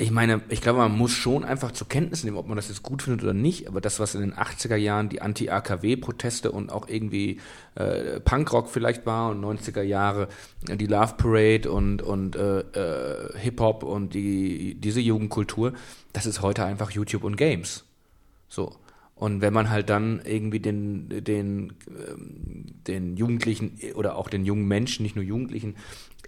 ich meine, ich glaube, man muss schon einfach zur Kenntnis nehmen, ob man das jetzt gut findet oder nicht, aber das, was in den 80er Jahren die Anti-AKW-Proteste und auch irgendwie äh, Punkrock vielleicht war und 90er Jahre die Love Parade und, und äh, äh, Hip-Hop und die, diese Jugendkultur, das ist heute einfach YouTube und Games. So. Und wenn man halt dann irgendwie den, den, ähm, den Jugendlichen oder auch den jungen Menschen, nicht nur Jugendlichen,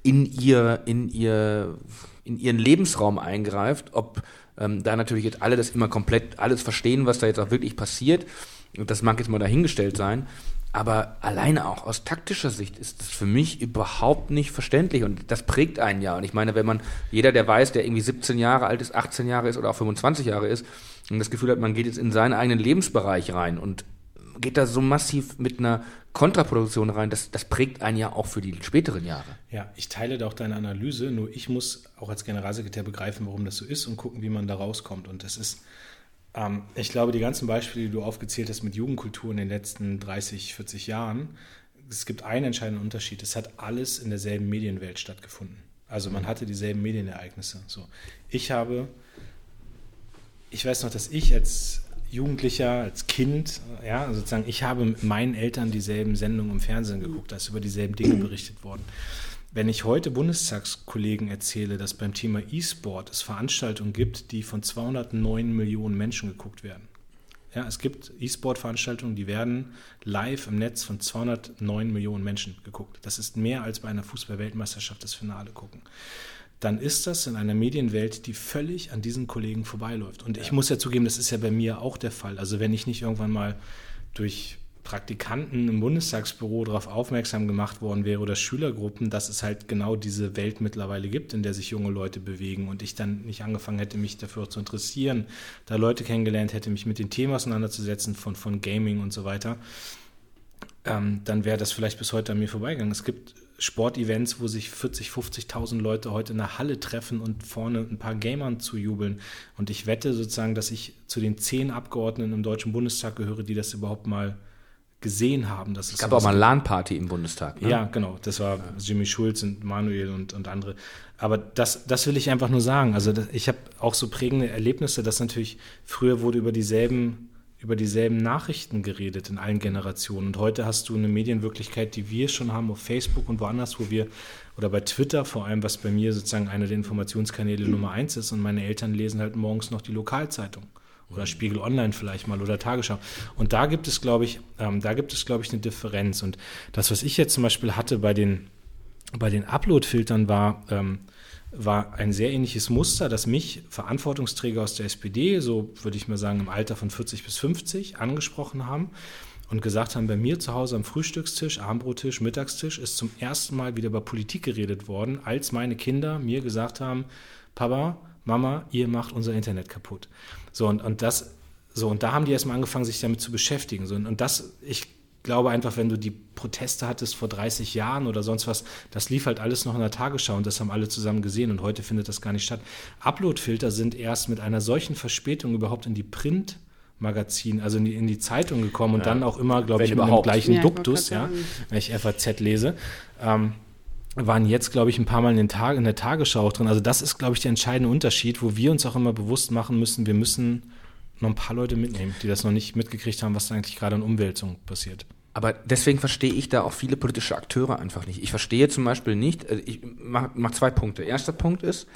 in ihr, in ihr, in ihren Lebensraum eingreift, ob ähm, da natürlich jetzt alle das immer komplett alles verstehen, was da jetzt auch wirklich passiert. Das mag jetzt mal dahingestellt sein. Aber alleine auch aus taktischer Sicht ist das für mich überhaupt nicht verständlich und das prägt einen ja. Und ich meine, wenn man, jeder, der weiß, der irgendwie 17 Jahre alt ist, 18 Jahre ist oder auch 25 Jahre ist und das Gefühl hat, man geht jetzt in seinen eigenen Lebensbereich rein und geht da so massiv mit einer Kontraproduktion rein, das, das prägt einen ja auch für die späteren Jahre. Ja, ich teile da auch deine Analyse, nur ich muss auch als Generalsekretär begreifen, warum das so ist und gucken, wie man da rauskommt. Und das ist, ähm, ich glaube, die ganzen Beispiele, die du aufgezählt hast mit Jugendkultur in den letzten 30, 40 Jahren, es gibt einen entscheidenden Unterschied. Es hat alles in derselben Medienwelt stattgefunden. Also man hatte dieselben Medienereignisse. So, ich habe, ich weiß noch, dass ich als Jugendlicher, als Kind, ja, sozusagen, ich habe mit meinen Eltern dieselben Sendungen im Fernsehen geguckt, da ist über dieselben Dinge berichtet worden. Wenn ich heute Bundestagskollegen erzähle, dass beim Thema E-Sport es Veranstaltungen gibt, die von 209 Millionen Menschen geguckt werden. Ja, es gibt E-Sport-Veranstaltungen, die werden live im Netz von 209 Millionen Menschen geguckt. Das ist mehr als bei einer Fußball-Weltmeisterschaft das Finale gucken dann ist das in einer Medienwelt, die völlig an diesen Kollegen vorbeiläuft. Und ja. ich muss ja zugeben, das ist ja bei mir auch der Fall. Also wenn ich nicht irgendwann mal durch Praktikanten im Bundestagsbüro darauf aufmerksam gemacht worden wäre oder Schülergruppen, dass es halt genau diese Welt mittlerweile gibt, in der sich junge Leute bewegen und ich dann nicht angefangen hätte, mich dafür zu interessieren, da Leute kennengelernt hätte, mich mit den Themen auseinanderzusetzen von, von Gaming und so weiter, ähm, dann wäre das vielleicht bis heute an mir vorbeigegangen. Es gibt Sportevents, wo sich 40, 50.000 Leute heute in der Halle treffen und vorne ein paar Gamern zujubeln. Und ich wette sozusagen, dass ich zu den zehn Abgeordneten im Deutschen Bundestag gehöre, die das überhaupt mal gesehen haben. Dass es gab auch mal eine LAN-Party im Bundestag. Ne? Ja, genau. Das war. Jimmy Schulz und Manuel und, und andere. Aber das, das will ich einfach nur sagen. Also ich habe auch so prägende Erlebnisse, dass natürlich früher wurde über dieselben über dieselben Nachrichten geredet in allen Generationen. Und heute hast du eine Medienwirklichkeit, die wir schon haben auf Facebook und woanders, wo wir, oder bei Twitter vor allem, was bei mir sozusagen einer der Informationskanäle Nummer eins ist. Und meine Eltern lesen halt morgens noch die Lokalzeitung oder Spiegel Online vielleicht mal oder Tagesschau. Und da gibt es, glaube ich, ähm, da gibt es, glaube ich, eine Differenz. Und das, was ich jetzt zum Beispiel hatte bei den, bei den Upload-Filtern war, ähm, war ein sehr ähnliches Muster, das mich Verantwortungsträger aus der SPD, so würde ich mal sagen im Alter von 40 bis 50, angesprochen haben und gesagt haben, bei mir zu Hause am Frühstückstisch, Abendbrottisch, Mittagstisch ist zum ersten Mal wieder über Politik geredet worden, als meine Kinder mir gesagt haben, Papa, Mama, ihr macht unser Internet kaputt. So, und, und das, so, und da haben die erstmal angefangen, sich damit zu beschäftigen. So, und, und das, ich glaube einfach, wenn du die Proteste hattest vor 30 Jahren oder sonst was, das lief halt alles noch in der Tagesschau und das haben alle zusammen gesehen und heute findet das gar nicht statt. Uploadfilter sind erst mit einer solchen Verspätung überhaupt in die Print Magazin, also in die, in die Zeitung gekommen und ja. dann auch immer, glaube ich, mit dem gleichen ja, Duktus, ja, wenn ich FAZ lese. Ähm, waren jetzt, glaube ich, ein paar Mal in, den Tag, in der Tagesschau drin. Also das ist, glaube ich, der entscheidende Unterschied, wo wir uns auch immer bewusst machen müssen, wir müssen noch ein paar Leute mitnehmen, die das noch nicht mitgekriegt haben, was da eigentlich gerade an Umwälzung passiert. Aber deswegen verstehe ich da auch viele politische Akteure einfach nicht. Ich verstehe zum Beispiel nicht, äh, ich mache mach zwei Punkte. Erster Punkt ist,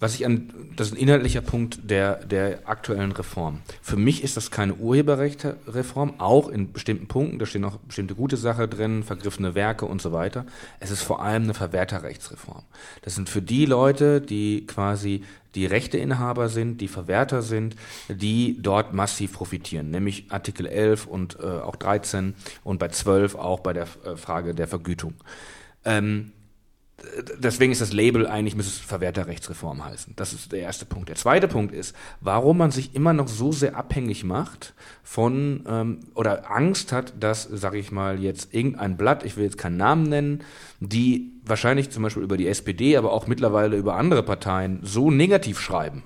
was ich an, das ist ein inhaltlicher Punkt der, der aktuellen Reform. Für mich ist das keine Urheberrechtsreform, auch in bestimmten Punkten, da stehen auch bestimmte gute Sachen drin, vergriffene Werke und so weiter. Es ist vor allem eine Verwerterrechtsreform. Das sind für die Leute, die quasi die Rechteinhaber sind, die Verwerter sind, die dort massiv profitieren, nämlich Artikel 11 und äh, auch 13 und bei 12 auch bei der äh, Frage der Vergütung. Ähm, deswegen ist das Label eigentlich, müsste es Verwerterrechtsreform heißen. Das ist der erste Punkt. Der zweite Punkt ist, warum man sich immer noch so sehr abhängig macht von ähm, oder Angst hat, dass, sage ich mal, jetzt irgendein Blatt, ich will jetzt keinen Namen nennen, die wahrscheinlich zum Beispiel über die SPD, aber auch mittlerweile über andere Parteien so negativ schreiben.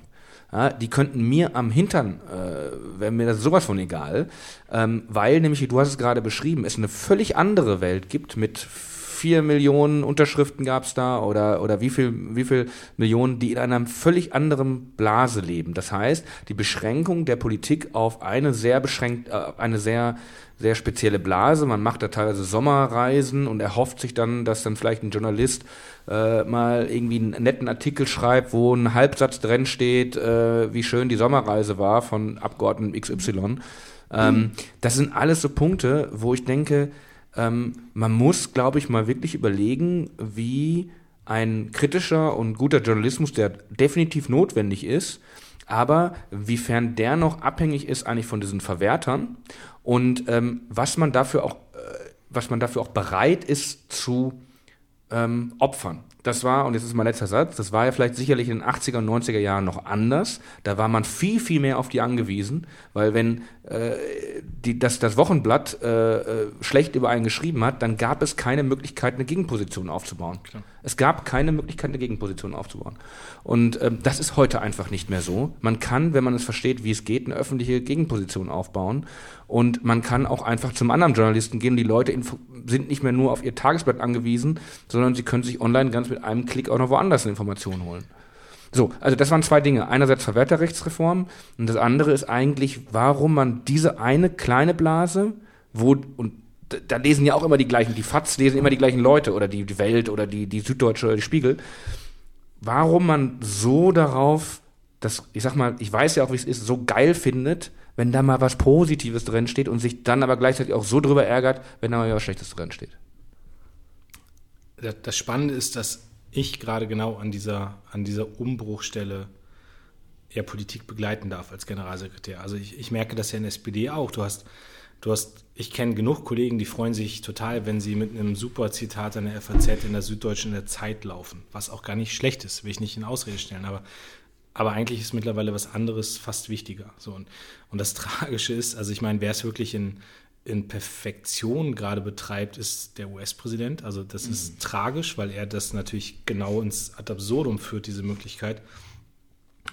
Ja, die könnten mir am Hintern, äh, wäre mir das sowas von egal, ähm, weil nämlich, du hast es gerade beschrieben, es eine völlig andere Welt gibt mit vier Millionen Unterschriften gab es da oder, oder wie viel, wie viel Millionen, die in einer völlig anderen Blase leben. Das heißt, die Beschränkung der Politik auf eine sehr beschränkt, äh, eine sehr, sehr spezielle Blase. Man macht da teilweise Sommerreisen und erhofft sich dann, dass dann vielleicht ein Journalist äh, mal irgendwie einen netten Artikel schreibt, wo ein Halbsatz drin steht, äh, wie schön die Sommerreise war von Abgeordneten XY. Ähm, mhm. Das sind alles so Punkte, wo ich denke, ähm, man muss, glaube ich, mal wirklich überlegen, wie ein kritischer und guter Journalismus, der definitiv notwendig ist, aber wiefern der noch abhängig ist eigentlich von diesen Verwertern und ähm, was man dafür auch, äh, was man dafür auch bereit ist zu ähm, opfern. Das war, und jetzt ist mein letzter Satz, das war ja vielleicht sicherlich in den 80er und 90er Jahren noch anders. Da war man viel, viel mehr auf die angewiesen, weil wenn äh, die, das, das Wochenblatt äh, äh, schlecht über einen geschrieben hat, dann gab es keine Möglichkeit, eine Gegenposition aufzubauen. Klar. Es gab keine Möglichkeit, eine Gegenposition aufzubauen. Und ähm, das ist heute einfach nicht mehr so. Man kann, wenn man es versteht, wie es geht, eine öffentliche Gegenposition aufbauen. Und man kann auch einfach zum anderen Journalisten gehen. Die Leute sind nicht mehr nur auf ihr Tagesblatt angewiesen, sondern sie können sich online ganz mit einem Klick auch noch woanders Informationen holen. So, also das waren zwei Dinge. Einerseits Verwerterrechtsreform und das andere ist eigentlich, warum man diese eine kleine Blase, wo, und da lesen ja auch immer die gleichen, die FATS lesen immer die gleichen Leute oder die, Welt oder die, die Süddeutsche oder die Spiegel, warum man so darauf, das, ich sag mal, ich weiß ja auch, wie es ist, so geil findet, wenn da mal was Positives drin steht und sich dann aber gleichzeitig auch so drüber ärgert, wenn da mal was Schlechtes drin steht. Das Spannende ist, dass ich gerade genau an dieser, an dieser Umbruchstelle ja Politik begleiten darf als Generalsekretär. Also ich, ich merke das ja in der SPD auch. Du hast, du hast, ich kenne genug Kollegen, die freuen sich total, wenn sie mit einem super Zitat an der FAZ in der Süddeutschen in der Zeit laufen, was auch gar nicht schlecht ist, will ich nicht in Ausrede stellen, aber aber eigentlich ist mittlerweile was anderes fast wichtiger. So, und, und das Tragische ist, also ich meine, wer es wirklich in, in Perfektion gerade betreibt, ist der US-Präsident. Also das mhm. ist tragisch, weil er das natürlich genau ins Ad absurdum führt, diese Möglichkeit.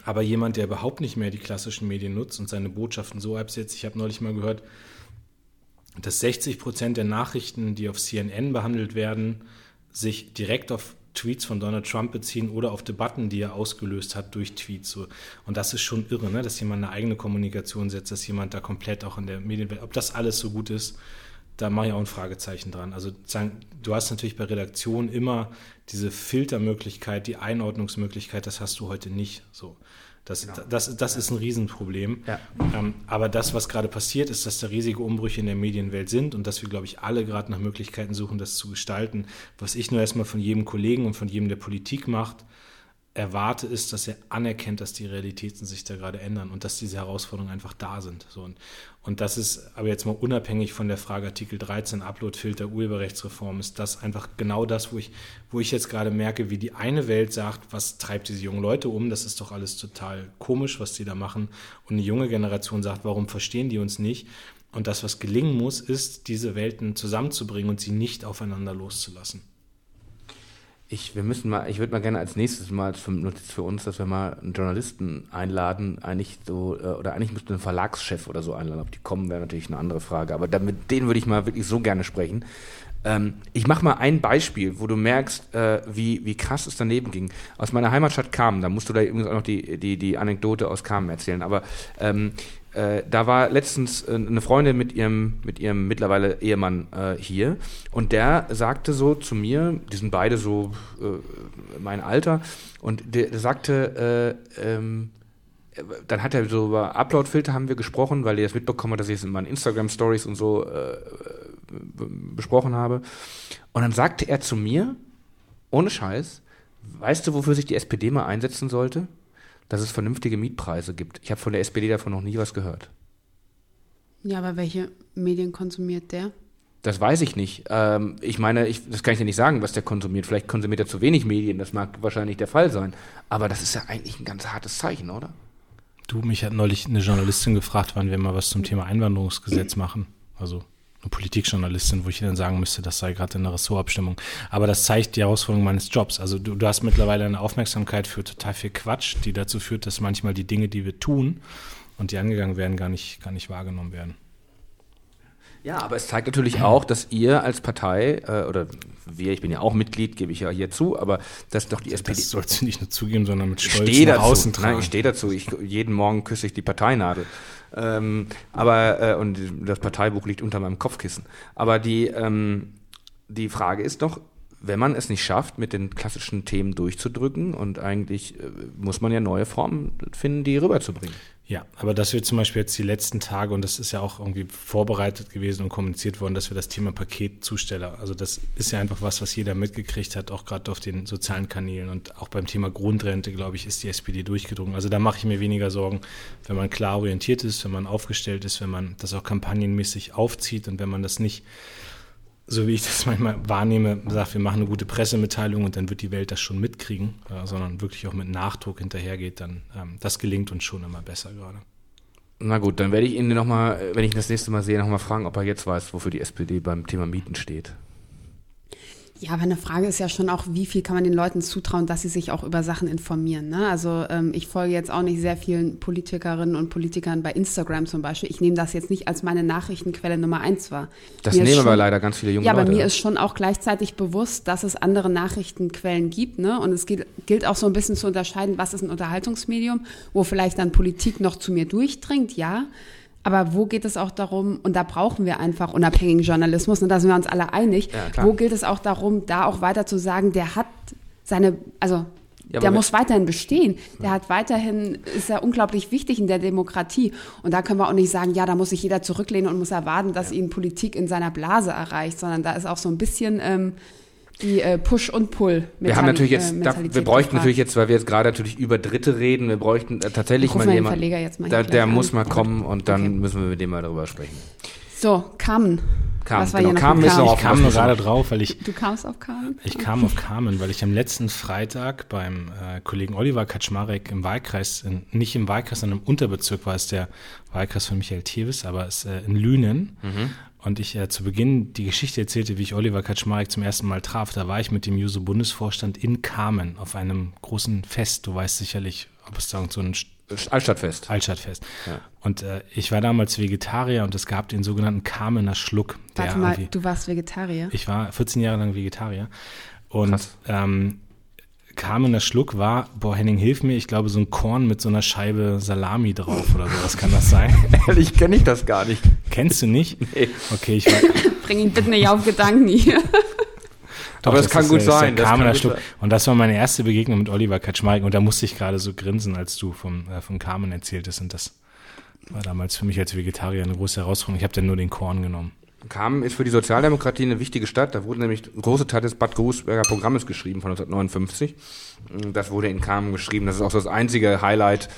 Aber jemand, der überhaupt nicht mehr die klassischen Medien nutzt und seine Botschaften so absetzt, ich habe neulich mal gehört, dass 60 Prozent der Nachrichten, die auf CNN behandelt werden, sich direkt auf Tweets von Donald Trump beziehen oder auf Debatten, die er ausgelöst hat durch Tweets. So. Und das ist schon irre, ne? dass jemand eine eigene Kommunikation setzt, dass jemand da komplett auch in der Medienwelt, ob das alles so gut ist, da mache ich auch ein Fragezeichen dran. Also du hast natürlich bei Redaktionen immer diese Filtermöglichkeit, die Einordnungsmöglichkeit, das hast du heute nicht. So. Das, genau. das, das ist ein Riesenproblem. Ja. Ähm, aber das, was gerade passiert, ist, dass da riesige Umbrüche in der Medienwelt sind und dass wir, glaube ich, alle gerade nach Möglichkeiten suchen, das zu gestalten. Was ich nur erstmal von jedem Kollegen und von jedem, der Politik macht, erwarte, ist, dass er anerkennt, dass die Realitäten sich da gerade ändern und dass diese Herausforderungen einfach da sind. So, und, und das ist aber jetzt mal unabhängig von der Frage Artikel 13, Uploadfilter, Urheberrechtsreform, ist das einfach genau das, wo ich, wo ich jetzt gerade merke, wie die eine Welt sagt, was treibt diese jungen Leute um, das ist doch alles total komisch, was die da machen. Und eine junge Generation sagt, warum verstehen die uns nicht? Und das, was gelingen muss, ist, diese Welten zusammenzubringen und sie nicht aufeinander loszulassen. Ich, wir müssen mal, ich würde mal gerne als nächstes mal für, Notiz für uns, dass wir mal einen Journalisten einladen, eigentlich so, äh, oder eigentlich müsste ein Verlagschef oder so einladen. Ob die kommen, wäre natürlich eine andere Frage. Aber damit, denen würde ich mal wirklich so gerne sprechen. Ähm, ich mache mal ein Beispiel, wo du merkst, äh, wie, wie krass es daneben ging. Aus meiner Heimatstadt Kamen, da musst du da übrigens auch noch die, die, die Anekdote aus Kamen erzählen. Aber ähm, äh, da war letztens äh, eine Freundin mit ihrem, mit ihrem mittlerweile Ehemann äh, hier und der sagte so zu mir, die sind beide so äh, mein Alter, und der, der sagte, äh, ähm, dann hat er so über Upload-Filter haben wir gesprochen, weil er das mitbekommen hat, dass ich es in meinen Instagram-Stories und so äh, besprochen habe. Und dann sagte er zu mir, ohne Scheiß, weißt du, wofür sich die SPD mal einsetzen sollte? Dass es vernünftige Mietpreise gibt. Ich habe von der SPD davon noch nie was gehört. Ja, aber welche Medien konsumiert der? Das weiß ich nicht. Ähm, ich meine, ich, das kann ich dir nicht sagen, was der konsumiert. Vielleicht konsumiert er zu wenig Medien, das mag wahrscheinlich der Fall sein. Aber das ist ja eigentlich ein ganz hartes Zeichen, oder? Du, mich hat neulich eine Journalistin gefragt, wann wir mal was zum Thema Einwanderungsgesetz machen. Also eine Politikjournalistin, wo ich dann sagen müsste, das sei gerade in der Ressortabstimmung. Aber das zeigt die Herausforderung meines Jobs. Also du, du hast mittlerweile eine Aufmerksamkeit für total viel Quatsch, die dazu führt, dass manchmal die Dinge, die wir tun und die angegangen werden, gar nicht, gar nicht wahrgenommen werden. Ja, aber es zeigt natürlich auch, dass ihr als Partei, äh, oder wir, ich bin ja auch Mitglied, gebe ich ja hier zu, aber dass doch die SPD. Das sollst du nicht nur zugeben, sondern mit Stolz nach dazu. außen Nein, tragen. ich stehe dazu. Ich, jeden Morgen küsse ich die Parteinadel. Ähm, aber äh, und das Parteibuch liegt unter meinem Kopfkissen. Aber die ähm, die Frage ist doch, wenn man es nicht schafft, mit den klassischen Themen durchzudrücken und eigentlich äh, muss man ja neue Formen finden, die rüberzubringen. Ja, aber dass wir zum Beispiel jetzt die letzten Tage, und das ist ja auch irgendwie vorbereitet gewesen und kommuniziert worden, dass wir das Thema Paketzusteller, also das ist ja einfach was, was jeder mitgekriegt hat, auch gerade auf den sozialen Kanälen und auch beim Thema Grundrente, glaube ich, ist die SPD durchgedrungen. Also da mache ich mir weniger Sorgen, wenn man klar orientiert ist, wenn man aufgestellt ist, wenn man das auch kampagnenmäßig aufzieht und wenn man das nicht so wie ich das manchmal wahrnehme, sagt, wir machen eine gute Pressemitteilung und dann wird die Welt das schon mitkriegen, äh, sondern wirklich auch mit Nachdruck hinterhergeht, dann ähm, das gelingt uns schon immer besser gerade. Na gut, dann werde ich ihn nochmal, wenn ich ihn das nächste Mal sehe, nochmal fragen, ob er jetzt weiß, wofür die SPD beim Thema Mieten steht. Ja, aber eine Frage ist ja schon auch, wie viel kann man den Leuten zutrauen, dass sie sich auch über Sachen informieren. Ne? Also ähm, ich folge jetzt auch nicht sehr vielen Politikerinnen und Politikern bei Instagram zum Beispiel. Ich nehme das jetzt nicht als meine Nachrichtenquelle Nummer eins wahr. Das Mir nehmen aber leider ganz viele junge Ja, aber Leute. mir ist schon auch gleichzeitig bewusst, dass es andere Nachrichtenquellen gibt. Ne? Und es gilt, gilt auch so ein bisschen zu unterscheiden, was ist ein Unterhaltungsmedium, wo vielleicht dann Politik noch zu mir durchdringt, ja. Aber wo geht es auch darum, und da brauchen wir einfach unabhängigen Journalismus, und da sind wir uns alle einig, Ja, wo gilt es auch darum, da auch weiter zu sagen, der hat seine, also Ja, der muss weiterhin bestehen. Der hat weiterhin, ist er unglaublich wichtig in der Demokratie. Und da können wir auch nicht sagen, ja, da muss sich jeder zurücklehnen und muss erwarten, dass ihn Politik in seiner Blase erreicht, sondern da ist auch so ein bisschen ähm, die äh, Push- und Pull. wir haben natürlich jetzt, äh, da, wir bräuchten gefragt. natürlich jetzt, weil wir jetzt gerade natürlich über Dritte reden, wir bräuchten äh, tatsächlich mal jemanden, Verleger jetzt mal da, hier der gleich muss mal kommen und dann Okay. müssen wir mit dem mal darüber sprechen. So, Carmen. Carmen, Was war genau, Carmen ist Ich kam nur gerade drauf, weil ich Du kamst auf Carmen? Ich kam auf Carmen, weil ich am letzten Freitag beim äh, Kollegen Oliver Kaczmarek im Wahlkreis, in, nicht im Wahlkreis, sondern im Unterbezirk war es der Wahlkreis von Michael Thewes, aber es äh, in Lünen. Und ich äh, zu Beginn die Geschichte erzählte, wie ich Oliver Kaczmarek zum ersten Mal traf. Da war ich mit dem Juso-Bundesvorstand in Carmen auf einem großen Fest. Du weißt sicherlich, ob es da so ein Altstadtfest. Altstadtfest. Ja. Und äh, ich war damals Vegetarier und es gab den sogenannten Carmener Schluck. Der Warte mal, du warst Vegetarier? ich war 14 Jahre lang Vegetarier. Und Krass. ähm, Carmener Schluck war, boah, Henning, hilf mir, ich glaube, so ein Korn mit so einer Scheibe Salami drauf oder sowas kann das sein. Ehrlich kenne ich das gar nicht. Kennst du nicht? Nee. Okay, ich war, Bring ihn bitte nicht auf Gedanken hier. Doch, Aber das kann ist, gut sein, das kann gut sein. Und das war meine erste Begegnung mit Oliver Kaczmarek und da musste ich gerade so grinsen, als du vom, äh, von Carmen erzähltest und das war damals für mich als Vegetarier eine große Herausforderung. Ich habe dann nur den Korn genommen. Kamen ist für die Sozialdemokratie eine wichtige Stadt. Da wurde nämlich ein großer Teil des Bad Grußberger Programmes geschrieben von 1959. Das wurde in Kamen geschrieben. Das ist auch so das einzige Highlight,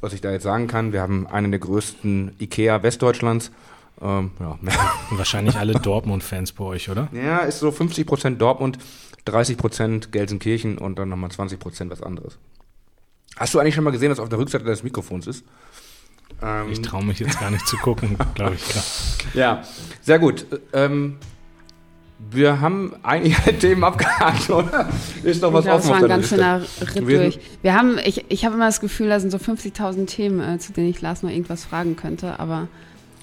was ich da jetzt sagen kann. Wir haben einen der größten Ikea Westdeutschlands. Ähm, ja. Wahrscheinlich alle Dortmund-Fans bei euch, oder? ja, ist so 50 Prozent Dortmund, 30 Prozent Gelsenkirchen und dann nochmal 20 Prozent was anderes. Hast du eigentlich schon mal gesehen, was auf der Rückseite des Mikrofons ist? Ähm, Ich traue mich jetzt gar nicht zu gucken, glaube ich. Klar. Ja, sehr gut. Ähm, wir haben einige Themen abgehakt, oder? Ist noch was offen es war auf ein ganz schöner Ritt Wir durch. Wir haben, ich, ich habe immer das Gefühl, da sind so 50.000 Themen, äh, zu denen ich Lars noch irgendwas fragen könnte, aber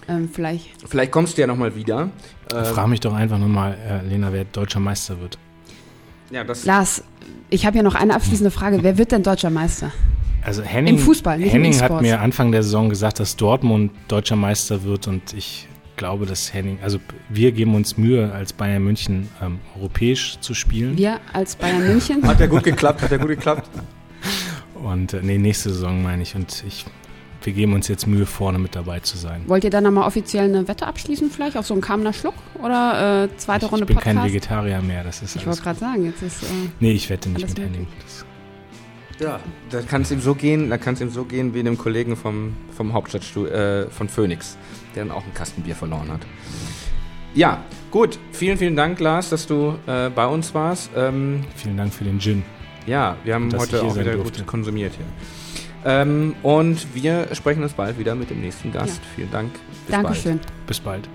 ähm, vielleicht. Vielleicht kommst du ja nochmal wieder. Ähm, Frag mich doch einfach nochmal, äh, Lena, wer deutscher Meister wird. ja, das, Lars, ich habe hier noch eine abschließende Frage. Wer wird denn deutscher Meister? Also Henning, Im Fußball, nicht im Henning hat E-Sports. mir Anfang der Saison gesagt, dass Dortmund deutscher Meister wird und ich glaube, dass Henning, also wir geben uns Mühe, als Bayern München ähm, europäisch zu spielen. Wir als Bayern München? hat ja gut geklappt, hat ja gut geklappt. Und äh, nee, nächste Saison meine ich. Und ich, wir geben uns jetzt Mühe, vorne mit dabei zu sein. Wollt ihr dann nochmal offiziell eine Wette abschließen, vielleicht auf so einen Kamener Schluck? Oder äh, zweite Ich, Runde ich bin Podcast? kein Vegetarier mehr, das ist ich wollte gerade sagen, jetzt ist. Äh, Nee, ich wette nicht mit Henning. Ja, da kann es ihm so gehen, da kann es ihm so gehen wie dem Kollegen vom, vom Hauptstadtstuhl, äh, von Phoenix, der dann auch ein Kastenbier verloren hat. Ja, gut. Vielen, vielen Dank, Lars, dass du äh, bei uns warst. Ähm, vielen Dank für den Gin. Ja, wir haben heute auch wieder durfte. gut konsumiert hier. Ähm, und wir sprechen uns bald wieder mit dem nächsten Gast. Ja. Vielen Dank. Bis Dankeschön. Bis bald.